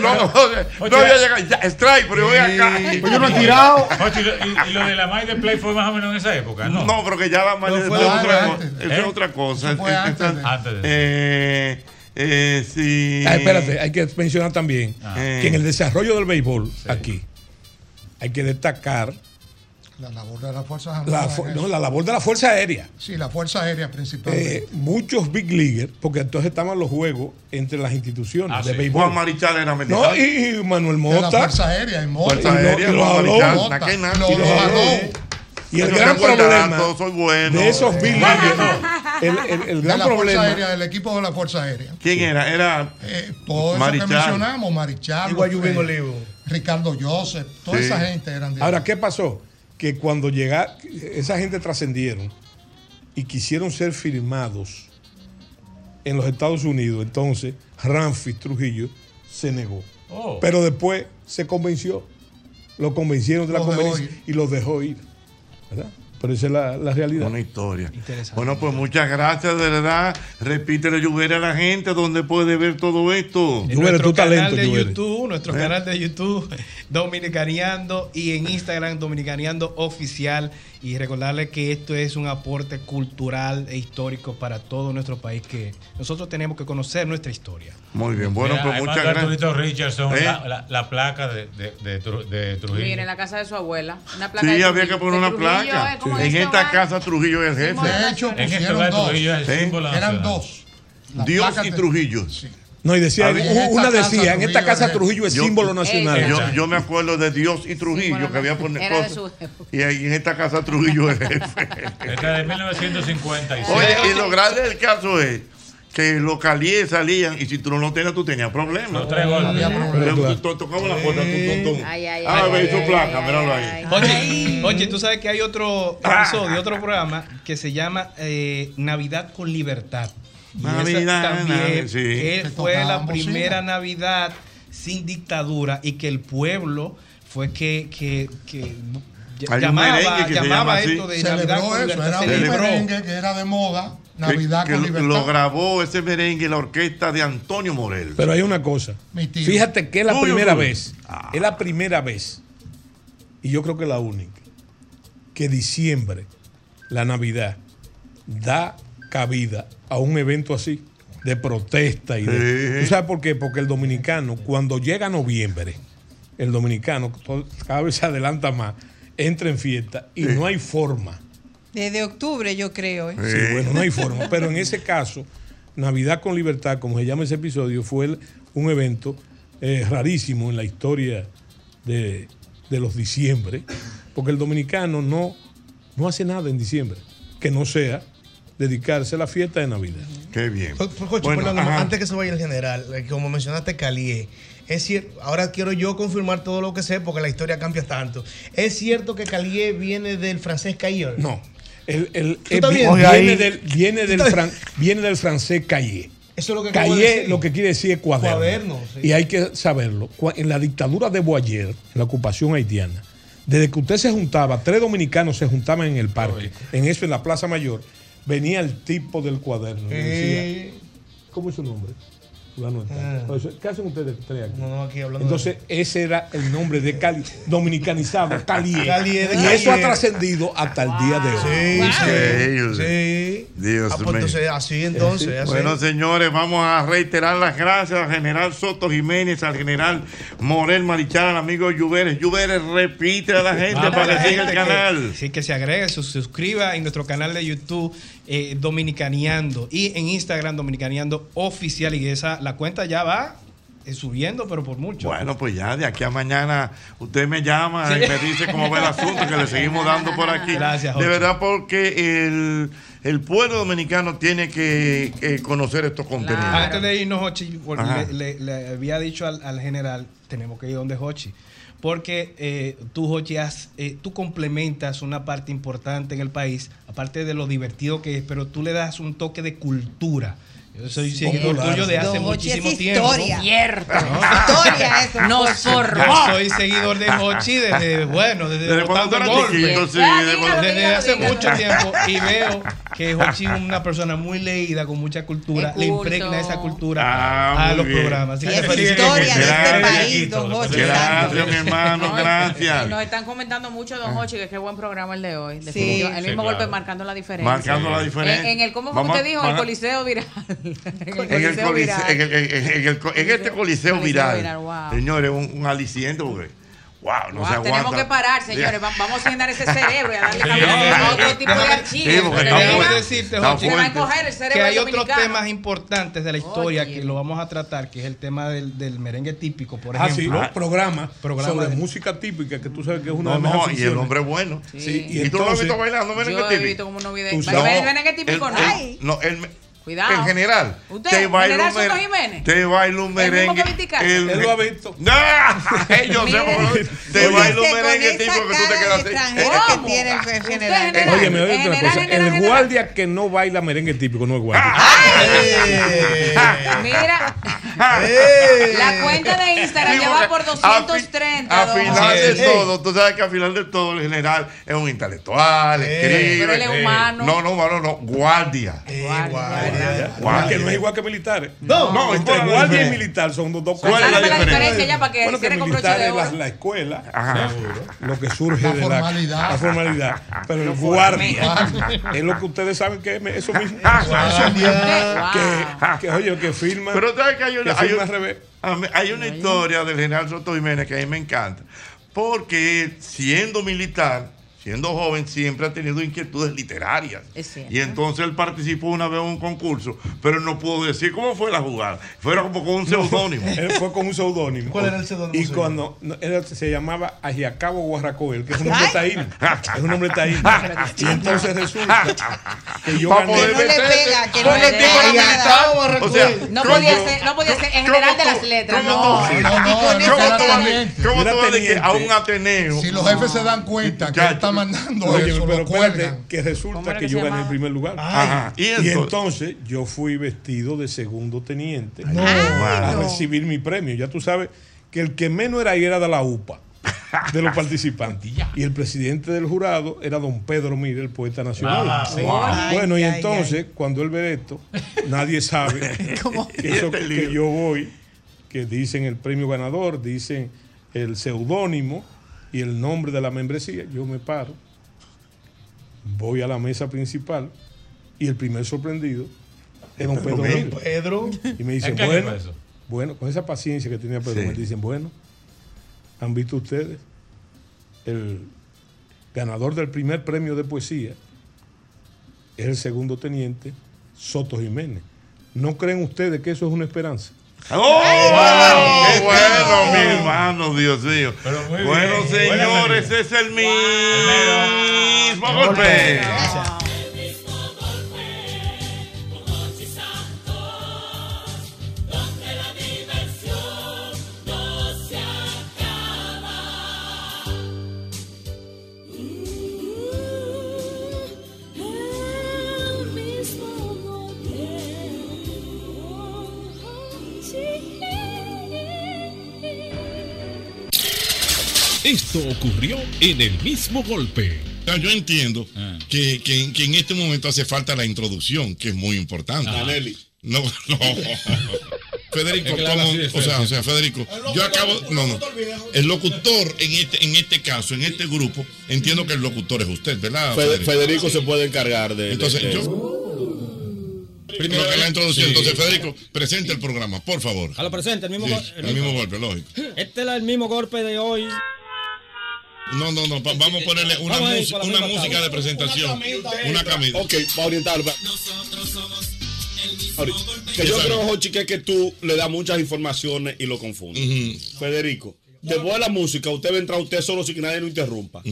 No, no, no. Ya, strike, pero yo voy acá. Pues yo no he tirado. Oye, y, lo- y- y lo de la May de Play fue más o menos en esa época, ¿no? No, pero que ya la May de Play es antes, otra, antes. cosa. Eso ¿Eh? es otra cosa. Eh, antes esta- de- Antes de- eh, eh, sí. Ah, espérate, hay que mencionar también Ah. que en el desarrollo del béisbol aquí hay que destacar La labor de las Fuerzas la, Armadas. fu- es no, la labor de la Fuerza Aérea. Sí, la Fuerza Aérea principalmente. Eh, muchos big leaguers, porque entonces estaban los juegos entre las instituciones Ah, de sí. béisbol. Juan Marichal era No, militar. y, y Manuel de Mota. la Fuerza Aérea y Mota. Fuerza Aérea, y los Y el gran problema buenos. de esos big leaguers, el, el- el de gran la Fuerza problema, Aérea, del equipo de la Fuerza Aérea. ¿Quién era? Era Eh, todo eso Marichal. que mencionamos, Marichal, Y Guayubín eh, Olivo. Ricardo Joseph, toda Sí. esa gente eran de Ahora, ¿qué pasó? Que cuando llega, esa gente trascendieron y quisieron ser firmados en los Estados Unidos, entonces Ramfis Trujillo se negó. Oh. Pero después se convenció, lo convencieron de la Los conveniencia y los dejó ir. ¿verdad? Pero esa es la, la realidad. Una historia. Bueno, pues muchas gracias, de verdad. Repítele, Lluvere, a la gente donde puede ver todo esto. En nuestro canal de Lluvere. YouTube, nuestro ¿Eh? canal de YouTube, Dominicaneando, y en Instagram, Dominicaneando Oficial. Y recordarle que esto es un aporte cultural e histórico para todo nuestro país, que nosotros tenemos que conocer nuestra historia. Muy bien, bueno, Mira, pues muchas gracias. Richardson ¿Eh? la, la- la placa de, de, de, Tru- de Trujillo. Mira, en la casa de su abuela. Una placa Sí, de había que poner una Trujillo, placa. ¿eh? ¿Cómo En esta casa Trujillo es el jefe. De hecho, En este dos. Trujillo es el ¿Eh? símbolo Eran nacional. dos. Dios y de- Trujillo. No, y decía, ver, una decía, en esta casa Trujillo es Yo- símbolo nacional. Yo, yo me acuerdo de Dios y Trujillo, bueno, que había poner cosas. Y ahí en esta casa Trujillo es el jefe. Esta es de 1956. Oye, y lo grande del caso es que los calíes salían y si tú no lo tenías, tú tenías problemas. Los tres golpes. Tú- tú tocabas la puerta. Ay, ay, Ah, ay, ve ay, su ay, placa, míralo ahí. Oye, tú sabes que hay otro episodio, otro programa que se llama eh, Navidad con Libertad. Navidad, también sí. fue la primera bocina. Navidad sin dictadura y que el pueblo fue que, que, que Hay un llamaba, merengue que se llama llamaba así. esto de Navidad con eso, Libertad. era un Celebró. merengue que era de moda, Navidad que con lo- libertad. lo grabó ese merengue la orquesta de Antonio Morel. Pero hay una cosa. Fíjate que es la primera vez. Es la primera vez. Y yo creo que la única. Que diciembre, la Navidad, da cabida a un evento así. De protesta y de. Sí. ¿Tú sabes por qué? Porque el dominicano, cuando llega noviembre, el dominicano cada vez se adelanta más, entra en fiesta y no hay forma. Desde octubre, yo creo. ¿eh? Sí, bueno, no hay forma. Pero en ese caso, Navidad con Libertad, como se llama ese episodio, fue el- un evento eh, rarísimo en la historia de, de los diciembre, porque el dominicano no, no hace nada en diciembre que no sea dedicarse a la fiesta de Navidad. Qué bien. Pues, pues, Bueno, perdón, antes que se vaya el general, eh, como mencionaste Calié, es cierto, ahora quiero yo confirmar todo lo que sé porque la historia cambia tanto. ¿Es cierto que Calié viene del francés Cailleur? No. El, el- viene, ahí. del, viene, ¿Tú del estás- fran- viene del francés cahier. Eso es lo que decir. lo que quiere decir es cuaderno. Cuaderno, sí. Y hay que saberlo. En la dictadura de Boyer, en la ocupación haitiana, Desde que usted se juntaba, tres dominicanos se juntaban en el parque, en eso, en la Plaza Mayor, venía el tipo del cuaderno. y decía, Eh, ¿Cómo es su nombre? Tal. Ah. Entonces, ¿Qué hacen ustedes tres aquí? No, no, aquí hablando Entonces, ese era el nombre de Cali, dominicanizado, de y eso ha trascendido hasta el día de hoy. Sí, sí. sí. Dios Ah, pues mío. entonces, así entonces. así. Bueno, señores, vamos a reiterar las gracias al general Soto Jiménez, al general Morel Marichal, al amigo Lluveres. Lluveres, repite a la gente Vamos, para que siga el gente que- canal. sí, que se agregue, se suscriba en nuestro canal de YouTube eh, Dominicaneando y en Instagram Dominicaneando Oficial y esa la cuenta ya va eh, subiendo, pero por mucho. Bueno, pues ya de aquí a mañana usted me llama Sí. y me dice cómo va el asunto, que le seguimos dando por aquí. Gracias, De verdad, porque el, el pueblo dominicano tiene que eh, conocer estos contenidos. Antes de irnos, Hochi, le, le- le había dicho al, al general, tenemos que ir donde Hochi. Porque eh, tú, has- eh, tú complementas una parte importante en el país, aparte de lo divertido que es, pero tú le das un toque de cultura. Yo soy seguidor tuyo de hace Don muchísimo es tiempo. historia. Cierto. Historia eso. Nos formó. Yo soy seguidor de Hochi desde, bueno, desde, Desde cuando Golpe. chiquito, sí, desde cuando- Desde hace mucho tiempo. Y veo que Hochi es una persona muy leída, con mucha cultura. Le impregna esa cultura Ah, a los bien. programas. Así Sí, que es historia de este Gracias. país, don Hochi Gracias, mi hermano, No, gracias. Nos están comentando mucho, don Hochi, que qué buen programa el de hoy. Sí. El Sí, mismo claro. golpe marcando la diferencia. Marcando la diferencia. En, en el, ¿cómo usted dijo? El coliseo viral. En, el coliseo, en, el- en- en el- en este coliseo viral, viral, wow. señores, un, un aliciente porque, wow, no Wow, se aguanta. tenemos que parar, señores. Va- Vamos a llenar ese cerebro y a darle Sí. a otro tipo de archivos. Sí, Déjame decirte, que hay otros temas importantes de la historia que lo vamos a tratar, que es el tema del, del merengue típico, por Ah, sí, ejemplo. ¿no? programa, Programa sobre de- música típica, que tú sabes que es una No, de las no, y el hombre es bueno. Sí, ¿Y, tú lo has visto bailando merengue Yo he típico? visto como sabes- merengue típico, el- no. el- Ay. No, el, Cuidado. En general. ¿Usted, te baila General un Jiménez? Te baila un ¿El mismo merengue. el- Él lo ha visto. ¡No! Sé, porque te baila un merengue tipo que tú te cara quedas de así. extranjero Eh, que tiene el Usted, general. general. Oye, me oye otra General, cosa. general, El general. guardia que no baila merengue típico no es guardia. Mira, ¡Eh! la cuenta de Instagram ya va por a fi- 230. A don final de todo, tú sabes que al final de todo el general es un intelectual, escribe. Pero él es humano. No, no, humano, no, guardia. Guardia, que no es igual que militares. No, no, entre ¿cuál es la guardia y diferencia? militar son dos, dos ¿Cuál es la diferencia? ya para que Bueno, que militar es la, la escuela, Ajá. lo que surge La de la formalidad. la formalidad. Pero el guardia es lo que ustedes saben que es eso mismo. Guardia. Que, que, oye, que firma. Pero sabes que hay una, que hay un- al revés. hay una historia del general Soto Jiménez que a mí me encanta. Porque siendo militar, siendo joven, siempre ha tenido inquietudes literarias. Y entonces él participó una vez en un concurso, pero no pudo decir cómo fue la jugada. Fue como con un seudónimo. Él fue con un seudónimo. ¿Cuál era el seudónimo Y cuando no, él se llamaba Ajiacabo Guarracoel, que es un nombre taíno. Es un nombre taíno. Y entonces resulta que yo gané. poder No le pega, que no le pega. O sea, No ¿cómo- podía ser, no podía ser en general de las letras. ¿Cómo No. No, no, ¿Cómo no, tú vas a- decir a un. Ateneo? Si los jefes se dan cuenta que está mandando Oye, eso, pero espérate, que ¿Cómo resulta que que yo gané el primer lugar. Ajá. ¿Y Y entonces? yo fui vestido de segundo teniente No. a recibir mi premio. Ya tú sabes que el que menos era ahí era de la UPA, de los participantes. Y el presidente del jurado era don Pedro Mire, el poeta nacional. Ah, sí. Bueno, y ay, entonces, cuando él ve esto, nadie sabe que, eso que yo voy, que dicen el premio ganador, dicen el seudónimo y el nombre de la membresía. Yo me paro, voy a la mesa principal y el primer sorprendido es don Pedro. Pedro. Y me dicen, ¿En qué año bueno, bueno, con esa paciencia que tenía Pedro, Sí. me dicen, bueno, han visto ustedes el ganador del primer premio de poesía es el segundo teniente Soto Jiménez. ¿No creen ustedes que eso es una esperanza? ¡Oh! ¡Qué bueno, mi hermano, Dios mío! Bueno, bien. señores, es el mismo golpe. Esto ocurrió en el mismo golpe. Yo entiendo que, que- que en este momento hace falta la introducción, que es muy importante. No, no. Federico, ¿cómo? o sea, o sea, Federico, yo acabo, no, no. El locutor en este, en este caso, en este grupo, entiendo que el locutor es usted, ¿verdad? Fede- Federico se puede encargar de. Entonces, de- de- yo. Primero que la introducción. Sí. Entonces, Federico, presente el programa, por favor. A lo presente, el mismo, Sí, go- el mismo golpe, lógico. Este es el mismo golpe de hoy. No, no, no, pa- vamos a ponerle una, Vamos música de presentación. Una camisa. Ok, para orientarlo. pa- Ahorita, Que yo creo. Jochi, que es que tú le das muchas informaciones y lo confundes. Federico, después de la música, usted va a entrar usted solo sin que nadie lo interrumpa.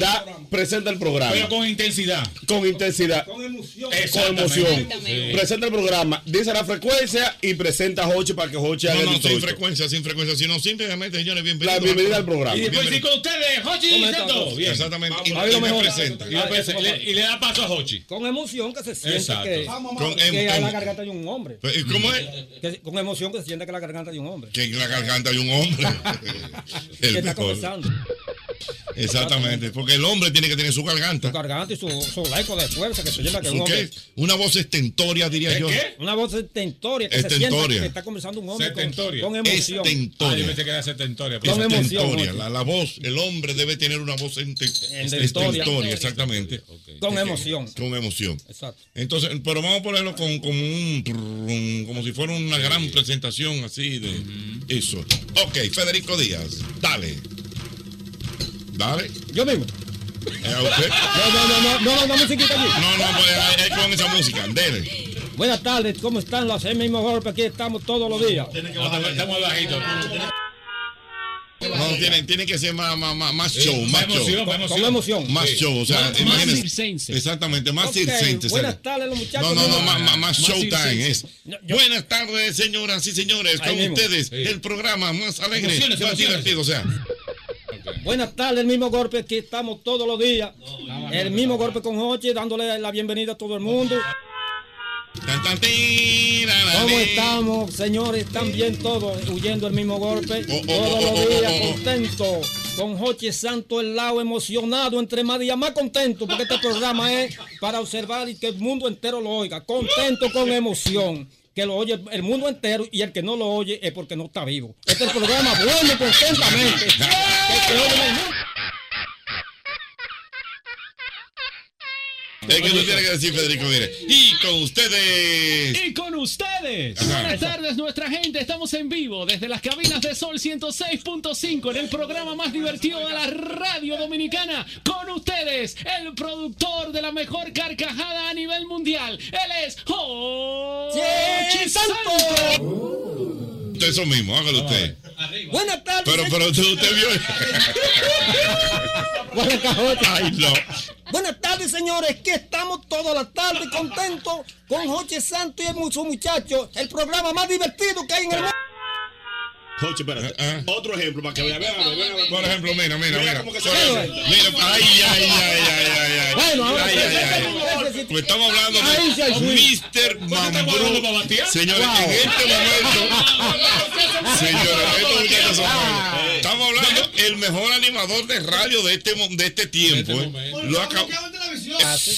Da, presenta el programa. Pero con intensidad. Con intensidad. Con emoción. Con emoción. Sí. Presenta el programa, dice la frecuencia y presenta a Jochi para que Jochi haga No, no, el sin introito. frecuencia, sin frecuencia, sino simplemente, señores, bienvenidos. La bienvenida al programa. Y después sí con ustedes, Jochi ¿Cómo está Santos. todo? Bien. Exactamente. Y, y me mejor. presenta. Y, le, y le da paso a Jochi. Con emoción que se siente Exacto. que, Con que em- a la em- garganta de un hombre. ¿Y cómo es? Que- con emoción que se siente que la garganta de un hombre. Que la garganta hay un hombre. que El está mejor. Exactamente, porque el hombre tiene que tener su garganta. Su garganta y su, su laico de fuerza que se lleva que un ¿Su hombre. qué? Una voz estentoria, diría yo. Una voz estentoria que se Estentoria. siente que está conversando un hombre con, emoción. Estentoria. Ah, yo pensé que era setentoria. Con emoción, Estentoria. La, la voz, el hombre debe tener una voz ente- Estentoria. estentoria, exactamente. Con emoción. Con emoción. Exacto. Entonces, pero vamos a ponerlo con, como un como si fuera una gran presentación así de eso. Ok, Federico Díaz, dale. Dale. Yo mismo. ¿Es a usted? No, no, no, no, no, no, no musiquita allí. No, no, pues, es con esa música, dele. Buenas tardes, ¿cómo están los el mismo golpe? Aquí estamos todos los días. Estamos bajitos. No, tiene, tiene que ser más, más, más, más show, más más emoción, show. más emoción. Con emoción. Más Sí. show, o sea, Más- más imagínese. circense. Exactamente, más Ok, circense. buenas tardes, los muchachos. No, no, no, Mira. más, más, más showtime es. No, Buenas tardes, señoras y señores, Ahí con mismo. ustedes, Sí. el programa más alegre, Emociones, más emociones. divertido, o sea. Buenas tardes, el mismo golpe, aquí estamos todos los días. El mismo golpe con Jochi, dándole la bienvenida a todo el mundo. ¿Cómo estamos, señores? ¿Están bien todos, huyendo el mismo golpe? oh, todos oh, los oh, días, oh, oh. contentos. Con Jochi Santo el lado emocionado, entre más días más contento, porque este programa es para observar y que el mundo entero lo oiga. Contento con emoción. Que lo oye el mundo entero y el que no lo oye es porque no está vivo. Este es el programa bueno y contentamente. Que se oye en el mundo. Es que tú tienes que decir, Federico, mire. Y con ustedes. Y con ustedes. Ajá. Buenas tardes, nuestra gente. Estamos en vivo desde las cabinas de Sol 106.5 en el programa más divertido de la radio dominicana. Con ustedes, el productor de la mejor carcajada a nivel mundial. Él es Jochi Santos. Eso mismo, hágalo usted. Buenas tardes. Pero, pero usted, usted vio. Buenas tardes. Ay, no. Buenas tardes, señores. Que estamos toda la tarde contentos con Joche Santo y el mu- su muchacho. El programa más divertido que hay en el mundo. Jochi, espérate. Otro ejemplo para que vea. vea, vea, vea, vea. Por ejemplo, mira, mira, mira. Mira, ay, ay, ay, ay, ay, ay. Bueno, ahora Ay, ay, ay. estamos hablando de. Mr. Mambrú. Señores, Wow. en este momento. Señores, estos. Estamos hablando el mejor animador de radio de este, de este tiempo. eh. Lo acabo.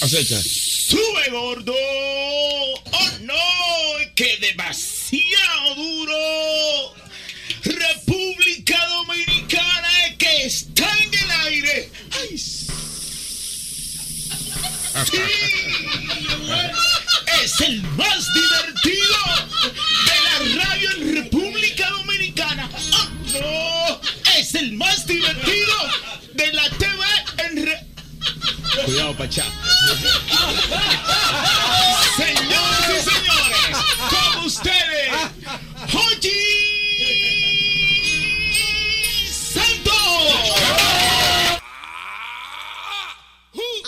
Acecha. ¡Sube, gordo! ¡Oh, no! ¡Que demasiado duro! República Dominicana que está en el aire. ¡Ay! sí! Es el más divertido de la radio en República Dominicana. ¡Oh, no! Es el más divertido de la TV en Re- Cuidado, Pachá. Señoras y señores, con ustedes, Jochi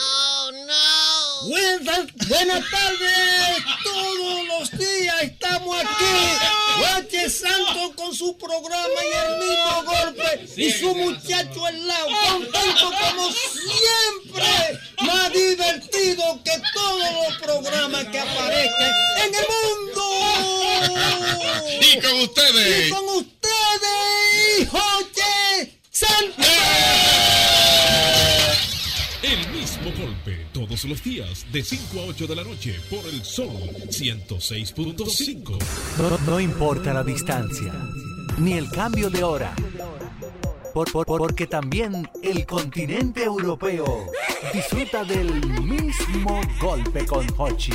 Oh, no. Buenas, buenas tardes. Todos los días estamos aquí. Joche Santo con su programa y el mismo golpe. Y su muchacho al lado. Contento como siempre. Más divertido que todos los programas que aparezcan en el mundo. Y con ustedes. Y con ustedes, Joche Santo. Todos los días de 5 a 8 de la noche por el Sol 106.5. No, no importa la distancia, ni el cambio de hora. Por- por- por- porque también el continente europeo disfruta del mismo golpe con Hochi.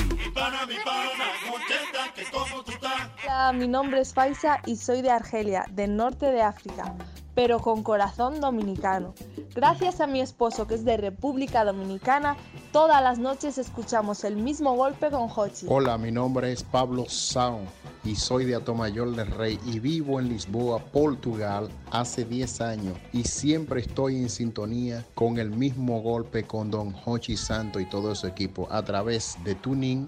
Hola, mi nombre es Faisa y soy de Argelia, del norte de África, pero con corazón dominicano. Gracias a mi esposo que es de República Dominicana, todas las noches escuchamos el mismo golpe con Hochi. Hola, mi nombre es Pablo Sao y soy de Atomayor del Rey y vivo en Lisboa, Portugal, hace 10 años y siempre estoy en sintonía con el mismo golpe con Don Hochi Santo y todo su equipo a través de Tuning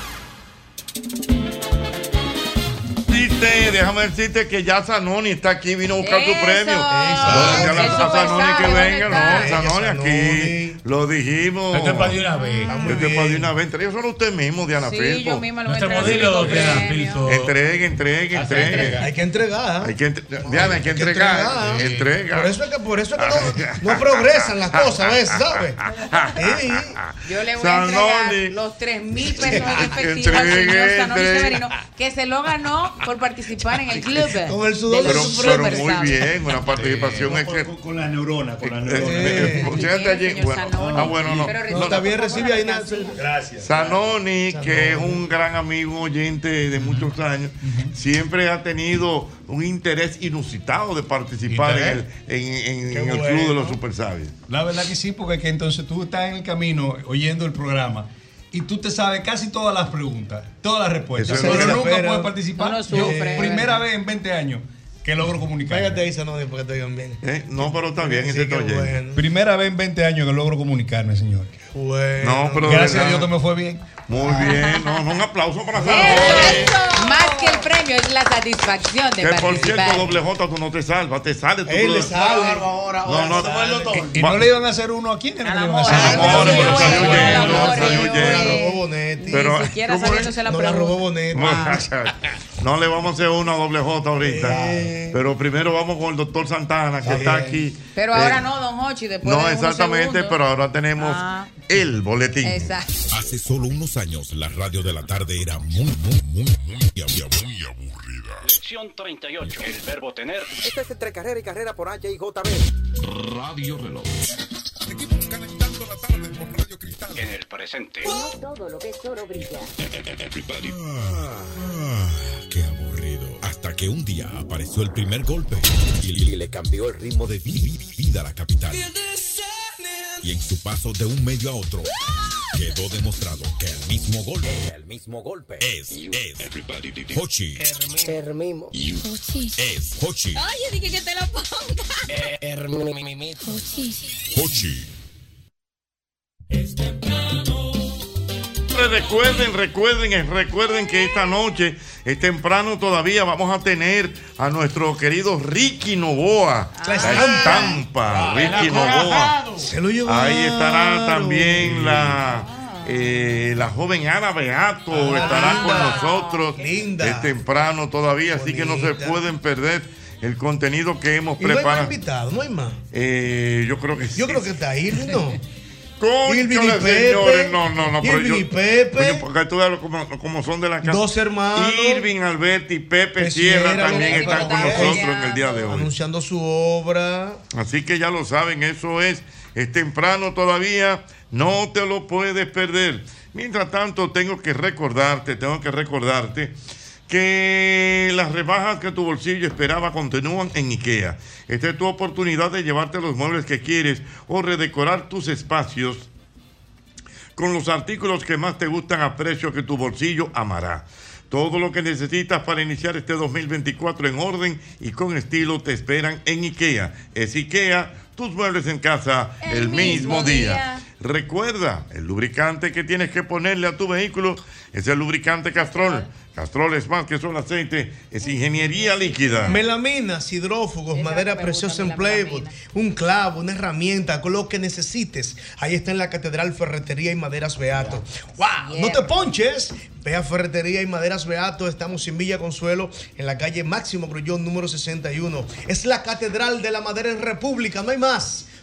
Thank you. Decirte, déjame decirte que ya Zanoni está aquí, vino a buscar su premio. Eso. No, ya la- El a Zanoni que venga, ¿dónde no? Zanoni aquí. Lo dijimos. Esto es para de una vez. Ah, Esto es para de una vez. Entregue solo usted mismo, Diana Sí, Filpo. yo misma lo modelo, Diana. Filpo. Entregue, entregue, entregue. Hay que entregar. Hay que entre- Diana, hay que entregar. Entrega. Por eso es que, por eso es que no, no progresan las cosas a veces, ¿sabes? Sí. Yo le voy a entregar los 3 mil pesos en efectivo al señor Zanoni. Severino, que se lo ganó por participar en el club. Con el sudor Pero, pero muy bien, una participación es que. Con la neurona, con la Eh, neurona. eh, eh, allí, bueno, ah, bueno, no. No, está bien, recibe ahí nada. Gracias. Zanoni, que es un gran amigo oyente de muchos años, siempre ha tenido un interés inusitado de participar en el, en, en- en el bueno. Club de los Super Sabios. La verdad que sí, porque es que entonces tú estás en el camino oyendo el programa y tú te sabes casi todas las preguntas, todas las respuestas, Eso es pero nunca Pero- puedes participar. Uno Yo, primera vez en 20 años que logro comunicar. Cállate ahí, Zanoni, porque te oigan bien. Eh, No, pero está bien, Sí, ese bueno. Primera vez en 20 años que logro comunicarme, señor. Bueno. No, pero Gracias a. Dios que me fue bien. Muy bien, no, no, un aplauso para Zanoni. Más que el premio es la satisfacción de Que por participar. cierto, doble J, tú no te salvas, te sales. tú Él le sale. No, no, ¿Y, y no le iban a hacer uno a quién? a hacer? Amores, pero salió lleno, salió lleno. robó Bonetti. Pero- Ni siquiera saliéndose la No la robó pregunta. Bonetti. No le vamos a hacer una doble J ahorita. Pero primero vamos con el doctor Santana, que está aquí. Pero Eh, ahora no, don Hochi, después No, exactamente, pero ahora tenemos Ah. El boletín. Exacto. Hace solo unos años la radio de la tarde era muy, muy, muy, muy, muy aburrida. Lección 38. El verbo tener. Este es entre carrera y carrera por H y JB. Radio Reloj. En el presente. todo lo que solo brilla. Everybody. Ah, qué aburrido. Hasta que un día apareció el primer golpe y, le cambió el ritmo de vi- vi- vida a la capital. Y en su paso de un medio a otro, quedó demostrado que el mismo golpe, el mismo golpe, es, es, Hochi. El mismo. Es Hochi. Oye, dije que te lo ponga. Hochi. Recuerden, recuerden, recuerden que esta noche es temprano todavía. Vamos a tener a nuestro querido Ricky Novoa. La Está en estampa. Tampa, Ricky Novoa. acogajado. Se lo llevaron. Ahí estará también la, eh, la joven Ana Beato. Ah, estará con nosotros. Linda. Es temprano todavía, así que no se pueden perder el contenido que hemos Y no hay más preparado. no hay más. Eh, yo creo que sí. Yo creo que está Irving, ¿no? Pepe. señores, no, no, no, pero Irving yo- y Pepe. Porque tú veas como, como son de la casa. Dos hermanos. Irving, Alberti y Pepe Que Sierra también están con nosotros en el día de hoy. Anunciando su obra. Así que ya lo saben, eso es, es temprano todavía, no te lo puedes perder. Mientras tanto, tengo que recordarte, tengo que recordarte que las rebajas que tu bolsillo esperaba continúan en IKEA. Esta es tu oportunidad de llevarte los muebles que quieres o redecorar tus espacios con los artículos que más te gustan a precio que tu bolsillo amará. Todo lo que necesitas para iniciar este 2024 en orden y con estilo te esperan en IKEA. Es IKEA, tus muebles en casa el, El mismo, mismo día. día. Recuerda, el lubricante que tienes que ponerle a tu vehículo es el lubricante Castrol. Castrol es más que solo aceite, es ingeniería líquida. Melaminas, hidrófugos, madera preciosa en Playwood, un clavo, una herramienta, con lo que necesites. Ahí está en la Catedral Ferretería y Maderas Beato. ¡Wow! No te ponches. Ve a Ferretería y Maderas Beato. Estamos en Villa Consuelo, en la calle Máximo Grullón, número 61. Es la Catedral de la Madera en República, no hay más.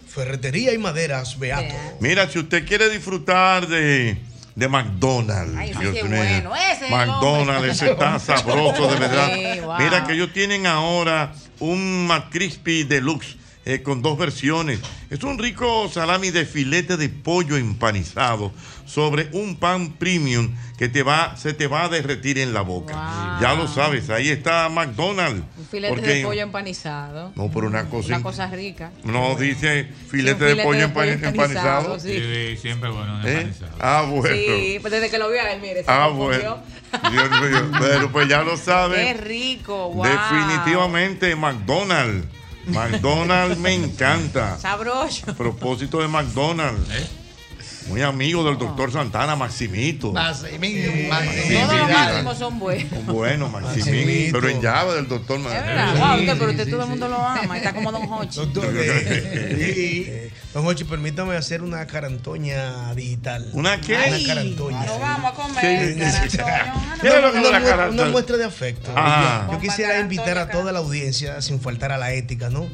Ferretería y Maderas Beato. Mira, si usted quiere disfrutar de, de McDonald's, Ay, ese Dios mío, bueno, ese McDonald's, ese está sabroso, de verdad. Sí, wow. Mira que ellos tienen ahora un McCrispy Deluxe eh, con dos versiones. Es un rico salami de filete de pollo empanizado sobre un pan premium que te va, se te va a derretir en la boca. Ya lo sabes, ahí está McDonald's. Un filete Porque- de pollo empanizado. No, por una cosa. Una cosa rica. No, dice filete, de filete pollo de pollo empani- empanizado. empanizado, sí. Sí, siempre bueno, ¿Eh? empanizado. Ah, bueno. Sí, pues desde que lo vi a él, mire. se Ah, bueno. Dios mío. Pero pues ya lo Qué saben. rico, wow. Definitivamente McDonald's. McDonald's me encanta. Sabroso. A propósito de McDonald's. Muy amigo del doctor Santana, Maximito. Todos Maximito, los Maximito. máximos son buenos. Bueno, Maximito. Maximito. Pero en llave del doctor. Wow, Maximito. usted, pero usted todo el mundo lo ama. Está como Don Hochi. Eh, Don Hochi, permítame hacer una carantoña digital. ¿Una qué? Una carantoña. Nos vamos a comer. Sí. carantoña. ¿Qué es lo una, muestra de afecto. Ajá. Yo quisiera invitar a toda la audiencia, sin faltar a la ética, ¿no?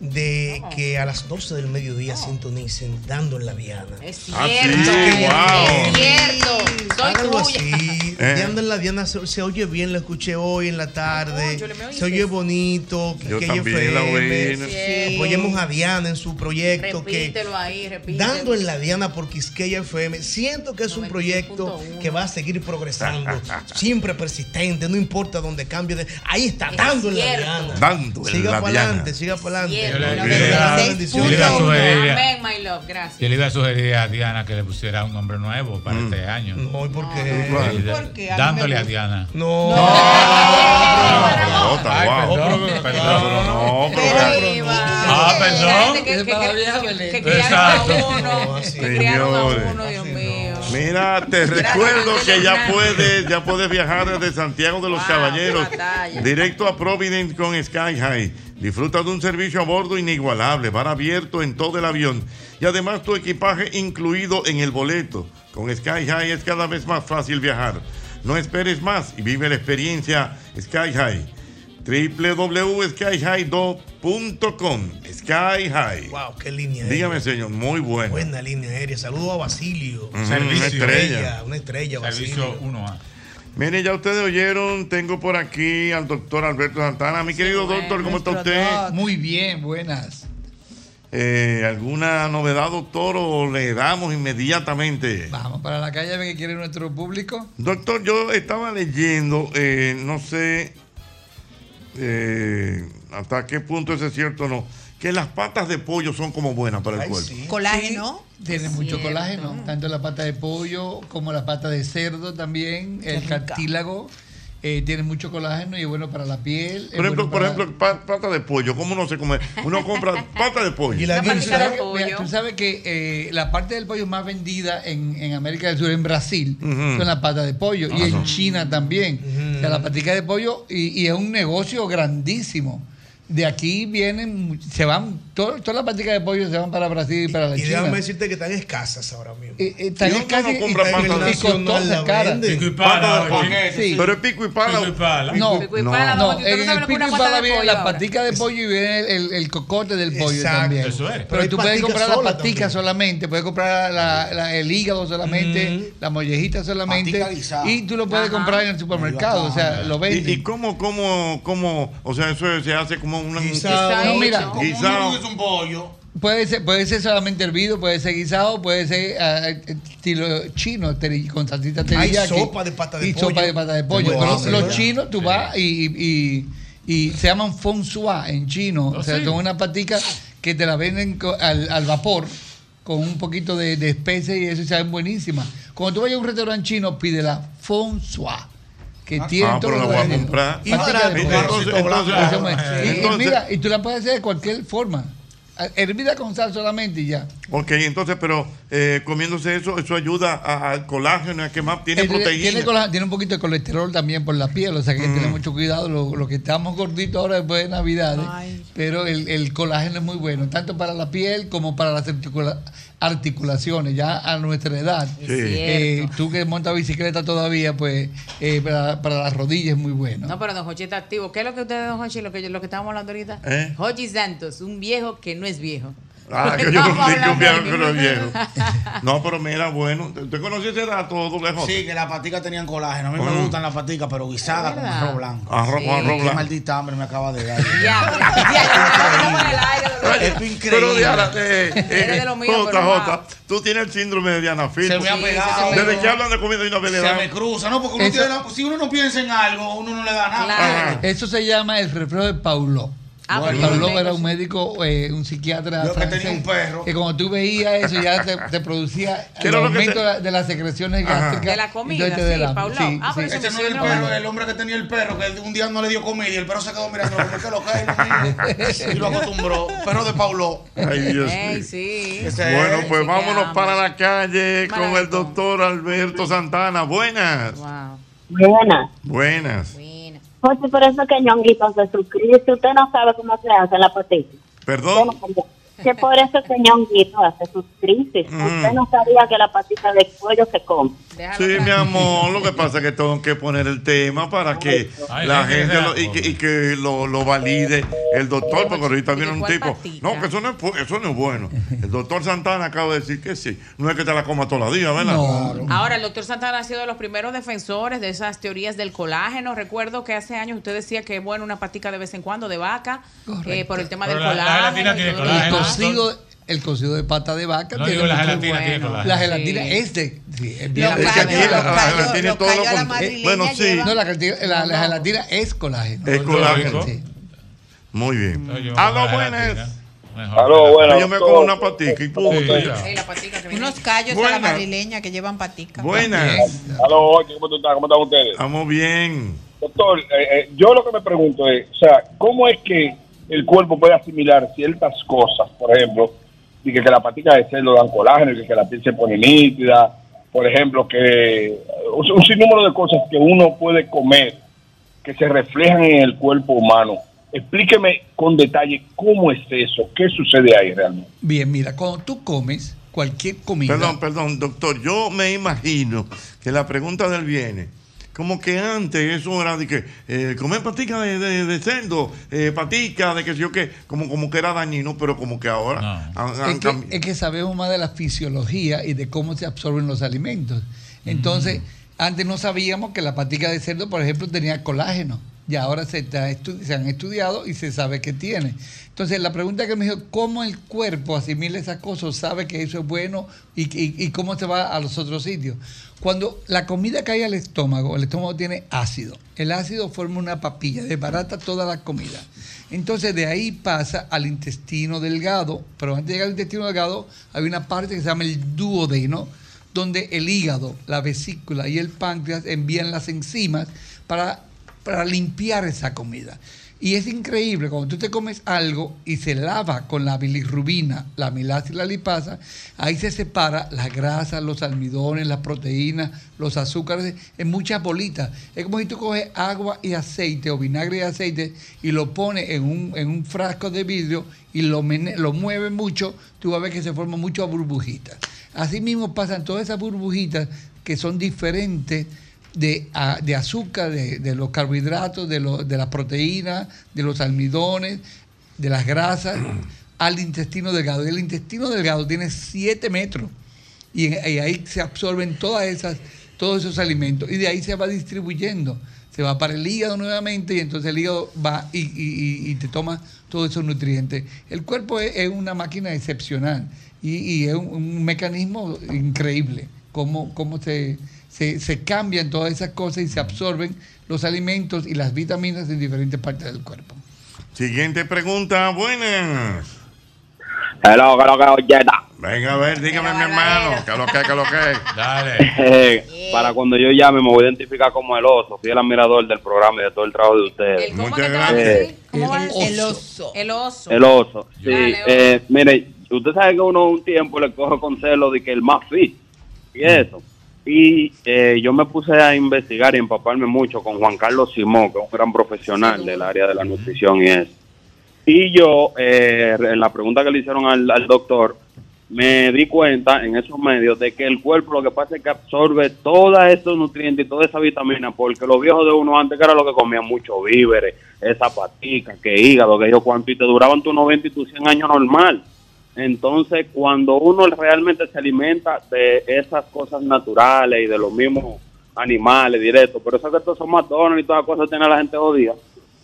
De que a las 12 del mediodía sintonicen dando en la diana. Es Ah, cierto. sí, wow. Es cierto. Soy Háganlo tuya. así. Eh. Dando en la diana se, se oye bien, lo escuché hoy en la tarde. Se oye bonito. Que, Yo que también la oí. Apoyemos a Diana en su proyecto. que Repítelo ahí, repítelo. Dando en la Diana por Quisqueya FM, siento que es un proyecto que va a seguir progresando, siempre persistente, no importa dónde cambie. De, ahí está, Es dando en la. Diana. Dando en siga la para Diana. adelante, siga para adelante. Yo le- iba- a sugerir-. Gracias. Yo le iba a sugerir a Diana que le pusiera un nombre nuevo para este año. No, ¿y por qué? Sí, de- ¿Por qué? A Dándole a. Diana. No. No, no, pero- Pero iba. Ah, perdón. Que, Señores. Dios mío. Mira, te recuerdo que ya puedes, ya puedes viajar desde Santiago de los Wow, Caballeros directo a Providence con Sky High. Disfruta de un servicio a bordo inigualable, bar abierto en todo el avión y además tu equipaje incluido en el boleto. Con Sky High es cada vez más fácil viajar. No esperes más y vive la experiencia Sky High. www.skyhigh2.com Sky High. Wow, qué línea. Dígame, aérea. señor, muy bueno. Buena línea aérea. Saludo a Basilio. Servicio. una estrella. Una estrella, Servicio Basilio. 1A. Mire, ya ustedes oyeron, tengo por aquí al doctor Alberto Santana. Mi querido doctor, ¿cómo está usted? Muy bien, buenas. Eh, ¿Alguna novedad, doctor, o le damos inmediatamente? Vamos para la calle a ver qué quiere nuestro público. Doctor, yo estaba leyendo, eh, no sé eh, hasta qué punto eso es cierto o no, que las patas de pollo son como buenas para el Ay, cuerpo. sí. Colágeno. Tiene mucho Cierto. colágeno, tanto la pata de pollo como la pata de cerdo también, el cartílago. Eh, tiene mucho colágeno y es bueno para la piel. Por ejemplo, bueno por ejemplo, pa- pata de pollo, ¿cómo uno se come? Uno compra pata de pollo. Y la Mira, pollo. tú sabes que eh, la parte del pollo más vendida en, en América del Sur, en Brasil, Ujú. son las patas de pollo. Y en China también. O sea, la patica de pollo, y, y es un negocio grandísimo. De aquí vienen, se van, todo- todas las paticas de pollo se van para Brasil y para la Y China. déjame decirte que están escasas ahora mismo. Eh, eh, tan ¿Y uno escasas no compra y- y Nacional costosas, la caras. Pico y pala. Sí. Pero es pico y pala. Pico y pala. No, Pico y No. pala, no, en el que pico una y pala de viene pollo la ahora. patica de pollo y viene el, el- el cocote del pollo Exacto. también. Eso es. Pero, tú puedes comprar la sola patica también. solamente, puedes comprar la- la- el hígado solamente, la mollejita solamente, y tú lo puedes comprar en el supermercado, o sea, lo ¿Y, venden. y cómo, cómo, cómo, o sea, eso se hace como una... Guisado. No, mira, Como Guisado. es un pollo. Puede ser, puede ser solamente hervido, puede ser guisado, puede ser ah, estilo chino, teri- con salsita Hay teriyaki. sopa de pata de y pollo. sopa de pata de pollo. Pero los ¿verdad? chinos, tú vas y, y- y se llaman fong sua en chino. Oh, o sea, sí. son unas paticas que te la venden al, al vapor con un poquito de, de y eso y saben buenísimas. Cuando tú vayas a un restaurante chino, pide la fong Que tiene Ah, todo pero la lo voy a que- comprar. Y- mira, y tú la puedes hacer de cualquier forma. hervida con sal solamente y ya. Ok, entonces, pero eh, comiéndose eso, eso ayuda a- al colágeno, a que más tiene proteína. Tiene, tiene un poquito de colesterol también por la piel, o sea que hay que Mm. tener mucho cuidado. Lo, lo que estamos gorditos ahora después de Navidad, pero el, el colágeno es muy bueno, tanto para la piel como para las articula- articulaciones, ya a nuestra edad. Es Eh, tú que montas bicicleta todavía, pues eh, para, para las rodillas es muy bueno. No, pero don Jochi está activo. ¿Qué es lo que ustedes, don Jochi, lo que, lo que estábamos hablando ahorita? ¿Eh? Jochi Santos, un viejo que no es viejo. Ah, que yo no es mí. viejo. No, pero mira, bueno, ¿usted conoció ese dato, J? Sí, que las paticas tenían colágeno. A mí me Mm. gustan las paticas, pero guisadas con arroz blanco. Arroz con arroz Qué blanco. maldita hambre me acaba de dar. Pero increíble. Diana, eh, eh, Eres de lo mío, Jota, pero Jota, tú tienes el síndrome de Diana Phil. Se me ha pegado. Desde que hablan de comida y una le Se me cruza, ¿no? Porque uno Eso- tiene la- si uno no piensa en algo, uno no le da nada. Eso se llama el reflejo de Pauló. Ah, Bueno, era un médico, eh, un psiquiatra Yo que tenía un perro. que cuando tú veías eso ya te, te producía ¿Qué el era lo que aumento te- de la- de las secreciones Ajá. gástricas. De la comida, sí, da- Pauló. sí, Ah, pero sí. Ese no era el perro, el hombre que tenía el perro, que un día no le dio comida y el perro se quedó mirando como que lo cae. Y lo acostumbró. Perro de Paulo. Ay, Dios mío. sí. Bueno, pues Sí, vámonos para la calle con el doctor Alberto Santana. Buenas. Buenas. Buenas. José, por eso que Ñonguito se suscribe. Usted no sabe cómo se hace la patita. Perdón. Que por eso que Ñonguito hace sus crisis. Mm. Usted no sabía que la patita de pollo se come. Sí, mi amor, lo que pasa es que tengo que poner el tema para que Ay, la gente lo- y, que, y que lo, lo valide el doctor, porque ahorita viene un tipo. patita? No, que eso no, es, eso no es bueno. El doctor Santana acaba de decir que sí. No es que te la coma todos los días, ¿verdad? Ahora, el doctor Santana ha sido de los primeros defensores de esas teorías del colágeno. Recuerdo que hace años usted decía que, bueno, una patica de vez en cuando de vaca, eh, por el tema Pero del la- la colágeno. gelatina cocido, el cocido de pata de vaca No, tiene digo, la gelatina tiene colágeno. La gelatina Sí. es de. sí, es bien es que aquí la- gelatina los todo lo a la con- madrileña Bueno, sí. No, la, gelatina- la- la gelatina es colágeno. Es colágeno. Sí. Muy bien. A lo buenas. Aló, buenas. Yo me como una patica y punto. Sí, Unos callos a la madrileña que llevan patica. Buenas. Aló, oye, ¿cómo tú estás? ¿Cómo están ustedes? Estamos bien. Doctor, eh, eh, yo lo que me pregunto es, o sea, ¿cómo es que el cuerpo puede asimilar ciertas cosas? Por ejemplo, y que, que la patica de cerdo dan colágeno, y que, que la piel se pone nítida, por ejemplo, que un, un sinnúmero de cosas que uno puede comer que se reflejan en el cuerpo humano. Explíqueme con detalle cómo es eso, qué sucede ahí realmente. Bien, mira, cuando tú comes cualquier comida. Perdón, perdón, doctor. Yo me imagino que la pregunta del viene. Como que antes eso era de que eh, comer patica de, de, de cerdo, eh, patica de que sé yo qué, como, como que era dañino, pero como que ahora han- han Es que, es que sabemos más de la fisiología y de cómo se absorben los alimentos. Entonces, antes no sabíamos que la patica de cerdo, por ejemplo, tenía colágeno. Y ahora se, han estudiado y se sabe que tiene. Entonces, la pregunta que me dijo, ¿cómo el cuerpo asimila esas cosas, sabe que eso es bueno y cómo se va a los otros sitios? Cuando la comida cae al estómago, el estómago tiene ácido. El ácido forma una papilla, desbarata toda la comida. Entonces de ahí pasa al intestino delgado, pero antes de llegar al intestino delgado hay una parte que se llama el duodeno, donde el hígado, la vesícula y el páncreas envían las enzimas para, para limpiar esa comida. Y es increíble, cuando tú te comes algo y se lava con la bilirrubina, la milasa y la lipasa, ahí se separa las grasas, los almidones, las proteínas, los azúcares en muchas bolitas. Es como si tú coges agua y aceite o vinagre y aceite y lo pones en un, en un frasco de vidrio y lo, lo mueves mucho, tú vas a ver que se forman muchas burbujitas. Así mismo pasan todas esas burbujitas que son diferentes de, a- de azúcar, de, de los carbohidratos, de, lo- de las proteínas, de los almidones, de las grasas, al intestino delgado. Y el intestino delgado tiene 7 metros. Y, ahí se absorben todas esas, todos esos alimentos. Y de ahí se va distribuyendo. Se va para el hígado nuevamente y entonces el hígado va y, y- te toma todos esos nutrientes. El cuerpo es, es una máquina excepcional y, y es un, un mecanismo increíble. Cómo, cómo se, se, se cambian todas esas cosas y se absorben los alimentos y las vitaminas en diferentes partes del cuerpo. Siguiente pregunta, buenas. Hello, que lo que oyeta. Venga, a ver, dígame, mi hermano. ¿Qué es lo que, qué es lo que? Dale. Eh, para cuando yo llame me voy a identificar como el oso, fiel admirador del programa y de todo el trabajo de ustedes. Muchas gracias. ¿Cómo a decir? El oso. El oso. El oso, sí. Dale, eh, mire, usted sabe que uno un tiempo le coge con celo de que el más fit y eso. Y eh, yo me puse a investigar y empaparme mucho con Juan Carlos Simón, que es un gran profesional del área de la nutrición y eso. Y yo, eh, en la pregunta que le hicieron al, al doctor, me di cuenta en esos medios de que el cuerpo lo que pasa es que absorbe todos estos nutrientes y toda esa vitamina, porque los viejos de uno antes que era lo que comían mucho víveres, esa patica, que hígado, que yo cuánto, y te duraban tus 90 y tus 100 años normal. Entonces, cuando uno realmente se alimenta de esas cosas naturales y de los mismos animales directos, por eso es que todos son McDonald's y todas las cosas tiene la gente jodida,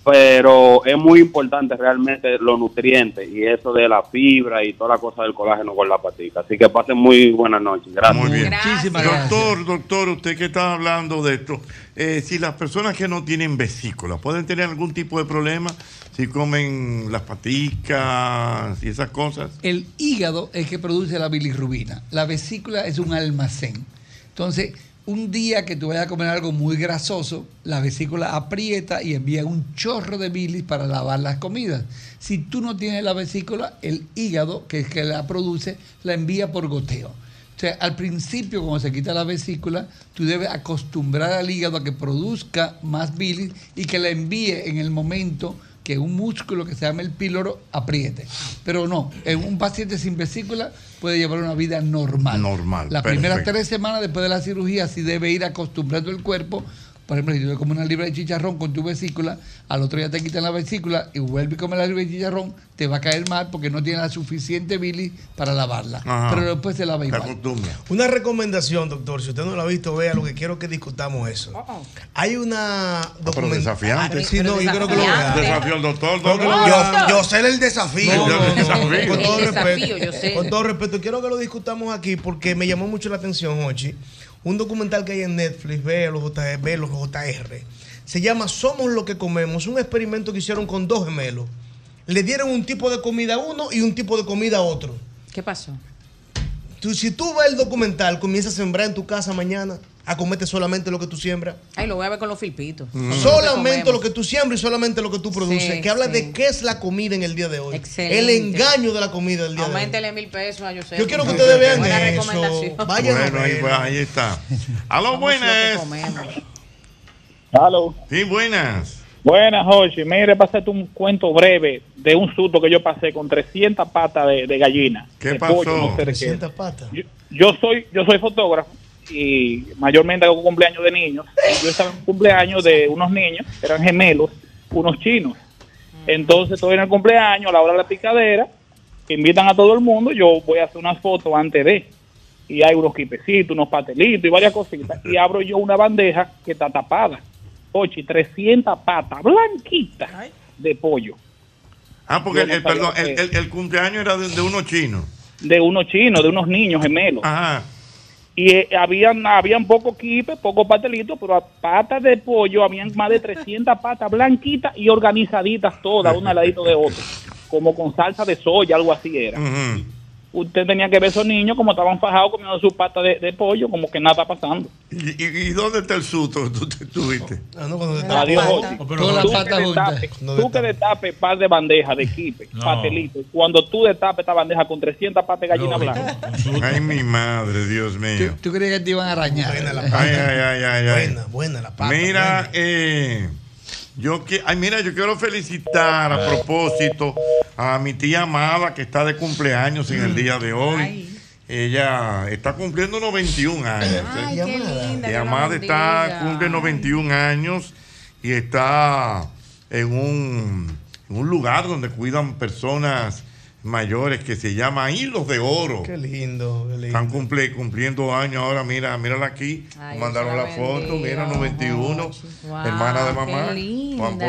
pero es muy importante realmente los nutrientes y eso de la fibra y toda la cosa del colágeno con la patica. Así que pasen muy buenas noches. Gracias. Muy bien. Doctor, doctor, usted que está hablando de esto, eh, si las personas que no tienen vesícula pueden tener algún tipo de problema si comen las paticas y esas cosas. El hígado es que produce la bilirrubina. La vesícula es un almacén. Entonces, un día que tú vayas a comer algo muy grasoso, la vesícula aprieta y envía un chorro de bilis para lavar las comidas. Si tú no tienes la vesícula, el hígado, que que la produce, la envía por goteo. O sea, al principio, cuando se quita la vesícula, tú debes acostumbrar al hígado a que produzca más bilis y que la envíe en el momento que un músculo que se llama el píloro apriete. Pero no, en un paciente sin vesícula puede llevar una vida normal. Normal. Las primeras tres semanas después de la cirugía sí debe ir acostumbrando el cuerpo. Por ejemplo, si tú comes una libra de chicharrón con tu vesícula, al otro día te quitan la vesícula y vuelves a comer la libra de chicharrón, te va a caer mal porque no tiene la suficiente bilis para lavarla. Ajá. Pero después se lava igual. Una recomendación, doctor, si usted no lo ha visto, vea lo que quiero que discutamos eso. Hay una pero desafiante. Sí, no, yo creo que lo vea. Desafío al doctor. No, yo, yo sé el desafío. No, no, no, desafío. Con todo El desafío, respeto. yo sé. Con todo respeto, quiero que lo discutamos aquí porque me llamó mucho la atención, Hochi. Un documental que hay en Netflix, ve los JR, ve los JR. Se llama Somos lo que comemos. Un experimento que hicieron con dos gemelos. Le dieron un tipo de comida a uno y un tipo de comida a otro. ¿Qué pasó? Tú, si tú ves el documental, comienzas a sembrar en tu casa mañana, a comerte solamente lo que tú siembras. Ay, lo voy a ver con los filpitos. Solamente lo que tú siembras y solamente lo que tú produces. Sí, que habla sí. de qué es la comida en el día de hoy. Excelente. El engaño de la comida del día de hoy. Aumentele mil pesos a José. Yo quiero que ustedes vean Buena eso. recomendación. Vayan a Bueno, ahí, verlo. ahí está. Aló, buenas. Aló. Sí, buenas. Buenas, Jorge. Mire, para hacerte un cuento breve de un susto que yo pasé con 300 patas de, de gallina. ¿Qué de pasó? pollo, no sé de qué. 300 patas. Yo, yo soy yo soy fotógrafo y mayormente hago cumpleaños de niños. Y yo estaba en un cumpleaños de unos niños, eran gemelos, unos chinos. Entonces, estoy en el cumpleaños, a la hora de la picadera, invitan a todo el mundo, yo voy a hacer unas fotos antes de. Y hay unos quipecitos, unos patelitos y varias cositas. Y abro yo una bandeja que está tapada. Oye, 300 patas blanquitas de pollo. Ah, porque el, perdón, el, el- el cumpleaños era de, de unos chinos. de unos chinos, de unos niños gemelos. Ajá. Y eh, habían, habían pocos quipes, pocos patelitos, pero a patas de pollo habían más de 300 patas blanquitas y organizaditas todas, una al ladito de otra, como con salsa de soya, algo así era. Usted tenía que ver esos niños como estaban fajados comiendo su pata de, de pollo, como que nada está pasando. ¿Y, y, y dónde está el susto que tú te tuviste? Ah, no, cuando Adiós, las Tú que patas juntas. destapes- Tú que destapes par de bandejas de quipe, patelitos, cuando tú destapes esta bandeja con 300 patas de gallina blanca. Ay, mi madre, Dios mío. ¿Tú crees que te iban a arañar? Ay, ay, ay, ay, ay. Buena, buena la pata. Mira, eh, yo que, ay, mira, yo quiero felicitar a propósito a mi tía Amada que está de cumpleaños en el día de hoy. Ella está cumpliendo 91 años. Ay, ¿eh? qué linda. Amada está, cumple 91 años y está en un, en un lugar donde cuidan personas mayores que se llama Hilos de Oro. Qué lindo, qué lindo. Están cumple- cumpliendo años ahora, mira, mírala aquí. Ay, mandaron la foto, mira, bendiga, 91. Wow, hermana de qué mamá. linda, Van por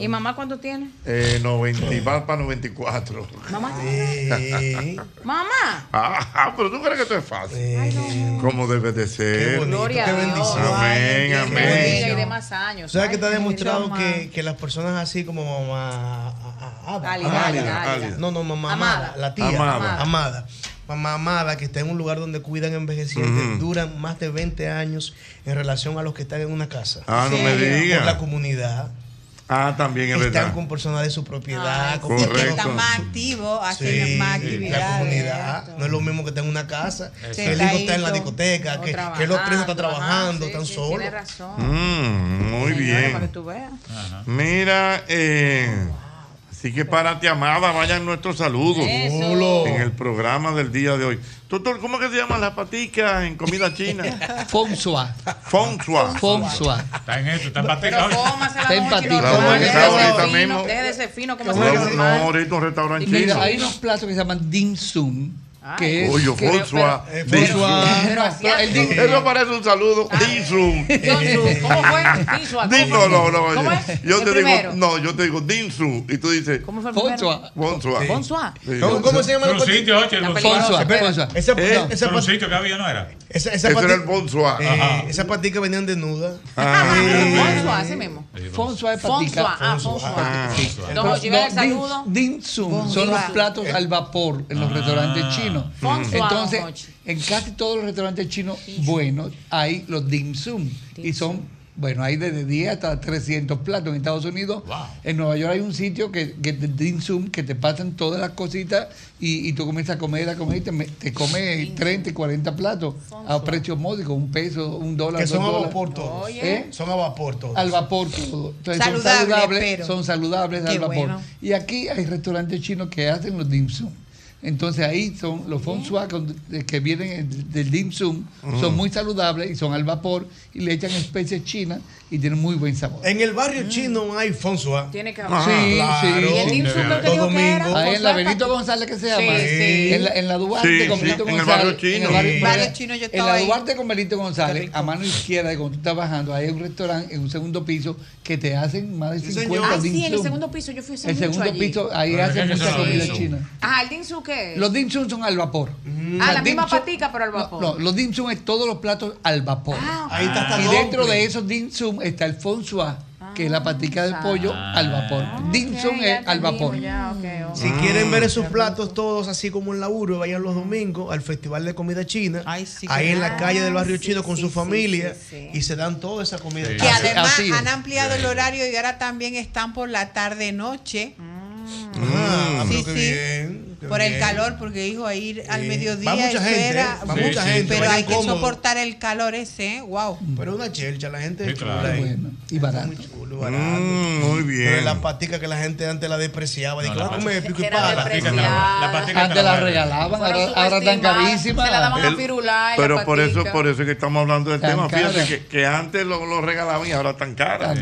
¿Y mamá cuánto tiene? Eh, 90 y va para 94. ¿Mamá? Sí. ¿Mamá? Ah, pero tú crees que esto es fácil. Eh. Como debe de ser. Qué bonito, Gloria qué bendición. Amén, amén. Y de más años. ¿Sabes que está demostrado que, que las personas así como mamá... No, no, mamá amada. La tía. Amada. amada mamá amada que está en un lugar donde cuidan envejecientes duran más de 20 años en relación a los que están en una casa. Ah, no me digas. Por la comunidad. Ah, también es Están verdad. con personas de su propiedad. Ah, con que están más activos, hacen más actividades. La comunidad. No es lo mismo que tenga una casa, que el hijo está en la discoteca, que, que, el otro hijo está trabajando, están sí, solos. Tiene razón. Mm, muy bien. Para que tú veas. Mira, eh. Así que para ti, amada, vayan nuestros saludos en el programa del día de hoy. Doctor, ¿cómo que se llaman las paticas en comida china? Fonsua. Fonsua. Fonsua. Está en eso, está en patica. Está en patica. ahorita mismo. No, ahorita un restaurante chino. Mira, hay unos platos que se llaman dim sum que es, Oye, François, Eso parece un saludo. ¿Cómo. No, no, no. Yo te digo, no, yo te digo Dinsun. Y tú dices, ¿cómo fue? François. ¿Cómo se llama el ¿Eh? sitio? Ese que había, ¿no era? Esa, esa era el venían desnudas. Ah. François, ese mismo. François. Es patica. Ah. Son los platos al vapor en los ah. restaurantes chinos. Entonces, en casi todos los restaurantes chinos buenos hay los dim sum y son bueno, hay desde 10 hasta 300 platos en Estados Unidos. En Nueva York hay un sitio que, que te dim sum, que te pasan todas las cositas y, y tú comienzas a comer, a comer y te, te comes 30, 40 platos a precios módicos, un peso, un dólar. Que son a vapor todos. ¿Eh? Son a vapor todos. Al vapor todos. Son saludables, pero... son saludables al vapor. Y aquí hay restaurantes chinos que hacen los dim sum. Entonces ahí son los feng shui que vienen eh, del dim sum, son muy saludables y son al vapor y le echan especies chinas y tiene muy buen sabor. En el barrio mm. chino hay Fonsua. Tiene que ah, haber. Ah, sí, claro. sí, sí. Todo domingo. Ahí en la Benito González que se llama. Sí, sí. En, la, en la Duarte con Benito González. En el barrio chino. En, el barrio, barrio chino yo en la Duarte con Benito González, a mano izquierda, cuando tú estás bajando, hay un restaurante en un segundo piso que te hacen más de 50 Ah, sí, en el segundo piso yo fui a El segundo allí. piso, ahí pero hacen mucha comida china. Ah, ¿el dimsum qué es? Los dimsum son al vapor. Mm. Ah, la, misma patica, pero al vapor. No, los dimsum es todos los platos al vapor. Ah, Ahí está Y dentro de esos dimsum Está el que es la patica de ah. pollo ah. al vapor. Ah, Dinson es al vapor. Si quieren ver esos platos todos así como en la laburo, vayan los domingos al Festival de Comida China, ahí en la calle del barrio chino con su familia y se dan toda esa comida. Que además han ampliado el horario y ahora también están por la tarde-noche. Ah, mm. sí, sí. Por el calor, porque hijo, a ir al mediodía. Va mucha espera, gente. Va sí, mucha sí, gente. Pero hay cómodo. que soportar el calor ese, ¿eh? wow. Mm. Pero una chelcha, la gente es chula bueno, y barato. Muy, chulo, barato. Mm, muy bien. Pero la patica que la gente antes la despreciaba. No, claro, ah, come pico y paga. La pastica, la pastica antes la regalaban, ahora, ahora están carísimas. Se la daban a pirular. Pero por eso, por eso es que estamos hablando del tema. Fíjate que, antes lo, regalaban y ahora están caras.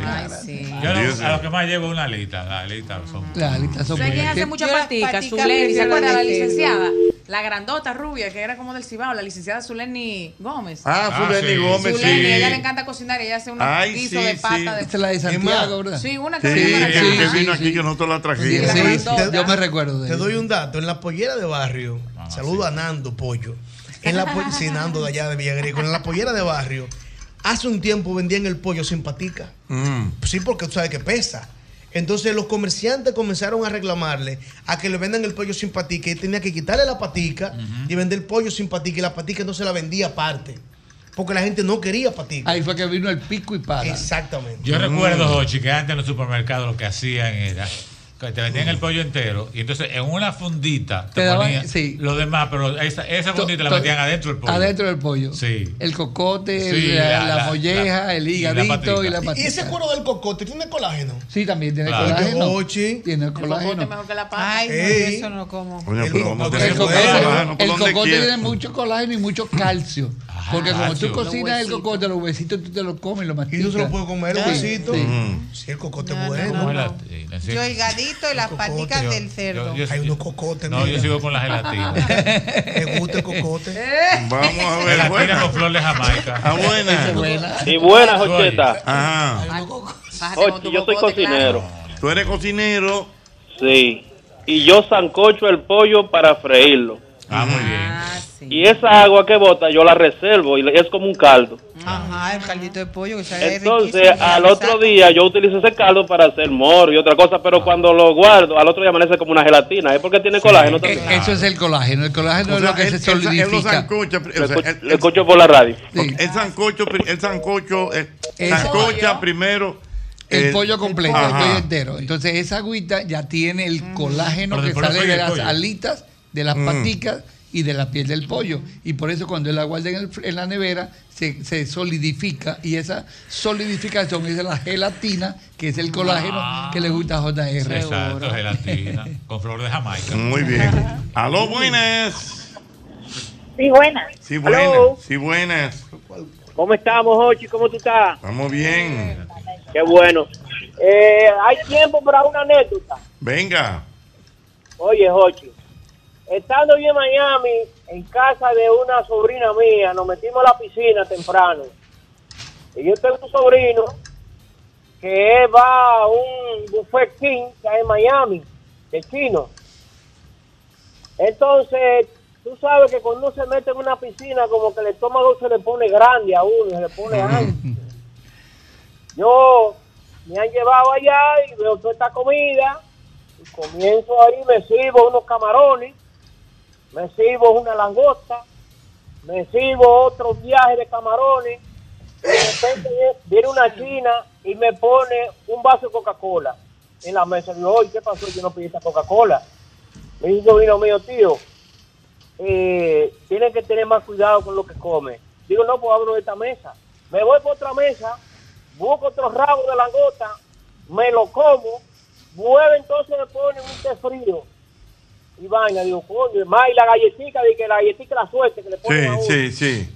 Yo a lo que más llevo es una alita. La alita son. La alita son. hace mucha patica, su ley la licenciada? La grandota rubia, que era como del Cibao, la licenciada Zuleni Gómez. Ah, ah Zuleni. Gómez, Zuleni, ella le encanta cocinar y ella hace unos Ay, guisos de pata. De... Esta es la de Santiago, ¿verdad? Sí, una que sí, que vino aquí que nosotros la trajimos. Yo me recuerdo Te doy un dato. En la pollera de barrio, ah, saludo a Nando Pollo. En la pollera, Nando de allá de Villagrico. En la pollera de barrio, hace un tiempo vendían el pollo simpatica, mm. Sí, porque tú sabes que pesa. Entonces los comerciantes comenzaron a reclamarle a que le vendan el pollo sin patica y tenía que quitarle la patica y vender el pollo sin patica y la patica no se la vendía aparte. Porque la gente no quería patica. Ahí fue que vino el pico y para. Exactamente. Yo mm. recuerdo, Jochi, que antes en los supermercados lo que hacían era te vendían el pollo entero y entonces en una fundita te, ponían sí. demás, pero esa, esa fundita la metían adentro del pollo. Adentro del pollo. Sí. El cocote, sí, el, la, molleja, el hígado y la patita. Y, ese cuero del cocote tiene colágeno. Sí, también tiene claro. colágeno. Oye. Tiene colágeno. El cocote mejor que la pata. Ay, eso no como. El cocote tiene mucho colágeno y mucho calcio. Porque como tú cocinas el cocote, los huesitos tú te los comes, los masticas. ¿Y tú se los puedes comer, los huesitos? Mm. Sí, el cocote es bueno. Eh, yo el gadito y las paticas del cerdo. Hay unos cocotes. No, yo sigo con la gelatina. ¿Te gusta el cocote? Vamos a ver. Gelatina con flores jamaica. Ah, buena. Y buena, Jocheta. Ajá. Yo soy cocinero. ¿Tú eres cocinero? Sí. Y yo sancocho el pollo para freírlo. Ah, muy bien. Y esa agua que bota yo la reservo y es como un caldo. Ajá, el caldito de pollo que sabe Entonces, riquísimo, al otro día yo utilizo ese caldo para hacer moro y otra cosa, pero cuando lo guardo, al otro día amanece como una gelatina. ¿Es porque tiene colágeno también? Eh, Eso es el colágeno. El colágeno O es lo que se él lo solidifica. sancocha, o sea, él- Lo escucho por la radio. El sancocho, el sancocho, eh, El sancocha pollo. primero. El pollo completo, el pollo entero. Entonces esa agüita ya tiene el colágeno Pero que sale de el las pollo. alitas, de las Mm. paticas y de la piel del pollo. Y por eso cuando la guardan en, el fr- en la nevera se, se solidifica y esa solidificación es la gelatina, que es el colágeno que le gusta a JR. Exacto, gelatina. Con flor de Jamaica. Muy bien. Aló, buenas. Sí, buenas. Sí, buenas. Aló. Sí, buenas. ¿Cómo estamos, Ochi? ¿Cómo tú estás? Estamos bien. Qué bueno. Eh, hay tiempo para una anécdota. Venga. Oye, Jochi, estando yo en Miami, en casa de una sobrina mía, nos metimos a la piscina temprano. Y yo tengo un sobrino que va a un buffet king que hay en Miami, de chino. Entonces, tú sabes que cuando uno se mete en una piscina, como que el estómago se le pone grande a uno, se le pone ancho. Yo me han llevado allá y veo toda esta comida y comienzo ahí, me sirvo unos camarones, me sirvo una langosta, me sirvo otro viaje de camarones y de repente viene una china y me pone un vaso de Coca-Cola en la mesa. Digo, oye, ¿qué pasó? Yo no pedí esta Coca-Cola. Me dice vino mío, tío, eh, tienen que tener más cuidado con lo que come. Digo, no, pues abro esta mesa. Me voy por otra mesa, busco otro rabo de langota, me lo como, vuelve entonces me pone un té frío. Y vaina, digo, coño, más y la galletita, de que la galletita la suerte que le ponen a uno. Sí, sí, sí.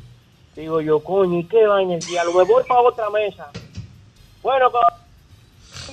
Digo yo, coño, ¿y qué vaina el diablo? Me voy para otra mesa. Bueno,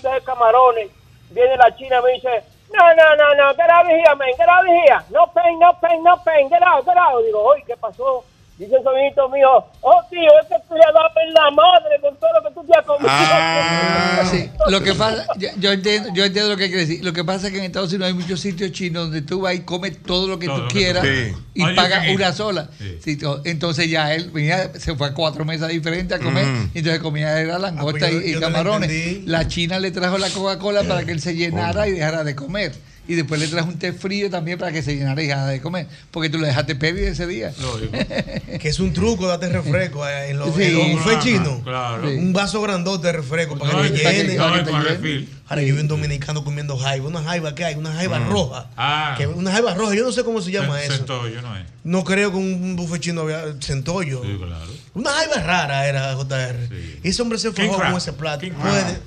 de camarones, viene la china y me dice, no, no, no, no, get out of here, man, get out of here. No pain, no pain, no pain, get out, get out. Digo, oye, ¿qué pasó? Dice el sobrinito mío, oh, tío, es que tú le has dado en la madre con todo lo que tú te has comido. Ah. Sí, lo que pasa, yo, yo entiendo, yo entiendo lo que quiere decir. Lo que pasa es que en Estados Unidos hay muchos sitios chinos donde tú vas y comes todo lo que Todo tú lo que quieras tú y pagas una sola. Sí, entonces ya él venía, se fue a cuatro mesas diferentes a comer, Mm. y entonces comía era langosta pues yo- y, camarones. La china le trajo la Coca-Cola para que él se llenara y dejara de comer. Y después le trajo un té frío también para que se llenara y de comer. Porque tú lo dejaste pedir ese día. Que es un truco, date refresco eh, en los, Sí. en los Claro, chinos. claro. Sí. Un vaso grandote de refresco para No, que llene. no, que te refil. Ahora yo vi un dominicano comiendo jaiba. Una jaiba que hay, una jaiba Mm. roja. Ah. Que, una jaiba roja, yo no sé cómo se llama Cen- eso. Centollo, ¿no es? No creo que un buffet chino había centollo. Sí, claro. Una jaiba rara era JR. Y ese hombre se crab. con ese plato. King Puede-.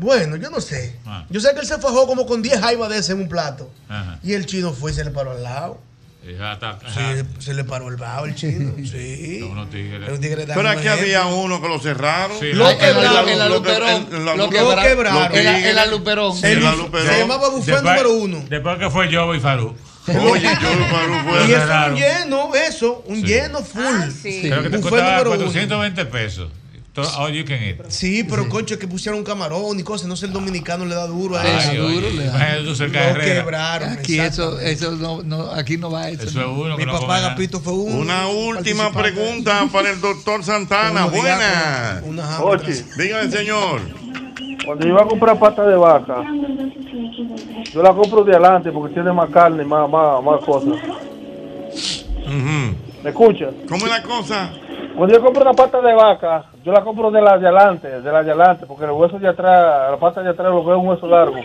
Bueno, yo no sé. Ah. Yo sé que él se fajó como con 10 jaibas de ese en un plato. Ajá. Y el chino fue y se le paró al lado. Sí, se le paró el bajo el chino. Sí. Pero aquí había uno que lo cerraron. Sí, Lo quebraron. En la Lo Luperón. Lo. Lo quebraron. En la- Luperón. Se llamaba buffet Después- número uno. Después que fue yo y Farú. Oye, yo Farú fue Y eso un lleno, eso, un Sí. lleno full. Ah, sí. Creo que te costaba número uno. 420 pesos. All you can eat. Sí, pero concho, que pusieron un camarón y cosas. No sé, el dominicano le da duro a eso. Ay, duro, oye, le da. Lo quebraron. Aquí eso, eso no, no, aquí no va eso. Eso es uno Mi papá. Agapito fue un Una última pregunta para el doctor Santana. Uno Una Ochi, atrás. Dígame, señor. cuando yo iba a comprar pata de vaca, yo la compro de adelante porque tiene más carne, más, más, más cosas. ¿Me escucha? ¿Cómo es la cosa? Cuando yo compro una pata de vaca, yo la compro de la de adelante, de la de adelante, porque el hueso de atrás, la pata de atrás lo veo un hueso largo.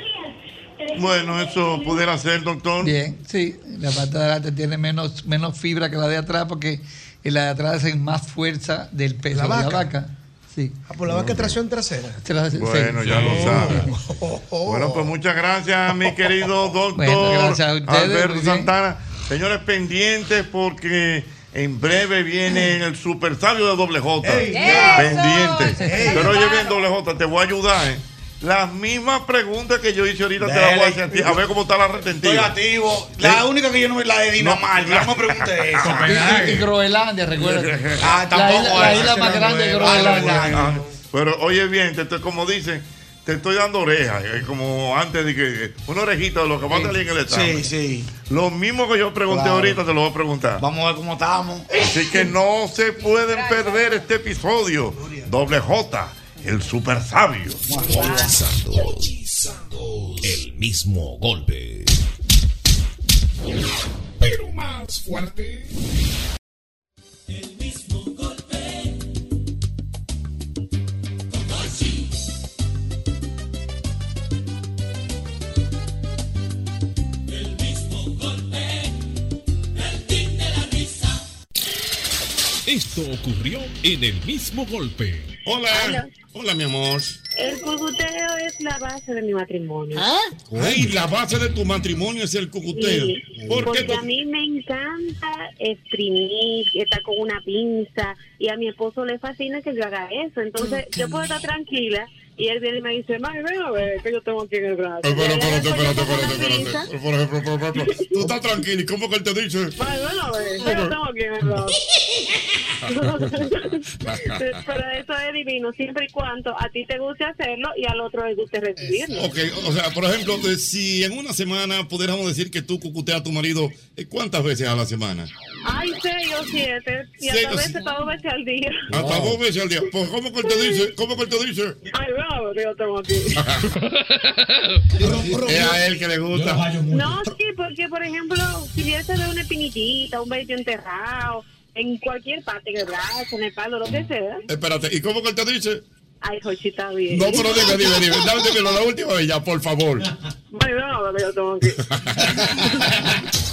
Bueno, eso pudiera ser, doctor. Bien, sí, la pata de adelante tiene menos, menos fibra que la de atrás porque en la de atrás hacen más fuerza del peso ¿La de la vaca? Sí. Ah, por la vaca tracción trasera. Tras- Bueno, sí. ya lo sabe. Oh. Bueno, pues muchas gracias, mi querido doctor Bueno, gracias a ustedes, Alberto. Santana. Señores, pendientes porque en breve viene el super sabio de doble J. Ey. Pero oye bien, doble J, te voy a ayudar, ¿eh? Las mismas preguntas que yo hice ahorita te las voy a hacer a ti. A ver cómo está la Estoy retentiva. activo. La única que yo no es la de Dinamarca. No, me pregunte eso. Y, y Groenlandia, recuerda. Ah, la tampoco isla, la isla es más la grande de. Groenlandia. Ah, pero oye bien, te- te- como dicen, te estoy dando oreja, eh, como antes de que una orejita de lo que va a salir en el examen. Sí, sí. Lo mismo que yo pregunté Claro. ahorita te lo voy a preguntar. Vamos a ver cómo estamos. Así que no se pueden perder este episodio. Doble J, el super sabio. El mismo golpe. Pero más fuerte. El Esto ocurrió en el mismo golpe. Hola. Hola, mi amor. El cucuteo es la base de mi matrimonio. Ay, la base de tu matrimonio es el cucuteo. Sí, ¿Por qué? porque a mí me encanta exprimir, estar con una pinza, y a mi esposo le fascina que yo haga eso. Entonces, yo puedo estar tranquila, y él viene y me dice, Mami, ven a ver, que yo tengo aquí en el brazo. Espérate, espérate, espérate, pinza, espérate. Por ejemplo, por ejemplo, tú estás tranquilo y cómo que él te dice. Mami, ven a ver, que yo tengo aquí en el brazo. Pero eso es divino, siempre y cuando a ti te guste hacerlo y al otro le guste recibirlo. Ok, o sea, por ejemplo, si en una semana pudiéramos decir que tú cucuteas a tu marido, eh, ¿cuántas veces a la semana? Ay, seis o siete, y hasta veces siete. dos veces al día. Hasta dos veces al día. Pues, ¿cómo que él te dice? ¿Cómo que él te dice? Ay, bravo, que yo tengo aquí. es a él que le gusta. No, sí, porque por ejemplo, si hubiese de una espinillita, un vello enterrado, en cualquier parte del brazo, en el palo, lo que sea. Espérate, ¿y cómo que él te dice? Ay, Jochi, está bien. No, pero dime, dime, dime. Dame, dímelo la última vez ya, por favor. Bravo, que yo tengo aquí.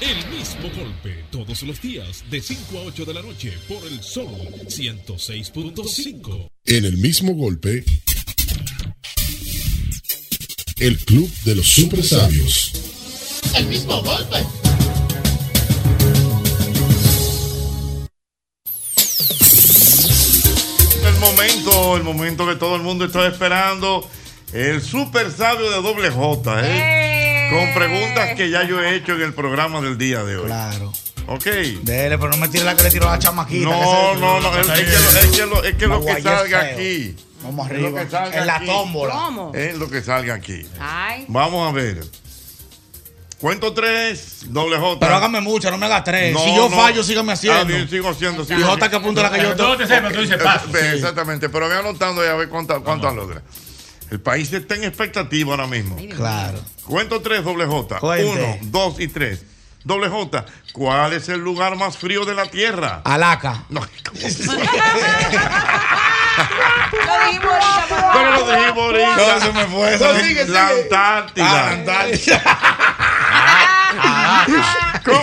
El mismo golpe todos los días de 5 a 8 de la noche por el Sol 106.5. En el mismo golpe, el Club de los Super Sabios. El mismo golpe. El momento, el momento que todo el mundo está esperando. El super sabio de doble J, ¿eh? Con preguntas que ya yo he hecho en el programa del día de hoy. Claro. Ok. Dele, pero no me tire la que le tiró a la chamaquita. No, no, no. Es, es que, lo- es que lo, es que lo que salga aquí. Vamos Es lo arriba. que salga En la aquí. tómbola. ¿Cómo? Es lo que salga aquí. Ay. Vamos a ver. Cuento tres, doble J. Pero hágame mucho, no me haga tres. No, si yo no. fallo, sígame haciendo. Ah, bien, sigo haciendo. Y J que apunta la que yo Tú te sepas, tú dices paso. Exactamente, pero ve anotando y a ver cuántas cuántas logra. El país está en expectativa ahora mismo. Claro. Cuento tres, doble J. Cuente. Uno, dos y tres. Doble J, ¿cuál es el lugar más frío de la Tierra? Alaca. No, Lo dijimos ahorita, pero- lo dijimos ahorita. No, se me fue, No, se sigue, La sigue. Antártida. Ah, la Antártida. ¿Cómo,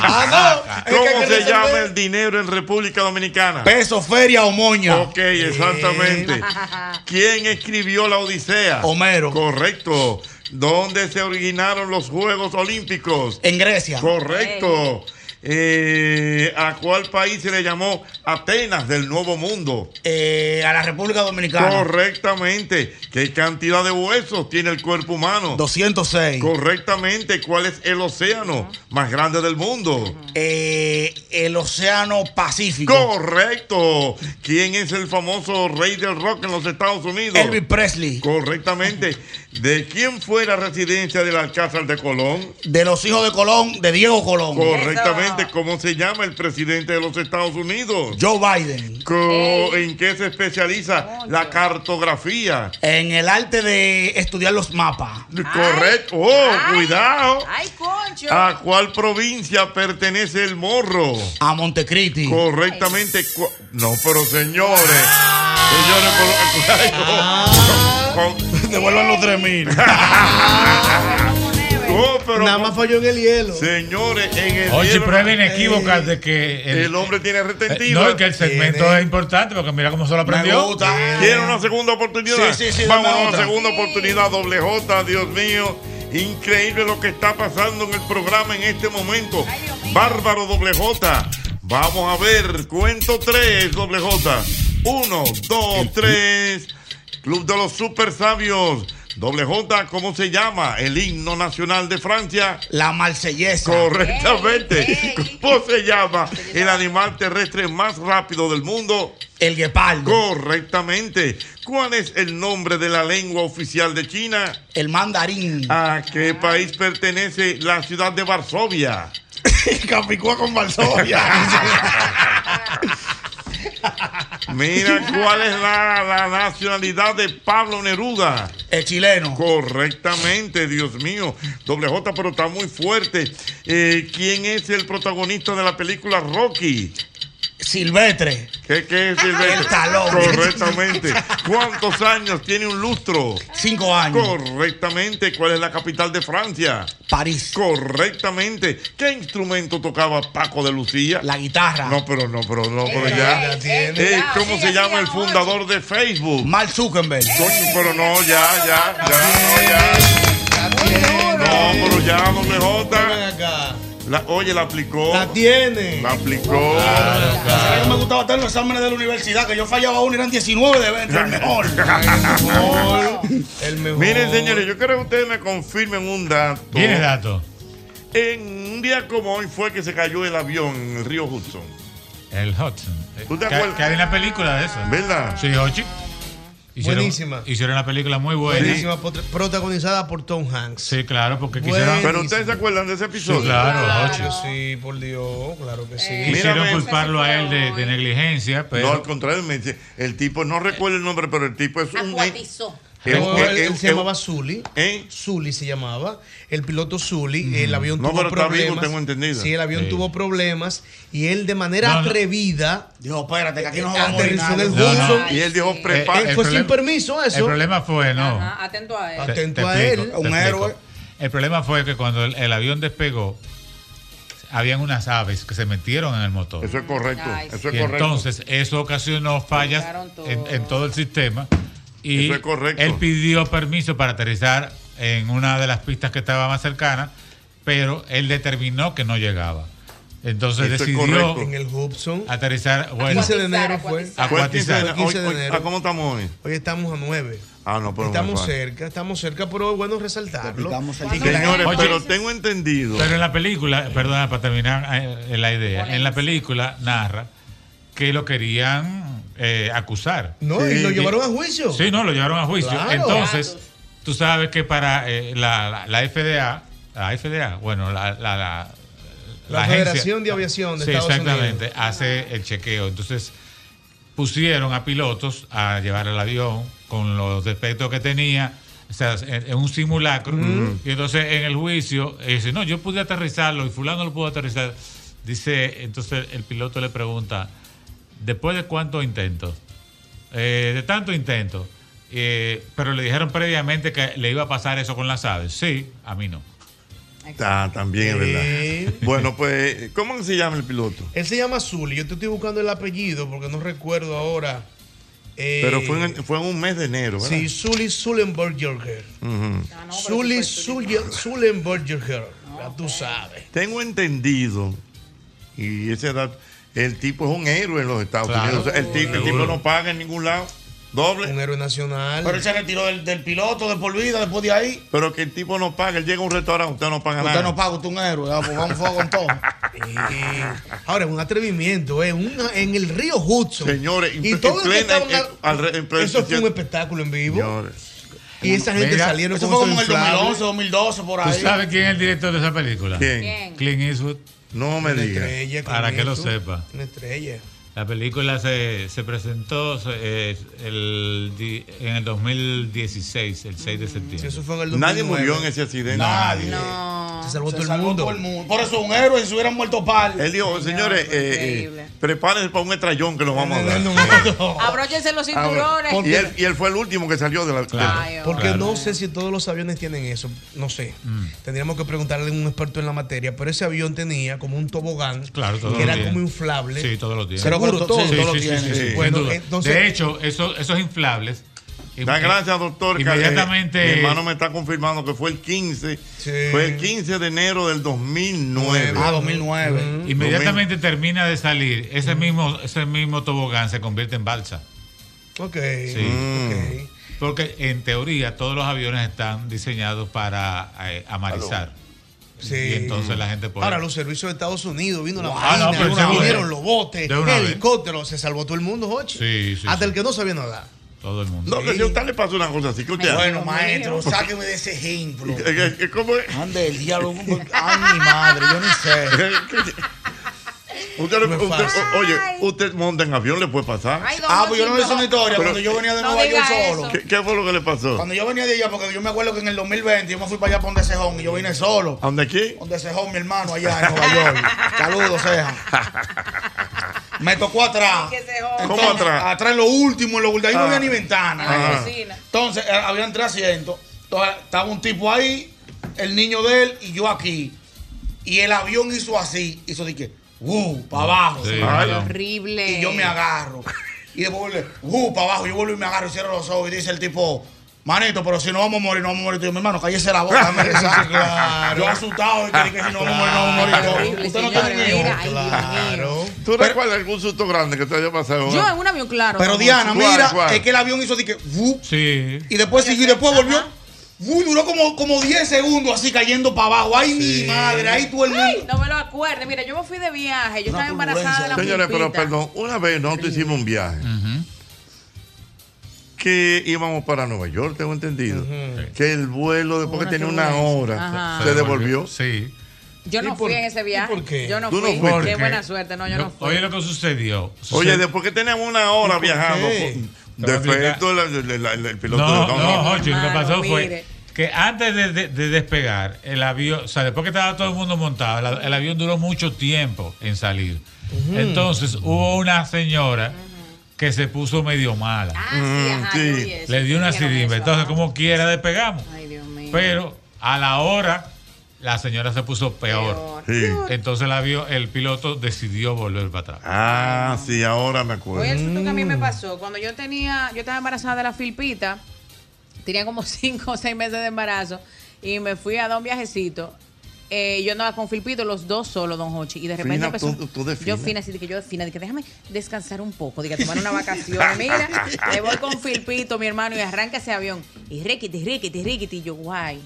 Ah, no. ¿Cómo que hay que se llama el dinero en República Dominicana? Peso, feria o moña. Ok, exactamente. ¿Quién escribió la Odisea? Homero. Correcto. ¿Dónde se originaron los Juegos Olímpicos? En Grecia. Correcto. Eh, ¿A cuál país se le llamó Atenas del Nuevo Mundo? Eh, a la República Dominicana. Correctamente. ¿Qué cantidad de huesos tiene el cuerpo humano? 206. Correctamente. ¿Cuál es el océano más grande del mundo? Eh, el Océano Pacífico. Correcto. ¿Quién es el famoso rey del rock en los Estados Unidos? Elvis Presley. Correctamente. ¿De quién fue la residencia del Alcázar de Colón? De los hijos de Colón, de Diego Colón. Correctamente. ¿Cómo se llama el presidente de los Estados Unidos? Joe Biden. Co- ¿En qué se especializa la cartografía? En el arte de estudiar los mapas. Correcto. Oh, cuidado. Ay, concho. ¿A cuál provincia pertenece el morro? A Montecristi. Correctamente. No, pero señores. Señores, por- Ah. con- Devuelvan los 3 mil. Pero Nada más falló en el hielo. Señores, en el Oye, hielo- prueba inequívoca de que el, hombre tiene Eh, retentiva. No, y que el segmento es importante porque mira cómo se lo aprendió. ¿Quiere una segunda oportunidad? Sí, sí, sí, Vamos a una otra. segunda oportunidad, doble J, Dios mío. Increíble lo que está pasando en el programa en este momento. Bárbaro doble J. Vamos a ver, cuento tres, doble J. Uno, dos, tres. Club de los super sabios. Doble J, ¿cómo se llama el himno nacional de Francia? La marsellesa. Correctamente. ¿Cómo se llama el animal terrestre más rápido del mundo? El guepardo. Correctamente. ¿Cuál es el nombre de la lengua oficial de China? El mandarín. ¿A qué país pertenece la ciudad de Varsovia? Capicúa con Varsovia. Mira, ¿cuál es la, la nacionalidad de Pablo Neruda? El chileno. Correctamente, Dios mío. Doble J, pero está muy fuerte. Eh, ¿Quién es el protagonista de la película Rocky? Silvestre. ¿Qué, qué es Silvestre? El talón. Correctamente. ¿Cuántos años tiene un lustro? Cinco años. Correctamente. ¿Cuál es la capital de Francia? París. Correctamente. ¿Qué instrumento tocaba Paco de Lucía? La guitarra. No, pero no, pero no, pero ya. Eh, ¿Cómo se llama el fundador de Facebook? Mark Zuckerberg. Coño, pero no, ya, ya, ya, no, ya. No, pero ya, doble J. La, oye, la aplicó. La tiene. La aplicó. ¿Sabes que me gustaba estar en los exámenes de la universidad? Que yo fallaba uno y eran 19 de 20. El mejor. El mejor. Miren, señores, yo quiero que ustedes me confirmen un dato. ¿Tiene dato? En un día como hoy fue que se cayó el avión en el río Hudson. El Hudson. ¿Tú te Que- acuerdas? Que hay una película de eso. ¿Verdad? Sí, Hochi. Hicieron- Buenísima. Hicieron una película muy buena. Buenísima, protagonizada por Tom Hanks. Sí, claro, porque quisieron. Pero ustedes se acuerdan de ese episodio. Sí, claro, Hochi. Sí, por Dios, claro que sí. Quisieron Mírame. culparlo a él de, de negligencia, pero. No, al contrario, me dice, el tipo, no recuerdo el nombre, pero el tipo es un... Acuatizó. No, él, se llamaba Zully. Zully se llamaba. El piloto Zully. El avión No, tuvo pero está vivo, problemas. tengo entendido. Sí, el avión Sí. tuvo problemas. Y él, de manera No, no. atrevida. Dijo, espérate, que aquí no se va a morir aterrizó en el nadie. No, no. Hudson. Y él dijo, Eh, prepara. Él el fue sin problema- permiso, eso. El problema fue, no. Ajá, atento a él. Te- Atento te a él. Un héroe. El problema fue que cuando el, el avión despegó, habían unas aves que se metieron en el motor. Eso es correcto. Ay, Eso es y correcto. entonces eso ocasionó fallas en, en todo el sistema. Y Eso es correcto. él pidió permiso para aterrizar en una de las pistas que estaba más cercana, pero él determinó que no llegaba. Entonces Eso decidió. En el Hudson. aterrizar. Bueno, 15 de enero fue. Fue el 15 de acuatizar. enero. 15 de Hoy- hoy- enero. ¿a ¿Cómo estamos hoy? Hoy estamos a 9. Ah, no, pero Estamos cerca, estamos cerca, pero es bueno resaltarlo. Señores, Oye. pero tengo entendido. Pero en la película, perdona, para terminar eh, la idea, en la película narra que lo querían eh, acusar. No, y lo llevaron a juicio. Sí, no, lo llevaron a juicio. Claro. Entonces, tú sabes que para eh, la, la, la FDA, la FDA, bueno, la, la, la, La agencia- Federación de Aviación de sí, Estados exactamente, Unidos. hace el chequeo. Entonces, pusieron a pilotos a llevar el avión con los defectos que tenía. O sea, en, en un simulacro. Y entonces en el juicio, eh, dice, no, yo pude aterrizarlo y fulano lo pudo aterrizar. Dice, entonces el piloto le pregunta, ¿después de cuántos intentos? Eh, de tanto intento. Eh, pero le dijeron previamente que le iba a pasar eso con las aves. Sí, a mí no. Ah, también es verdad. Bueno, pues, ¿cómo se llama el piloto? Él se llama Zully. Yo te estoy buscando el apellido porque no recuerdo ahora. Eh, Pero fue en, fue en un mes de enero, ¿verdad? Sí, Zully Sullenberger. Ujú. Zully Zulle- Sullenberger. Ya tú sabes. Tengo entendido, y esa edad, el tipo es un héroe en los Estados Claro. Unidos. El, tipo, el tipo no paga en ningún lado. Doble. Un héroe nacional. Pero él se retiró del, del piloto de por vida después de ahí. Pero que el tipo no paga. Él llega a un restaurante, usted no paga Usted nada. no paga, usted es un héroe. Ah, pues vamos fuego con todo. Eh, ahora, es un atrevimiento, ¿eh? Una- en el río Hudson. Señores, y en todo plena- en- al en plena- Eso fue un espectáculo en vivo. Señores. Y esa gente Mira, salieron Eso con fue como en el inflables. 2011, 2012, por ¿Tú ahí. sabes quién es el director de esa película? ¿Quién? Clint Eastwood. No me Una diga. estrella, Para que lo sepa. Una estrella. La película se, se presentó eh, el, en el 2016, el 6 de Sí, septiembre. eso fue en el 2009. Nadie murió en ese accidente. Nadie. No. Se salvó Se todo el salvó mundo. todo el mundo. Por eso un héroe, si se hubieran muerto par. Él dijo, señores, eh, eh, increíble. prepárense para un estrellón que nos vamos a dar. No. Abróchense los cinturones. y, él, y él fue el último que salió de la. de Ay, Porque Claro. no sé si todos los aviones tienen eso, no sé. Mm. Tendríamos que preguntarle a un experto en la materia, pero ese avión tenía como un tobogán Claro, todo que era como inflable. Sí, todos los días. Seguro, Pero todo. sí, Sí, todo lo sí, sí, tiene. sí, Bueno, entonces- de hecho, esos, esos inflables. Da gracias, doctor. que, eh, Inmediatamente. mi hermano me está confirmando que fue el 15. Sí. Fue el 15 de enero del 2009. Ah, 2009. Inmediatamente termina de salir, ese mismo, ese mismo tobogán se convierte en balsa. Ok. Sí. Mm. ok. Porque en teoría todos los aviones están diseñados para eh, amarizar. Sí. Y entonces la gente puede. Ahora, los servicios de Estados Unidos, vino la Wow. marina, Ah, no, pero vinieron los botes, helicópteros, se salvó todo el mundo, Jochi. Sí, sí, Hasta sí. el que no sabía nadar. Todo el mundo. No, que si a usted le pasa una cosa así, que usted Bueno, maestro, sáqueme de ese ejemplo. ¿Qué- qué- ¿Cómo es? Ande el diablo. Ay, mi madre, yo ni sé. Usted, usted- oye, usted monta en avión, le puede pasar. Ah, pues yo no le hice una historia. Pero- Cuando yo venía de No Nueva York solo. ¿Qué, qué fue lo que le pasó? Cuando yo venía de allá, porque yo me acuerdo que en el 2020 yo me fui para allá por donde Cejón y yo vine solo. ¿A dónde aquí? Donde Cejón, mi hermano, allá en Nueva York. Saludos, Ceja. Me tocó atrás. ¿Cómo Entonces, atrás? Atrás en lo último, en lo último. Ahí no Ah. había ni ventana. En la Ajá. cocina. Entonces, eh, habían tres asientos. Entonces, estaba un tipo ahí, el niño de él y yo aquí. Y el avión hizo así. Hizo de que, uh, para abajo. Sí, Ay. Horrible. Y yo me agarro. Y después vuelve, uh, para abajo. Yo vuelvo y me agarro y cierro los ojos. Y dice el tipo, manito, pero si no vamos a morir, no vamos a morir. Y yo, mi hermano, cállese la boca. déjame rezar". Claro. Yo asustado y que, dije, si no vamos a morir, no vamos a morir. Yo, Usted no ay, Dios Claro. ¿Tú recuerdas algún susto grande que te haya pasado? Yo en un avión, claro. Pero Diana, mira, es que el avión hizo de que, y después siguió y después volvió. Vup, duró como, como 10 segundos así cayendo para abajo. Ay, mi madre, ahí todo el mundo. Ay, no me lo acuerde. Mira, yo me fui de viaje. Yo estaba embarazada de la Señores, pero perdón, una vez nosotros hicimos un viaje que íbamos para Nueva York, tengo entendido. Que el vuelo, después que tenía una hora, Ajá. se devolvió. Sí. Yo no ¿Y por- fui en ese viaje. por qué? Yo no ¿Tú no fui. fuiste? Qué ¿Por buena suerte. No, yo no fui. Oye, lo que sucedió. Oye, después que teníamos una hora ¿Y por viajando, qué? Defecto el, piloto No, de no, Jochi, lo que pasó mire. fue que antes de, de- de despegar, el avión, o sea, después que estaba todo el mundo montado, el, el avión duró mucho tiempo en salir. Entonces hubo una señora que se puso medio mala. Ah, sí, ajá, eso. Le dio una sirimba. Entonces, como quiera, despegamos. Ay, Dios mío. Pero a la hora, la señora se puso peor. Sí. Entonces el, avión, el piloto decidió volver para atrás. Ah, sí, ahora me acuerdo. Oye, el susto que a mí me pasó. Cuando yo tenía, yo estaba embarazada de la filpita, tenía como cinco o seis meses de embarazo, y me fui a dar un viajecito. Eh, yo andaba con Filpito, los dos solos, don Hochi. Y de repente Fina, empezó. tú- tú de yo fina. así de que yo fina, de que déjame descansar un poco, de que tomar una vacación. Mira, me voy con Filpito, mi hermano, y arranca ese avión. Y riquiti, riquiti, riquiti. Y yo, guay.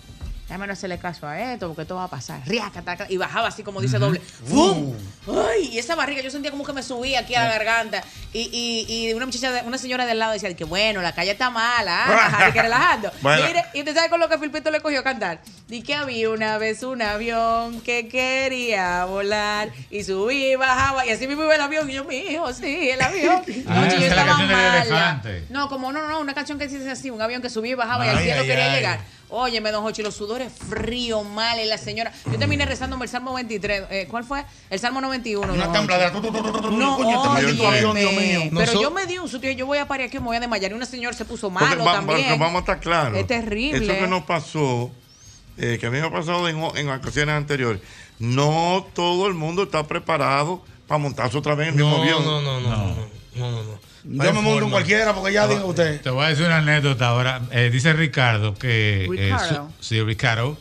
Déjame no hacerle caso a esto, porque esto va a pasar. Riaca, taca, y bajaba así como dice doble. ¡Fum! Ay, y esa barriga, yo sentía como que me subía aquí a la garganta. Y, y, y una muchacha, de- una señora del lado decía que bueno, la calle está mala, ah, ajá, de que relajando. Bueno. Mire, y usted sabe con lo que Filpito le cogió a cantar. Di que había una vez un avión que quería volar y subía y bajaba. Y así mismo iba el avión. Y yo, mi hijo, sí, el avión. Ah, No, esa yo estaba mala. No, como no, no, una canción que dice así, un avión que subía y bajaba y al cielo ay, quería ay. llegar. Óyeme, don Jochi, los sudores fríos, mal, y la señora. Yo terminé rezando el Salmo 23. Eh, ¿Cuál fue? El Salmo 91. Una tu, No, este óyeme. Pero yo me di un susto yo voy a parir aquí, me voy a desmayar. Y una señora se puso malo también. vamos a estar claros. Es terrible. Eso que nos pasó, eh, que a mí me ha pasado en, ocasiones anteriores, no todo el mundo está preparado para montarse otra vez en el mismo No, avión. no, no, no, no, no, no, no. Yo me monto en cualquiera porque ya dijo usted. Te voy a decir una anécdota ahora. Eh, dice Ricardo que. eh, Ricardo. su- sí, Ricardo.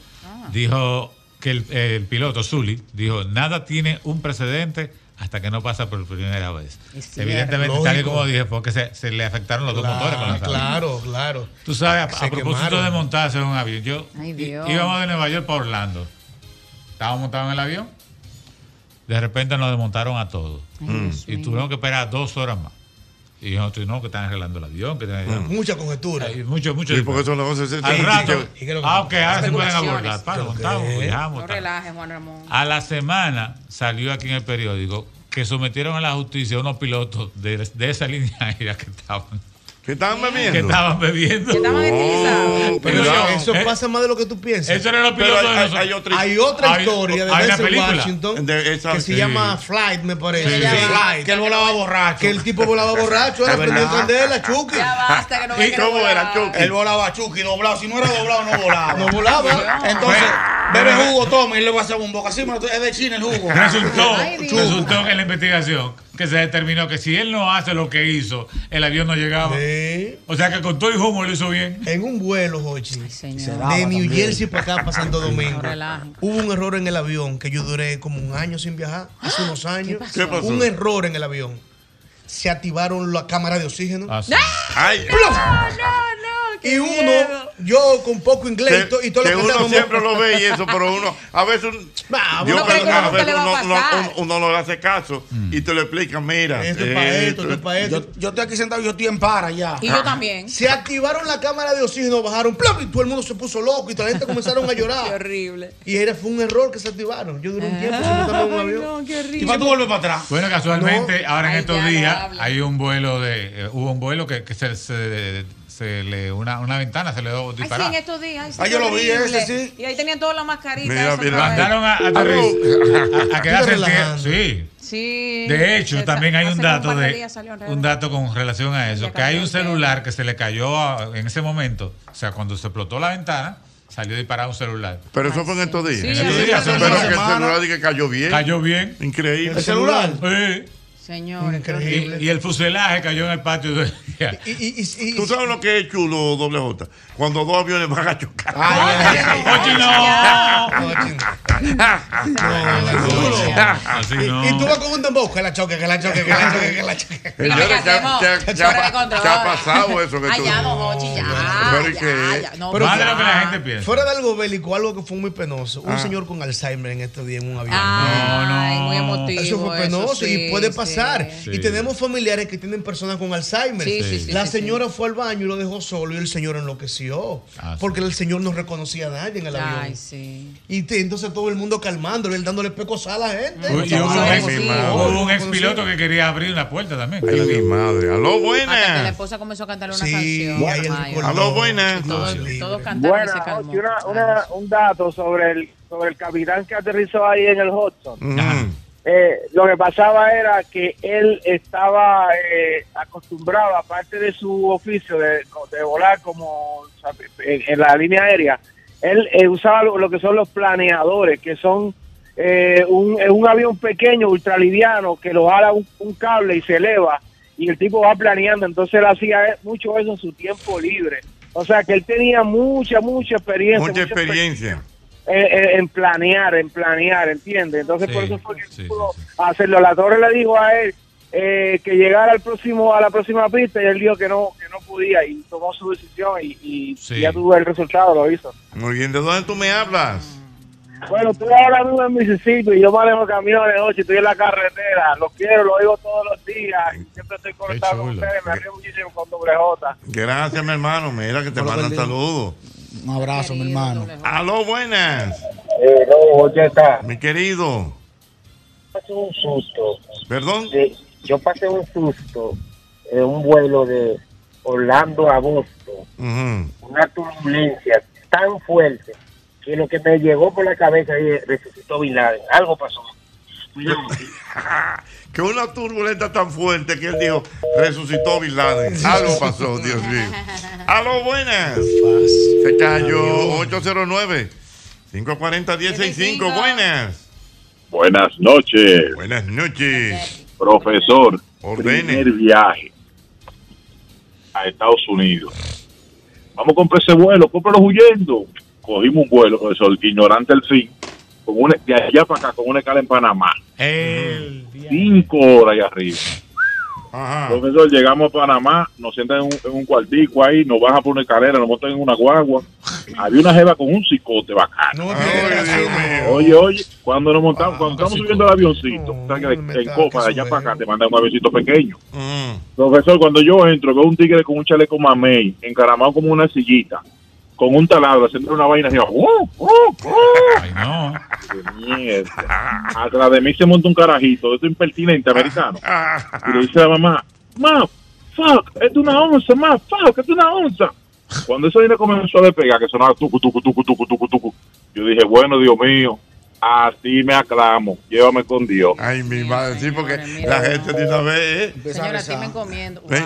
Dijo que el, el piloto, Zully, dijo: nada tiene un precedente hasta que no pasa por primera vez. Es. Evidentemente, tal y como dije, porque se, se le afectaron los dos motores con la claro, claro. Tú sabes, a, propósito quemaron. de montarse en un avión, yo Ay, íbamos de Nueva York para Orlando. Estábamos montados en el avión. De repente nos desmontaron a todos. Ay, y tuvimos que esperar dos horas más. Y nosotros no, que están arreglando el avión. Que están- Mucha conjetura. Hay mucho, mucho. Sí, porque son negocios Al sí, rato. Ah, ok, ahora se pueden abordar. Para, montamos, viajamos. No relajes, Juan Ramón. A la semana salió aquí en el periódico que sometieron a la justicia a unos pilotos de, de esa línea aérea que estaban. ¿Que estaban bebiendo? Que estaban bebiendo. Que estaban energizados. Pero eso ¿eh? pasa más de lo que tú piensas. Eso eran los Pero pilotos hay- de hay- hay otra- Hay otra Hay- historia de Denzel. Washington De esa- que se llama Flight, me parece. Sí, Sí, sí. Flight. Que él volaba borracho. Que el tipo volaba borracho, era prendido candela, Chucky. Ya basta, que no ¿Y cómo era, Chucky? Él volaba Chucky doblado. Si no era doblado, no volaba. No volaba. Entonces, bebe jugo, toma y le voy a hacer un boca. Así, es de China el jugo. Resultó, Ay, resultó en la investigación que se determinó que si él no hace lo que hizo, el avión no llegaba. Sí. O sea que con todo y humo lo hizo bien. En un vuelo, Jochi, de New Jersey para acá, para Santo Domingo, No hubo un error en el avión que yo duré como un año sin viajar, hace unos años. pasó? ¿Qué pasó? Un error en el avión. Se activaron las cámaras de oxígeno. Ah, sí. Ay, no, no, y uno, yo con poco inglés y to- y todo que lo que uno siempre lo ve y eso, pero uno, a veces, uno a veces no le hace caso y te lo explica, mira. Esto es pa' esto, esto es pa' esto. Yo, yo estoy aquí sentado y yo estoy en para ya. Y yo también. Se activaron la cámara de oxígeno, bajaron, ¡plum! y todo el mundo se puso loco y toda la gente comenzaron a llorar. Qué horrible. Y era, fue un error que se activaron. Yo duré un tiempo sin montarme en un avión. ¿Y para tú volver para atrás? Bueno, casualmente, ahora en Ay, estos días hay un vuelo de. eh, hubo un vuelo que, que se, se, se le. Una, una ventana se le dio Ay, sí, disparada. en estos días. Ay, sí, Ah, yo lo vi ese, sí. Y ahí tenían todas las mascaritas. Mandaron a, a, a- a quedarse. Sí. Sí. De hecho, también hay un dato de un dato con relación a eso, que hay un celular que se le cayó a- en ese momento, o sea, cuando se explotó la ventana, salió disparado un celular. Pero eso fue en estos días. Sí, En estos días, pero que el celular dije que cayó bien. Cayó bien. Increíble. ¿El celular? Sí. Señores, qué Y, y el fuselaje cayó en el patio de ¿Tú sabes lo que es chulo, doble J? Cuando dos aviones van a chocar. Y, no. y tú vas con un dembow, que la choque, que la choque, que la choque, que la choque. Señores, ¿qué ha- pasado eso que Ay, tú- ya, ya. Pero ¿y ya, qué? ya, no, Pero ya. Más de lo que la gente piensa. Fuera de algo bélico, algo que fue muy penoso. Un Ah. señor con Alzheimer en estos días en un avión. Ay, muy emotivo. Eso fue penoso y puede sí. Sí. Y tenemos familiares que tienen personas con Alzheimer. Sí, sí, sí, la sí, señora fue al baño y lo dejó solo y el señor enloqueció. Ah, sí. porque el señor no reconocía a nadie en el avión. Ay, sí. Y te- entonces todo el mundo calmándole, él dándole pecosada a la gente. Uy, Y hubo un Ay, ex, hubo un ex piloto que quería abrir una puerta también. Ay, mi madre. Aló, Hasta que la esposa comenzó a cantarle una Sí, canción. color. Aló, buenas. Todos, todos cantaron y se Bueno, calmó. una, una- un dato sobre el, sobre el capitán que aterrizó ahí en el Hudson. Mm. Eh, lo que pasaba era que él estaba eh, acostumbrado, aparte de su oficio de, de volar como en, en la línea aérea, él eh, usaba lo, lo que son los planeadores, que son eh, un, un avión pequeño, ultraliviano, que lo jala un, un cable y se eleva, y el tipo va planeando. Entonces él hacía mucho eso en su tiempo libre. O sea que él tenía mucha, mucha experiencia. Mucha experiencia. Eh, en planear, en planear, ¿entiendes? Entonces por Sí, eso fue que sí, pudo hacerlo. La torre le dijo a él eh, que llegara al próximo a la próxima pista y él dijo que no que no podía y tomó su decisión y, y Sí. ya tuvo el resultado, lo hizo. Muy bien, ¿de dónde tú me hablas? Bueno, estoy ahora mismo en Mississippi, yo manejo camiones, noche, estoy en la carretera, los quiero, lo digo todos los días, y siempre estoy conectado con ustedes, me río muchísimo con doble J. Gracias, mi hermano. Mira que te mandan dijo. saludos. Un abrazo, mi hermano. Aló, buenas. Eh, no, ¿qué está? Mi querido. Pasé un susto. ¿Perdón? De- yo pasé un susto en un vuelo de Orlando a Boston. Una turbulencia tan fuerte que lo que me llegó por la cabeza es resucitó Bin Laden. Algo pasó. Que una turbulenta tan fuerte que él dijo, resucitó Bin Laden. Algo pasó, Dios mío. Aló, buenas. Se cayó 809 540 1065. Buenas. Buenas noches, Buenas noches. profesor. Ordene. Primer viaje a Estados Unidos. Vamos a comprar ese vuelo, cómpralo huyendo. Cogimos un vuelo, profesor, ignorante al fin, con una, de allá para acá, con una escala en Panamá. Cinco horas allá arriba. Profesor, llegamos a Panamá, nos sientan en un, en un cuartico ahí, nos bajan por una escalera, nos montan en una guagua. Había una jeva con un cicote bacano. Oye, oye, cuando nos montamos, cuando estamos subiendo el avioncito, o sea, que de- en copa de allá para acá te mandan un avioncito pequeño. Profesor, cuando yo entro, veo un tigre con un chaleco mamey, encaramado como una sillita, con un taladro, haciendo una vaina así. ¡uh, uh, uh! ¡Qué mierda! Atrás de mí se monta un carajito, de impertinente americano. Y le dice a la mamá, ma, fuck, es una onza, ma, fuck, es una onza. Cuando esa vaina comenzó a despegar, que sonaba tucu, tucu, tucu, tucu, tucu, tucu, yo dije, bueno, Dios mío, así me aclamo, llévame con Dios. Ay, mi madre, sí, porque la gente de una vez, ¿eh? Señora, a ti me encomiendo. Wow. Ven.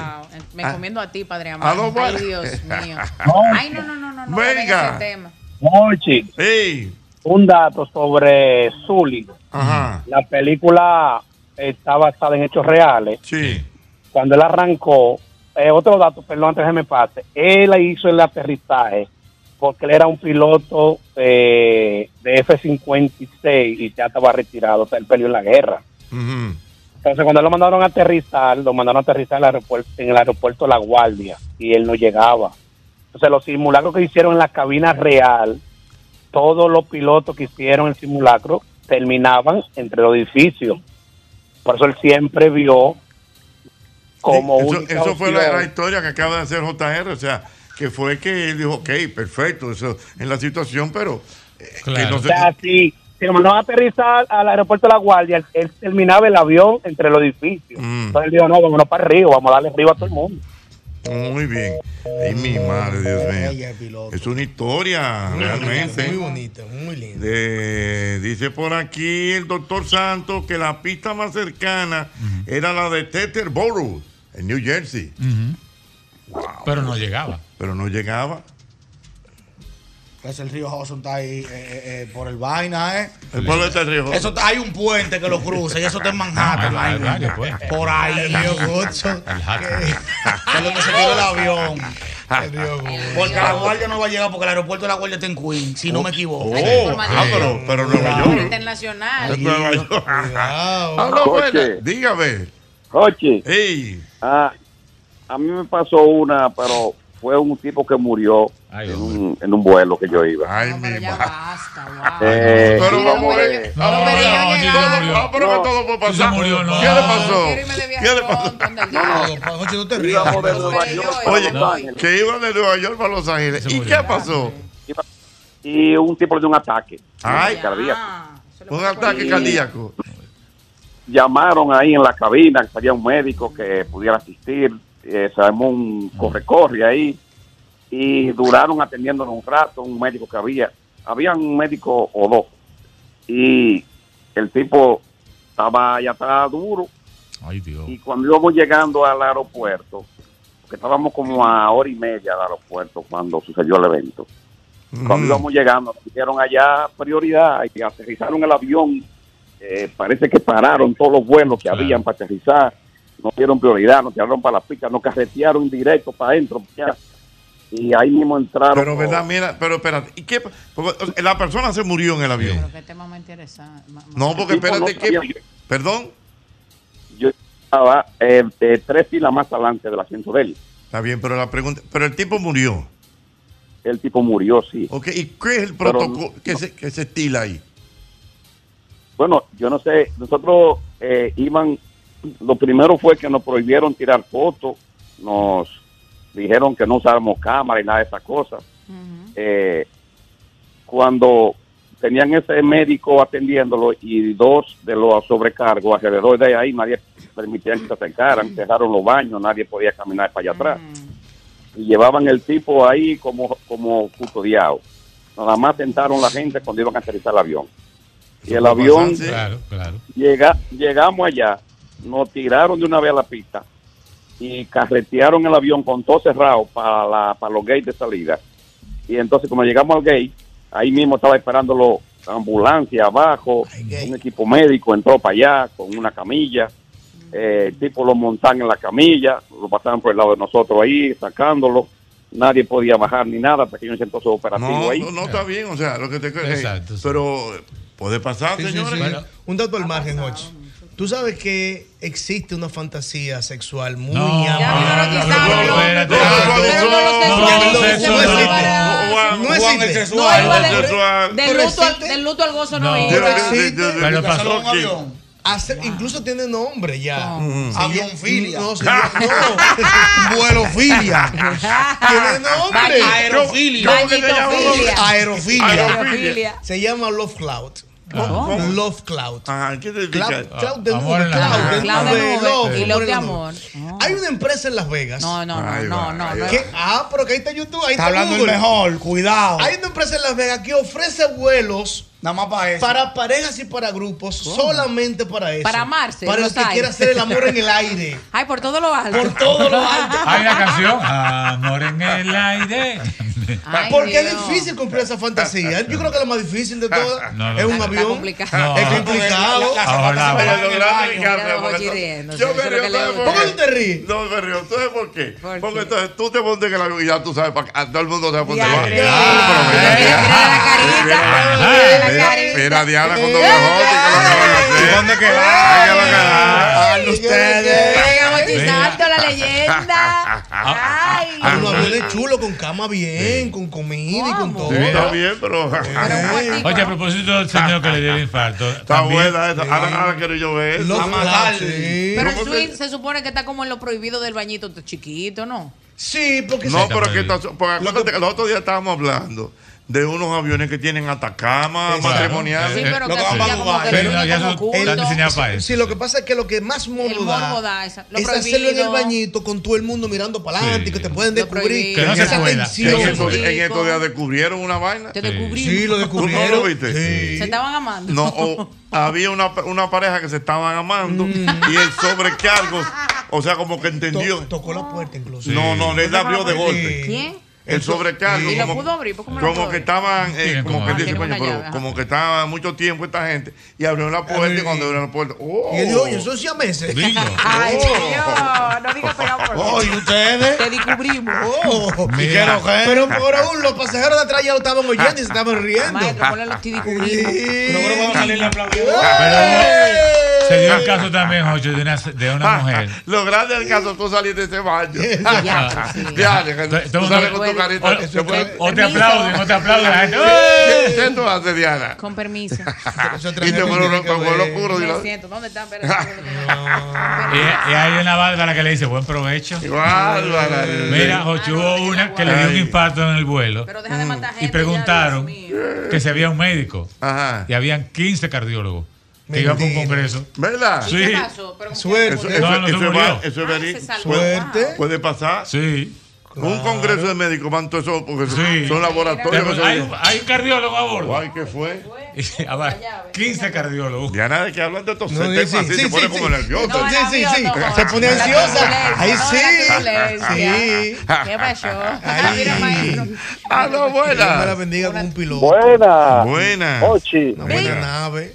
Me Ah. encomiendo a ti, Padre Ah, amado. Ay. Dios mío. Ay, no, no, no, no. no Venga. ese tema. Mochi, un dato sobre Zully. La película está basada en hechos reales. Sí. Cuando él arrancó, eh, otro dato, perdón, antes que me pase, él hizo el aterrizaje porque él era un piloto eh, de F-56 y ya estaba retirado, o sea, él peleó en la guerra. Entonces, cuando lo mandaron a aterrizar, lo mandaron a aterrizar en el aeropuerto, en el aeropuerto La Guardia y él no llegaba. Sea, los simulacros que hicieron en la cabina real, todos los pilotos que hicieron el simulacro terminaban entre los edificios. Por eso él siempre vio como eso, única eso fue la, la historia que acaba de hacer JR, o sea, que fue que él dijo, ok, perfecto, eso en la situación, pero eh, que no O se- sea, si, si lo mandaban a aterrizar al aeropuerto de La Guardia, él, él terminaba el avión entre los edificios. Mm. Entonces él dijo, no, vámonos para arriba, vamos a darle arriba a todo el mundo. Muy bien. Ay, mi madre, Dios mío. Es una historia, realmente. Muy bonita, muy linda. De- dice por aquí el doctor Santos que la pista más cercana era la de Teterboro, en New Jersey. Pero no llegaba. Pero no llegaba. Es el río Hudson está ahí eh, eh, eh, por el vaina, ¿eh? ¿El pueblo está el río Hudson? Eso está- hay un puente que lo cruza y eso está en Manhattan. No, ahí. varios puentes. Por ahí. El río Hudson. Es donde se quedó el avión. El río Hudson. Porque la guardia no va a llegar porque el aeropuerto de la guardia está en Queens, si no me equivoco. Oh, ah, pero, pero Nueva York. Internacional. Es Nueva York. Ah, Habla. Dígame. Jochi, Ey. ah, a mí me pasó una, pero fue un tipo que murió Ay, en, un, en un vuelo que yo iba. Ay, No, mi madre. Eh, Pero vamos a ver. No, no, no. Ah, pero que todo puede pasar. murió, no. ¿Qué le pasó? De ¿Qué le pasó? No, no, te. Íbamos de Nueva York Oye, que iban de Nueva York para Los Ángeles. ¿Y qué pasó? Y un tipo dio un ataque. Ay. cardíaco. Ah, Un ataque Sí. cardíaco. Llamaron ahí en la cabina que salía un médico que pudiera asistir. Eh, se armó un corre-corre ahí. Y duraron atendiéndonos un rato, un médico que había. Había un médico o dos. Y el tipo estaba ya estaba duro. Ay, Dios. Y cuando íbamos llegando al aeropuerto, que estábamos como a hora y media del aeropuerto cuando sucedió el evento. Cuando Mm. íbamos llegando, nos dieron allá prioridad y aterrizaron el avión. Eh, parece que pararon todos los vuelos que Claro. habían para aterrizar. Nos dieron prioridad, nos tiraron para la pista, nos carretearon directo para adentro. ya. Y ahí mismo entraron. Pero, ¿verdad? Mira, pero espérate. ¿Y qué? Porque, la persona se murió en el avión. Pero qué tema más interesante. más- más- No, porque espérate, no. Perdón. Yo estaba eh, eh, tres filas más adelante del asiento de él. Está bien, pero la pregunta. Pero el tipo murió. El tipo murió, sí. Ok, ¿y qué es el Pero protocolo no- que, se, que se estila ahí? Bueno, yo no sé, nosotros eh, iban, lo primero fue que nos prohibieron tirar fotos, nos dijeron que no usáramos cámara y nada de esas cosas. Eh, cuando tenían ese médico atendiéndolo y dos de los sobrecargos alrededor de ahí, nadie permitía que se acercaran, cerraron los baños, nadie podía caminar para allá atrás. Y llevaban el tipo ahí como, como custodiado. Nada más sentaron la gente cuando iban a aterrizar el avión. Y el avión. Claro, claro. llega, llegamos allá, nos tiraron de una vez a la pista y carretearon el avión con todo cerrado para, la, para los gates de salida. Y entonces, como llegamos al gate, ahí mismo estaba esperando lo- la ambulancia abajo, un equipo médico entró para allá con una camilla. Eh, el tipo lo montan en la camilla, lo pasaban por el lado de nosotros ahí, sacándolo. Nadie podía bajar ni nada hasta que yo sentó su operativo No, ahí. no, no está bien, o sea, lo que te eh, Exacto, sí. Pero eh, puede pasar, Sí, sí, señores. sí. Bueno. Un dato al margen, Hochi. Tú sabes que existe una fantasía sexual muy amplia. no existe. No del luto, al, existe. del luto al gozo no, existe. Pero pasó Incluso tiene nombre ya. No. Se Avión llama- filia. No, no. Vuelo filia. Tiene nombre. Aerofilia. Aerofilia. Aerofilia. Se llama Love Cloud. ¿Cómo? Love Cloud. Ajá. Cloud, cloud de Amor nube, en la cloud nube. de Cloud de nube, love, y love de amor. nube. Hay una empresa en Las Vegas. No, no, no, no, va, no. que- ah, pero que ahí está YouTube, ahí Está está hablando el mejor, cuidado. Hay una empresa en Las Vegas que ofrece vuelos Nada más para eso. para parejas y para grupos, solamente para eso. Para amarse, Para el los que hay. quiera hacer el amor en el aire. Ay, por todo lo alto. Por todo lo alto. Hay una canción. Amor en el aire. Ay, Porque Dios. es difícil cumplir esa fantasía. Yo creo que la más difícil de todas No, no. es un Está avión. complicado. No. Es complicado. Lo Yo me lo río, que le ¿sabes gusta. por ¿Por qué tú te ríes? No, me río. ¿Sabes por qué? ¿Por Porque entonces tú te montas en el avión y ya tú sabes, todo el mundo sabe por dónde va. Ah, pero mira la carita. Mira Mira, Diana cuando viajó, ¿qué es lo que van a hacer? ¿Dónde que Ay, ustedes. La leyenda. Ay. Hay unos aviones chulos con cama bien, con comida y con todo. Sí, está bien, pero. Oye, a propósito del señor que le dio el infarto. Está buena esa. Ahora, quiero yo ver. Los. Pero el ¿Cómo swing se supone que está como en lo prohibido del bañito chiquito, ¿no? Sí, porque No, pero que porque acuérdate que el otro día estábamos hablando de unos aviones que tienen Exacto. matrimoniales. Sí, pero Lo que. Sí, lo que pasa es que lo que más morbo da, morbo da, esa- lo es hacerlo en el bañito con todo el mundo mirando para adelante y que te pueden descubrir. Que no se esa pueda. En tensión. estos, en estos días descubrieron una vaina. Te descubrí. Sí, lo ¿Tú no descubrieron. lo viste? Se estaban amando. No, o había una, una pareja que se estaban amando y el sobrecargo, o sea, como que entendió. To- tocó la puerta incluso. No, no, le abrió de golpe. ¿Quién? El sobrecargo. ¿Y lo como, pudo abrir? ¿Por cómo lo pudo como que abrir? estaban, eh, como como- que dice, coño, pero como que estaba mucho tiempo esta gente y abrió la puerta y cuando abrió la puerta, ¡oh! Y dijo, oye, son siameses. Bingo. Ay, Oh. Dios, no digas pegado por Oh, ¿y ustedes? Te descubrimos. Oh, Mira. pero por aún los pasajeros de atrás ya lo estaban oyendo y se estaban riendo. Maestro, ponle los te descubrimos. Que vamos a salir a aplaudir. Se dio el caso también, Jocho, de una, de una mujer. Lo grande del caso, tú saliste de ese baño. Ya, sí. Todo- tú sales con tu carita. O, te aplauden, o te aplauden. La gente, ¿Qué qué tú haces, Diana? Con permiso. Y te vuelvo. Me dilo. siento. ¿Dónde están? Y, hay una bárbara que le dice buen provecho. Bárbara. Mira, Jocho, hubo una que le dio un infarto en el vuelo Pero deja de matar gente. y preguntaron ya, que si había un médico Ajá. y habían 15 cardiólogos que un Mentira. congreso. ¿Verdad? ¿Y Sí. qué pasó? ¿Pero con Suerte. Eso, es Ah, Suerte. puede pasar. Sí. Un congreso de médicos van todos esos, porque son- Sí. son laboratorios. Pero hay, un- hay un cardiólogo a bordo. Ay, ¿qué fue? A ver, 15 cardiólogos. Diana, de que hablan de estos No, temas sí, así, sí, se pone sí, como sí. nervioso. No, Sí, sí, sí. Se pone ansiosa. Ahí sí. Sí. ¿Qué pasó? Ahí. Ah, no, Dios me la buena. bendiga con un piloto. Buena. Buena. Ochi, Una buena nave.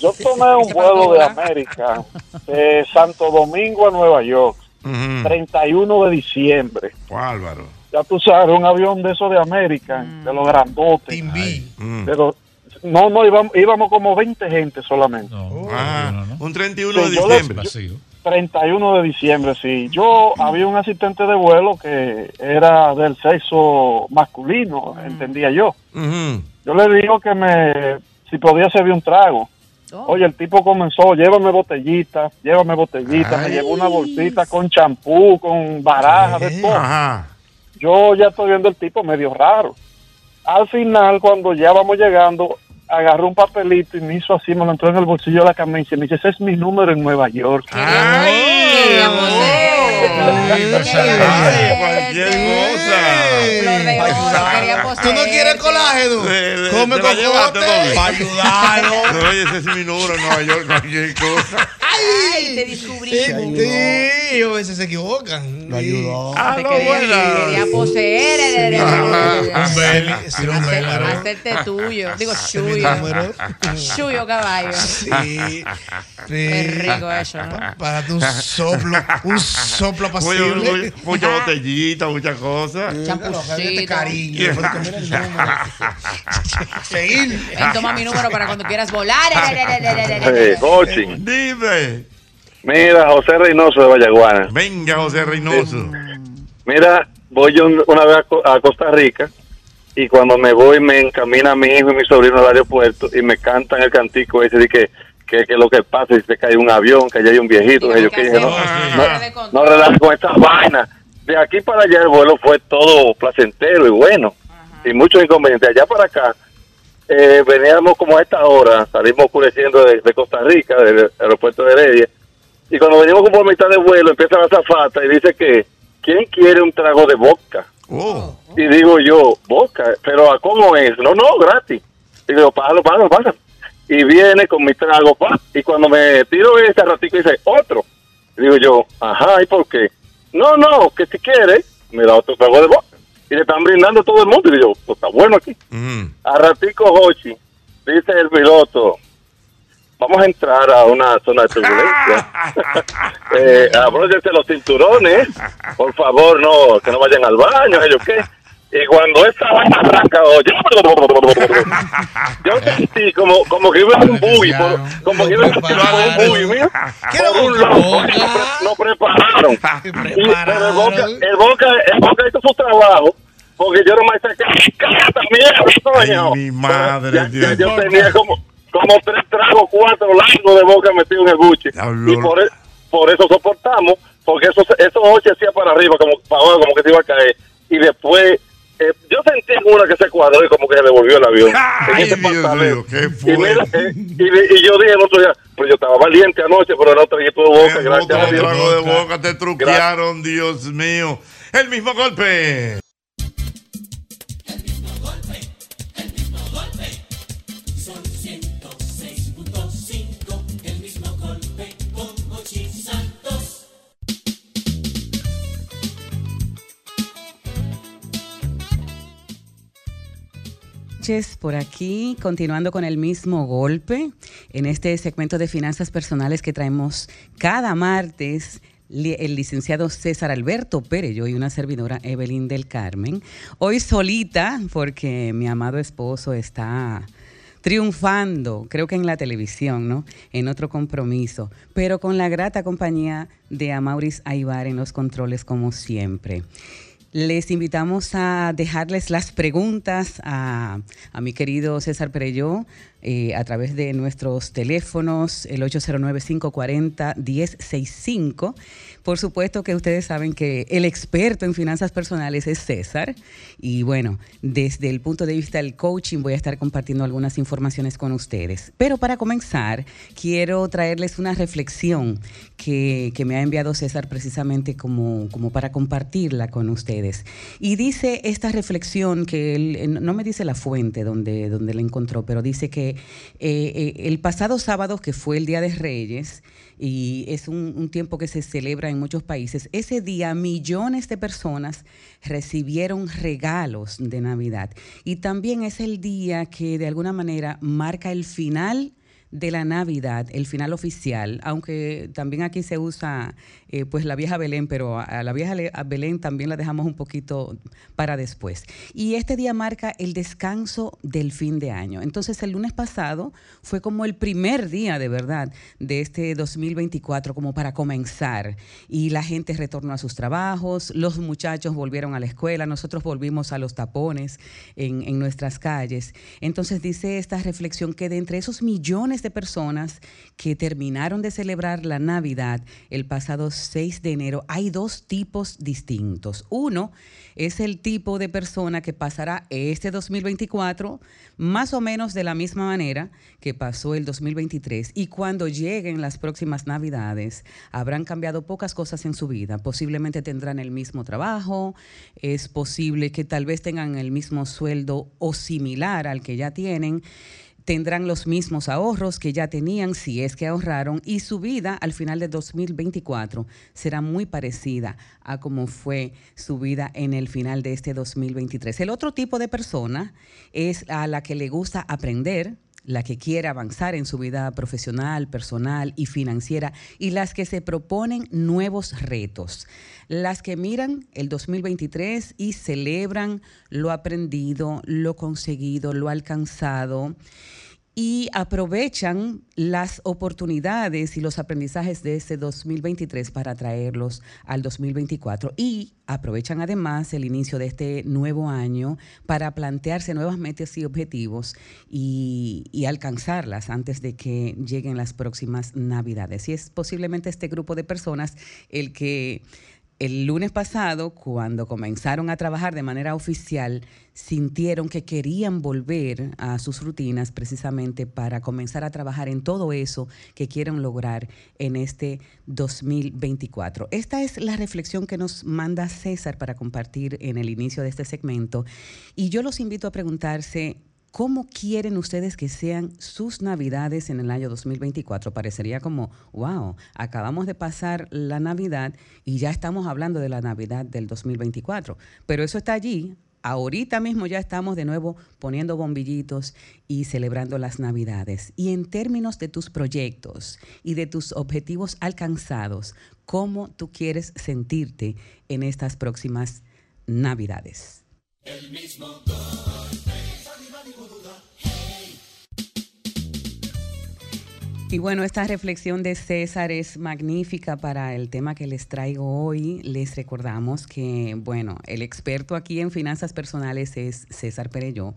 Yo tomé un vuelo de América de Santo Domingo a Nueva York, Ujú. 31 de diciembre. Bárbaro. Ya tú sabes, un avión de esos de América, de los grandotes. Team B. Mm. de los- no, no, íbamos, íbamos como 20 gente solamente. No, Ah, no, no. un 31 de Sí, diciembre. Vacío. 31 de diciembre, sí. Yo había un asistente de vuelo que era del sexo masculino, entendía yo. Yo le digo que me, si podía servir un trago. Oye, el tipo comenzó, llévame botellita, llévame botellita, me Ay. llevó una bolsita con champú, con baraja, de todo. Ajá. Yo ya estoy viendo el tipo medio raro. Al final, cuando ya vamos llegando, agarró un papelito y me hizo así, me lo entró en el bolsillo de la camisa y me dice, ese es mi número en Nueva York. Ay, cualquier cosa. Flor de oro, queríamos ¿Tú no quieres colágeno? Come cocote. Para ayudarlo. No, oye, ese es mi número en Nueva York, cualquier cosa. Ay, te descubrimos. Sí, a veces se equivocan. Lo ayudó. Ah, quería, buena. quería poseer. Un beli, Sí, un sí, beli. Hacerte tuyo. Digo, suyo. Suyo, caballo. Sí. Qué rico eso, ¿no? Para un soplo, un soplo apacible. mucha botellita, muchas cosas. Este cariño. después de comer el número. Seguir. Ven, toma mi número para cuando quieras volar. Coaching. Dime. Mira, José Reynoso de Vallaguana. Venga, José Reynoso. Mira, voy yo un- una vez a Co- a Costa Rica y cuando me voy me encamina mi hijo y mi sobrino al aeropuerto y me cantan el cantico ese de que, que, que lo que pasa es que cae un avión, que allá hay un viejito. que yo que dije, no, no, no relajes con esta vaina. De aquí para allá el vuelo fue todo placentero y bueno y muchos inconvenientes. Allá para acá eh, veníamos como a esta hora, salimos oscureciendo de, de Costa Rica, del aeropuerto de Heredia, y cuando venimos como a mitad de vuelo empieza la zafata y dice que ¿quién quiere un trago de vodka? Oh. Y digo yo, vodka, pero ¿a cómo es? No, no, gratis. Y digo, pásalo, pásalo, pásalo. Y viene con mi trago, pa, y cuando me tiro este ratico dice, otro. Y digo yo, ajá, ¿y por qué? No, no, que si quiere, me da otro trago de vodka. Y le están brindando a todo el mundo. Y digo, pues está bueno aquí. Ujú. A ratico, Hochi, dice el piloto, vamos a entrar a una zona de turbulencia. eh, abróchense los cinturones, por favor, no, que no vayan al baño, ellos qué. Y cuando esa vaina arranca, yo sentí como, como que iba en un buggy, como que iba en un buggy, mira, por un lado, nos prepararon. Y, pero el Boca, el, Boca, el Boca hizo su trabajo, porque yo no me saqué también, coño. Mi madre, Dios. yo tenía como, como tres tragos, cuatro largos de Boca metido en el buche. Y por, e- por eso soportamos, porque esos, esos ocho hacía para arriba, como para abajo, como que se iba a caer. Y después, eh, yo sentí en una que se cuadró y como que se devolvió el avión. En ese pantalón. y, mira, eh, y, y yo dije el otro día, pero yo estaba valiente anoche, pero no tragué todo boca, gracias a Dios. trago de boca, te truquearon, Dios mío. El mismo golpe. Por aquí, continuando con el mismo golpe en este segmento de finanzas personales que traemos cada martes. El licenciado César Alberto Pérez, yo y una servidora Evelyn del Carmen. Hoy solita, porque mi amado esposo está triunfando, creo que en la televisión, ¿no? En otro compromiso, pero con la grata compañía de Amauris Aibar en los controles como siempre. Les invitamos a dejarles las preguntas a, a mi querido César Pereyó eh, a través de nuestros teléfonos, el 809-540-1065. Por supuesto que ustedes saben que el experto en finanzas personales es César. Y bueno, desde el punto de vista del coaching voy a estar compartiendo algunas informaciones con ustedes. Pero para comenzar, quiero traerles una reflexión que, que me ha enviado César precisamente como, como para compartirla con ustedes. Y dice esta reflexión que él, eh, no me dice la fuente donde, donde la encontró, pero dice que eh, eh, el pasado sábado, que fue el Día de Reyes, y es un, un tiempo que se celebra en muchos países, ese día millones de personas recibieron regalos de Navidad. Y también es el día que de alguna manera marca el final de la Navidad, el final oficial, aunque también aquí se usa eh, pues la vieja Belén, pero a, la vieja Belén también la dejamos un poquito para después. Y este día marca el descanso del fin de año. Entonces el lunes pasado fue como el primer día de verdad de este 2024 como para comenzar y la gente retornó a sus trabajos, los muchachos volvieron a la escuela, nosotros volvimos a los tapones en, en nuestras calles. Entonces dice esta reflexión que de entre esos millones de personas que terminaron de celebrar la Navidad el pasado 6 de enero, hay dos tipos distintos. Uno es el tipo de persona que pasará este 2024 más o menos de la misma manera que pasó el 2023 y cuando lleguen las próximas Navidades habrán cambiado pocas cosas en su vida. Posiblemente tendrán el mismo trabajo, es posible que tal vez tengan el mismo sueldo o similar al que ya tienen tendrán los mismos ahorros que ya tenían si es que ahorraron y su vida al final de 2024 será muy parecida a como fue su vida en el final de este 2023. El otro tipo de persona es a la que le gusta aprender, la que quiere avanzar en su vida profesional, personal y financiera, y las que se proponen nuevos retos, las que miran el 2023 y celebran lo aprendido, lo conseguido, lo alcanzado y aprovechan las oportunidades y los aprendizajes de ese 2023 para traerlos al 2024 y aprovechan además el inicio de este nuevo año para plantearse nuevas metas y objetivos y, y alcanzarlas antes de que lleguen las próximas navidades. Y es posiblemente este grupo de personas el que el lunes pasado, cuando comenzaron a trabajar de manera oficial, sintieron que querían volver a sus rutinas precisamente para comenzar a trabajar en todo eso que quieren lograr en este 2024. Esta es la reflexión que nos manda César para compartir en el inicio de este segmento y yo los invito a preguntarse ¿Cómo quieren ustedes que sean sus navidades en el año 2024? Parecería como, wow, acabamos de pasar la Navidad y ya estamos hablando de la Navidad del 2024. Pero eso está allí. Ahorita mismo ya estamos de nuevo poniendo bombillitos y celebrando las Navidades. Y en términos de tus proyectos y de tus objetivos alcanzados, ¿cómo tú quieres sentirte en estas próximas Navidades? El mismo. Y bueno, esta reflexión de César es magnífica para el tema que les traigo hoy. Les recordamos que, bueno, el experto aquí en finanzas personales es César Perelló.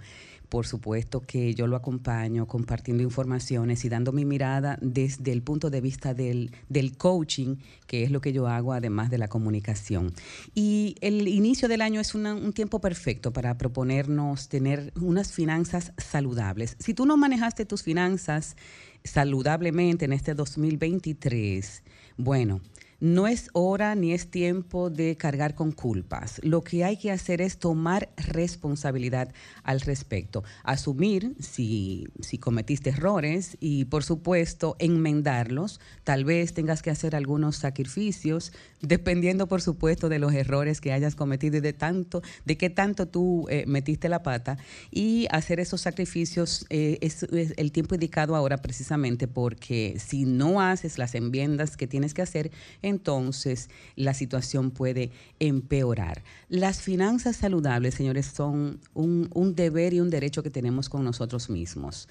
Por supuesto que yo lo acompaño compartiendo informaciones y dando mi mirada desde el punto de vista del, del coaching, que es lo que yo hago además de la comunicación. Y el inicio del año es un tiempo perfecto para proponernos tener unas finanzas saludables. Si tú no manejaste tus finanzas saludablemente en este 2023, bueno, no es hora ni es tiempo de cargar con culpas. Lo que hay que hacer es tomar responsabilidad al respecto, asumir si, si cometiste errores y por supuesto enmendarlos. Tal vez tengas que hacer algunos sacrificios, dependiendo por supuesto de los errores que hayas cometido y de tanto, de qué tanto tú eh, metiste la pata y hacer esos sacrificios eh, es, es el tiempo indicado ahora precisamente porque si no haces las enmiendas que tienes que hacer, entonces la situación puede empeorar. Las finanzas saludables, señores, son un, deber y un derecho que tenemos con nosotros mismos.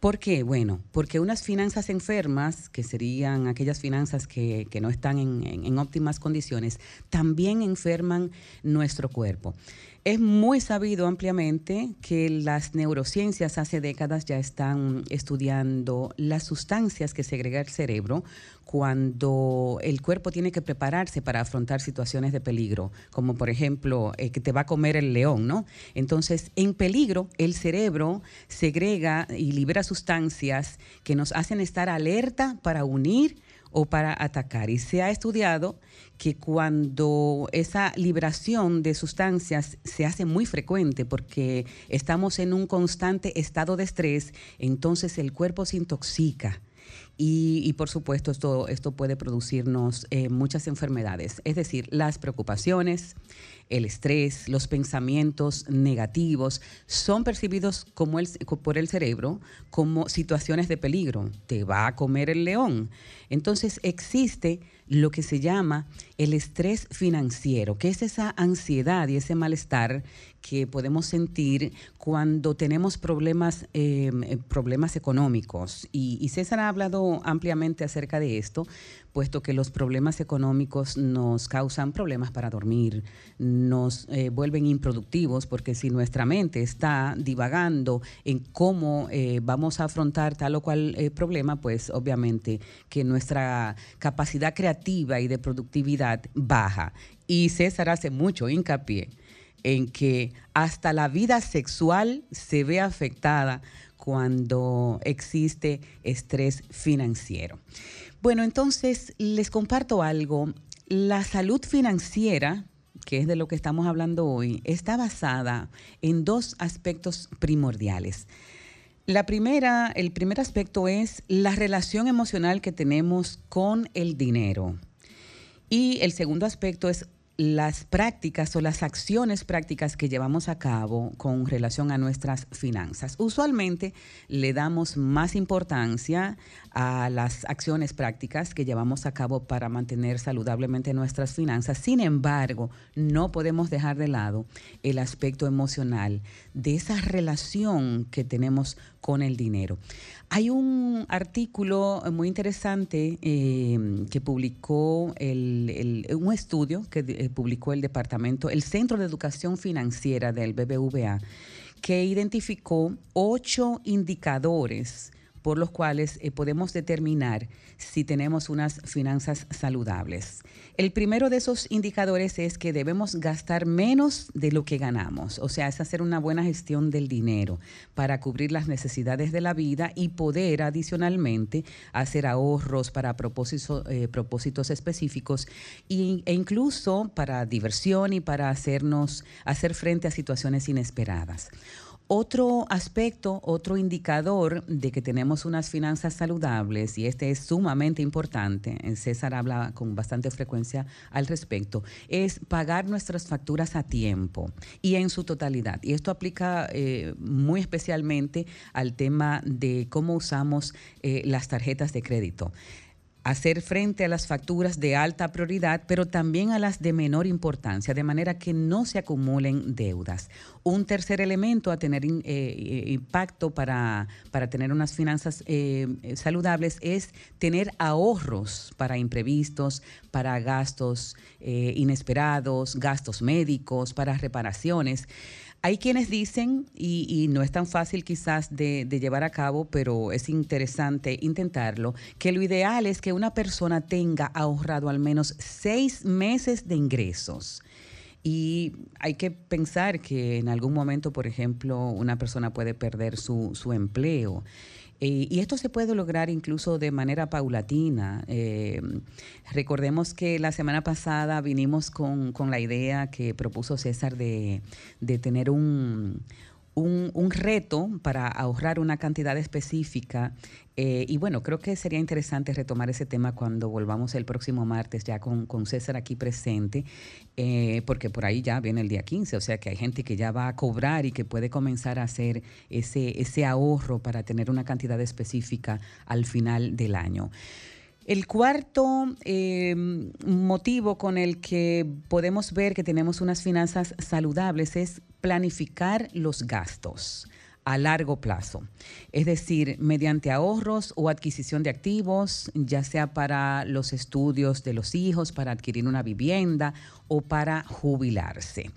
¿Por qué? Bueno, porque unas finanzas enfermas, que serían aquellas finanzas que, que no están en, en- en óptimas condiciones, también enferman nuestro cuerpo. Es muy sabido ampliamente que las neurociencias hace décadas ya están estudiando las sustancias que segrega el cerebro cuando el cuerpo tiene que prepararse para afrontar situaciones de peligro, como por ejemplo eh, que te va a comer el león, ¿no? Entonces, en peligro, el cerebro segrega y libera sustancias que nos hacen estar alerta para unir o para atacar. Y se ha estudiado que cuando esa liberación de sustancias se hace muy frecuente porque estamos en un constante estado de estrés, entonces el cuerpo se intoxica. Y, por supuesto esto, esto puede producirnos eh, muchas enfermedades, es decir, las preocupaciones, el estrés, los pensamientos negativos son percibidos como el, por el cerebro como situaciones de peligro. Te va a comer el león. Entonces existe lo que se llama el estrés financiero, que es esa ansiedad y ese malestar que podemos sentir cuando tenemos problemas, eh, problemas económicos. Y, César ha hablado ampliamente acerca de esto, puesto que los problemas económicos nos causan problemas para dormir, nos eh, vuelven improductivos, porque si nuestra mente está divagando en cómo eh, vamos a afrontar tal o cual problema, pues obviamente que nuestra capacidad creativa y de productividad baja. Y César hace mucho hincapié en que hasta la vida sexual se ve afectada cuando existe estrés financiero. Bueno, entonces les comparto algo. La salud financiera, que es de lo que estamos hablando hoy, está basada en dos aspectos primordiales. La primera, el primer aspecto es la relación emocional que tenemos con el dinero. Y el segundo aspecto es las prácticas o las acciones prácticas que llevamos a cabo con relación a nuestras finanzas. Usualmente le damos más importancia a las acciones prácticas que llevamos a cabo para mantener saludablemente nuestras finanzas. Sin embargo, no podemos dejar de lado el aspecto emocional de esa relación que tenemos con el dinero. Hay un artículo muy interesante eh, que publicó el, un estudio que eh, publicó el departamento, el Centro de Educación Financiera del BBVA, que identificó ocho indicadores por los cuales eh, podemos determinar si tenemos unas finanzas saludables. El primero de esos indicadores es que debemos gastar menos de lo que ganamos, o sea, es hacer una buena gestión del dinero para cubrir las necesidades de la vida y poder adicionalmente hacer ahorros para eh, propósitos específicos y, e incluso para diversión y para hacernos hacer frente a situaciones inesperadas. Otro aspecto, otro indicador de que tenemos unas finanzas saludables, y este es sumamente importante, César habla con bastante frecuencia al respecto, es pagar nuestras facturas a tiempo y en su totalidad. Y esto aplica eh, muy especialmente al tema de cómo usamos eh, las tarjetas de crédito hacer frente a las facturas de alta prioridad, pero también a las de menor importancia, de manera que no se acumulen deudas. Un tercer elemento a tener eh, eh, impacto para, para tener unas finanzas eh, saludables es tener ahorros para imprevistos, para gastos inesperados, gastos médicos, para reparaciones. Hay quienes dicen, y, no es tan fácil quizás de, de llevar a cabo, pero es interesante intentarlo, que lo ideal es que una persona tenga ahorrado al menos seis meses de ingresos. Y hay que pensar que en algún momento, por ejemplo, una persona puede perder su, su empleo. Eh, y esto se puede lograr incluso de manera paulatina. Eh, recordemos que la semana pasada vinimos con, con la idea que propuso César de, de tener un, un, un reto para ahorrar una cantidad específica. eh, y bueno, creo que sería interesante retomar ese tema cuando volvamos el próximo martes ya con, con César aquí presente, eh, porque por ahí ya viene el día 15, o sea que hay gente que ya va a cobrar y que puede comenzar a hacer ese, ese ahorro para tener una cantidad específica al final del año. El cuarto eh, motivo con el que podemos ver que tenemos unas finanzas saludables es planificar los gastos a largo plazo, es decir, mediante ahorros o adquisición de activos, ya sea para los estudios de los hijos, para adquirir una vivienda o para jubilarse.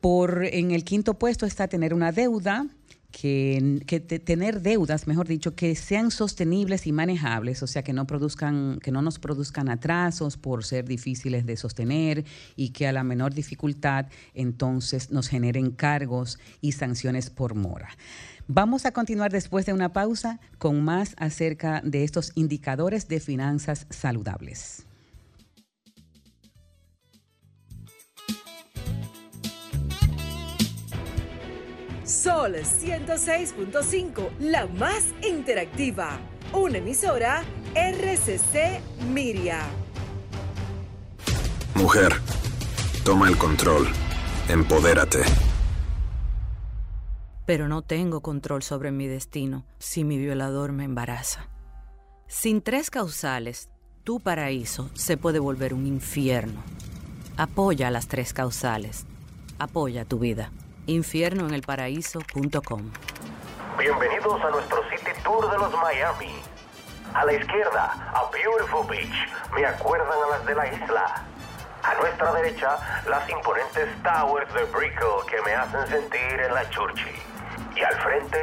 Por en el quinto puesto está tener una deuda, que, te- tener deudas, mejor dicho, que sean sostenibles y manejables, o sea, que no produzcan, que no nos produzcan atrasos por ser difíciles de sostener y que a la menor dificultad entonces nos generen cargos y sanciones por mora. Vamos a continuar después de una pausa con más acerca de estos indicadores de finanzas saludables. Sol 106.5, la más interactiva. Una emisora RCC Miria. Mujer, toma el control. Empodérate. Pero no tengo control sobre mi destino si mi violador me embaraza. Sin tres causales, tu paraíso se puede volver un infierno. Apoya a las tres causales. Apoya tu vida. Infiernoenelparaíso.com Bienvenidos a nuestro City Tour de los Miami. A la izquierda, a Beautiful Beach. Me acuerdan a las de la isla. A nuestra derecha, las imponentes towers de Brickell que me hacen sentir en la Churchill. Y al frente,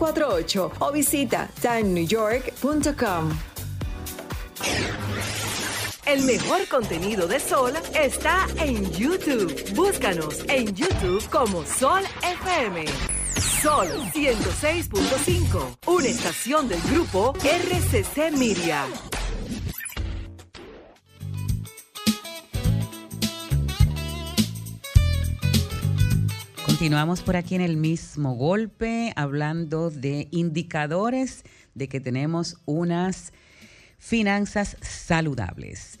917-388-2248 o visita timenewyork.com. El mejor contenido de Sol está en YouTube. Búscanos en YouTube como Sol FM. Sol 106.5, una estación del grupo RCC Miria. Continuamos por aquí en el mismo golpe hablando de indicadores de que tenemos unas finanzas saludables.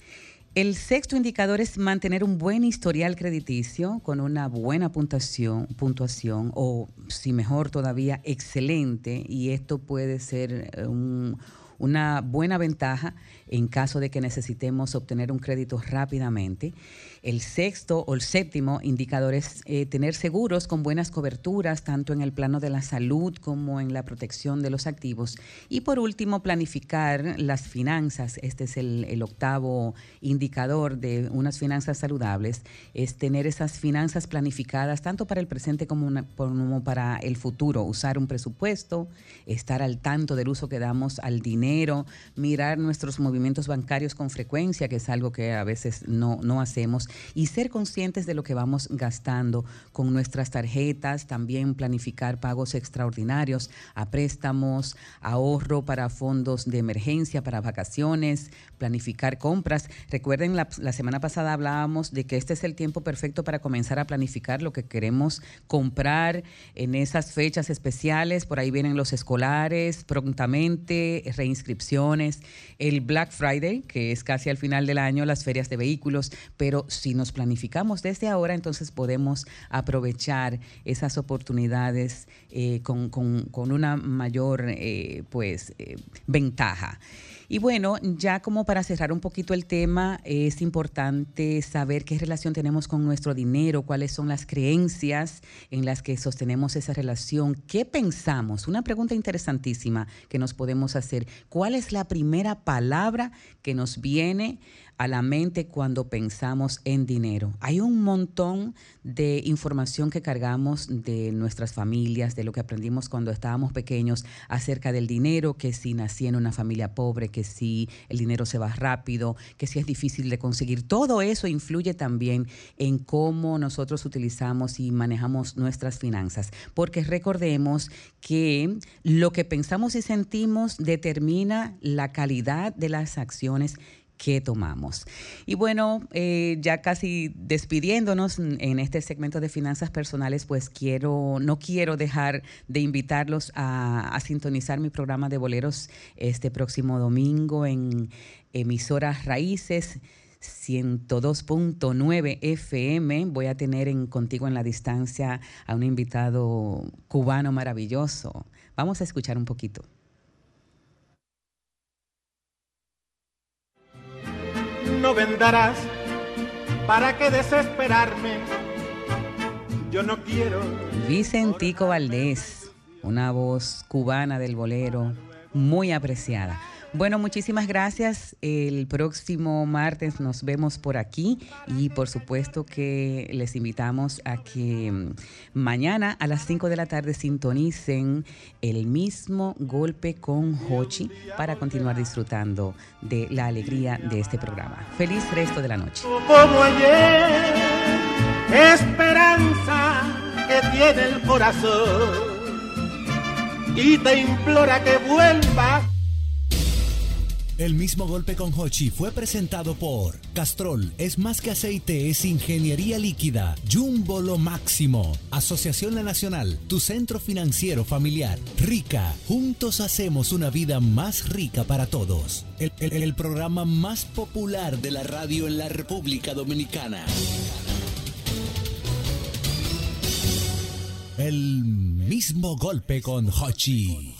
El sexto indicador es mantener un buen historial crediticio con una buena puntuación, o, si mejor todavía, excelente. Y esto puede ser eh, un- una buena ventaja en caso de que necesitemos obtener un crédito rápidamente. El sexto o el séptimo indicador es eh, tener seguros con buenas coberturas, tanto en el plano de la salud como en la protección de los activos. Y por último, planificar las finanzas. Este es el, octavo indicador de unas finanzas saludables, es tener esas finanzas planificadas tanto para el presente como, como para el futuro. Usar un presupuesto, estar al tanto del uso que damos al dinero dinero, mirar nuestros movimientos bancarios con frecuencia, que es algo que a veces no, no hacemos, y ser conscientes de lo que vamos gastando con nuestras tarjetas, también planificar pagos extraordinarios a préstamos, ahorro para fondos de emergencia, para vacaciones, planificar compras. Recuerden, la, semana pasada hablábamos de que este es el tiempo perfecto para comenzar a planificar lo que queremos comprar en esas fechas especiales. Por ahí vienen los escolares prontamente, reinscripciones, el Black Friday, que es casi al final del año, las ferias de vehículos. Pero si nos planificamos desde ahora, entonces podemos aprovechar esas oportunidades eh, con, con- con una mayor eh, pues, eh, ventaja. Y bueno, ya como para cerrar un poquito el tema, es importante saber qué relación tenemos con nuestro dinero, cuáles son las creencias en las que sostenemos esa relación, qué pensamos. Una pregunta interesantísima que nos podemos hacer. ¿Cuál es la primera palabra que nos viene a la mente cuando pensamos en dinero. Hay un montón de información que cargamos de nuestras familias, de lo que aprendimos cuando estábamos pequeños acerca del dinero, que si nací en una familia pobre, que si el dinero se va rápido, que si es difícil de conseguir. Todo eso influye también en cómo nosotros utilizamos y manejamos nuestras finanzas, porque recordemos que lo que pensamos y sentimos determina la calidad de las acciones que tomamos. Y bueno, eh, ya casi despidiéndonos en este segmento de finanzas personales, pues quiero, no quiero dejar de invitarlos a, a sintonizar mi programa de boleros este próximo domingo en emisoras Raíces. 102.9 FM. Voy a tener en Contigo en la Distancia a un invitado cubano maravilloso. Vamos a escuchar un poquito. No vendrás. ¿Para qué desesperarme? Yo no quiero. Vicentico Valdés, una voz cubana del bolero muy apreciada. Bueno, muchísimas gracias. El próximo martes nos vemos por aquí y por supuesto que les invitamos a que mm, mañana a las 5 de la tarde sintonicen el mismo golpe con Hochi para continuar disfrutando de la alegría de este programa. Feliz resto de la noche. Como ayer, esperanza que tiene el corazón y te implora que vuelvas. El mismo golpe con Hochi fue presentado por Castrol es más que aceite, es ingeniería líquida. Jumbo lo máximo. Asociación La Nacional, tu centro financiero familiar. Rica, juntos hacemos una vida más rica para todos. El, el- el programa más popular de la radio en la República Dominicana. El mismo golpe con Hochi.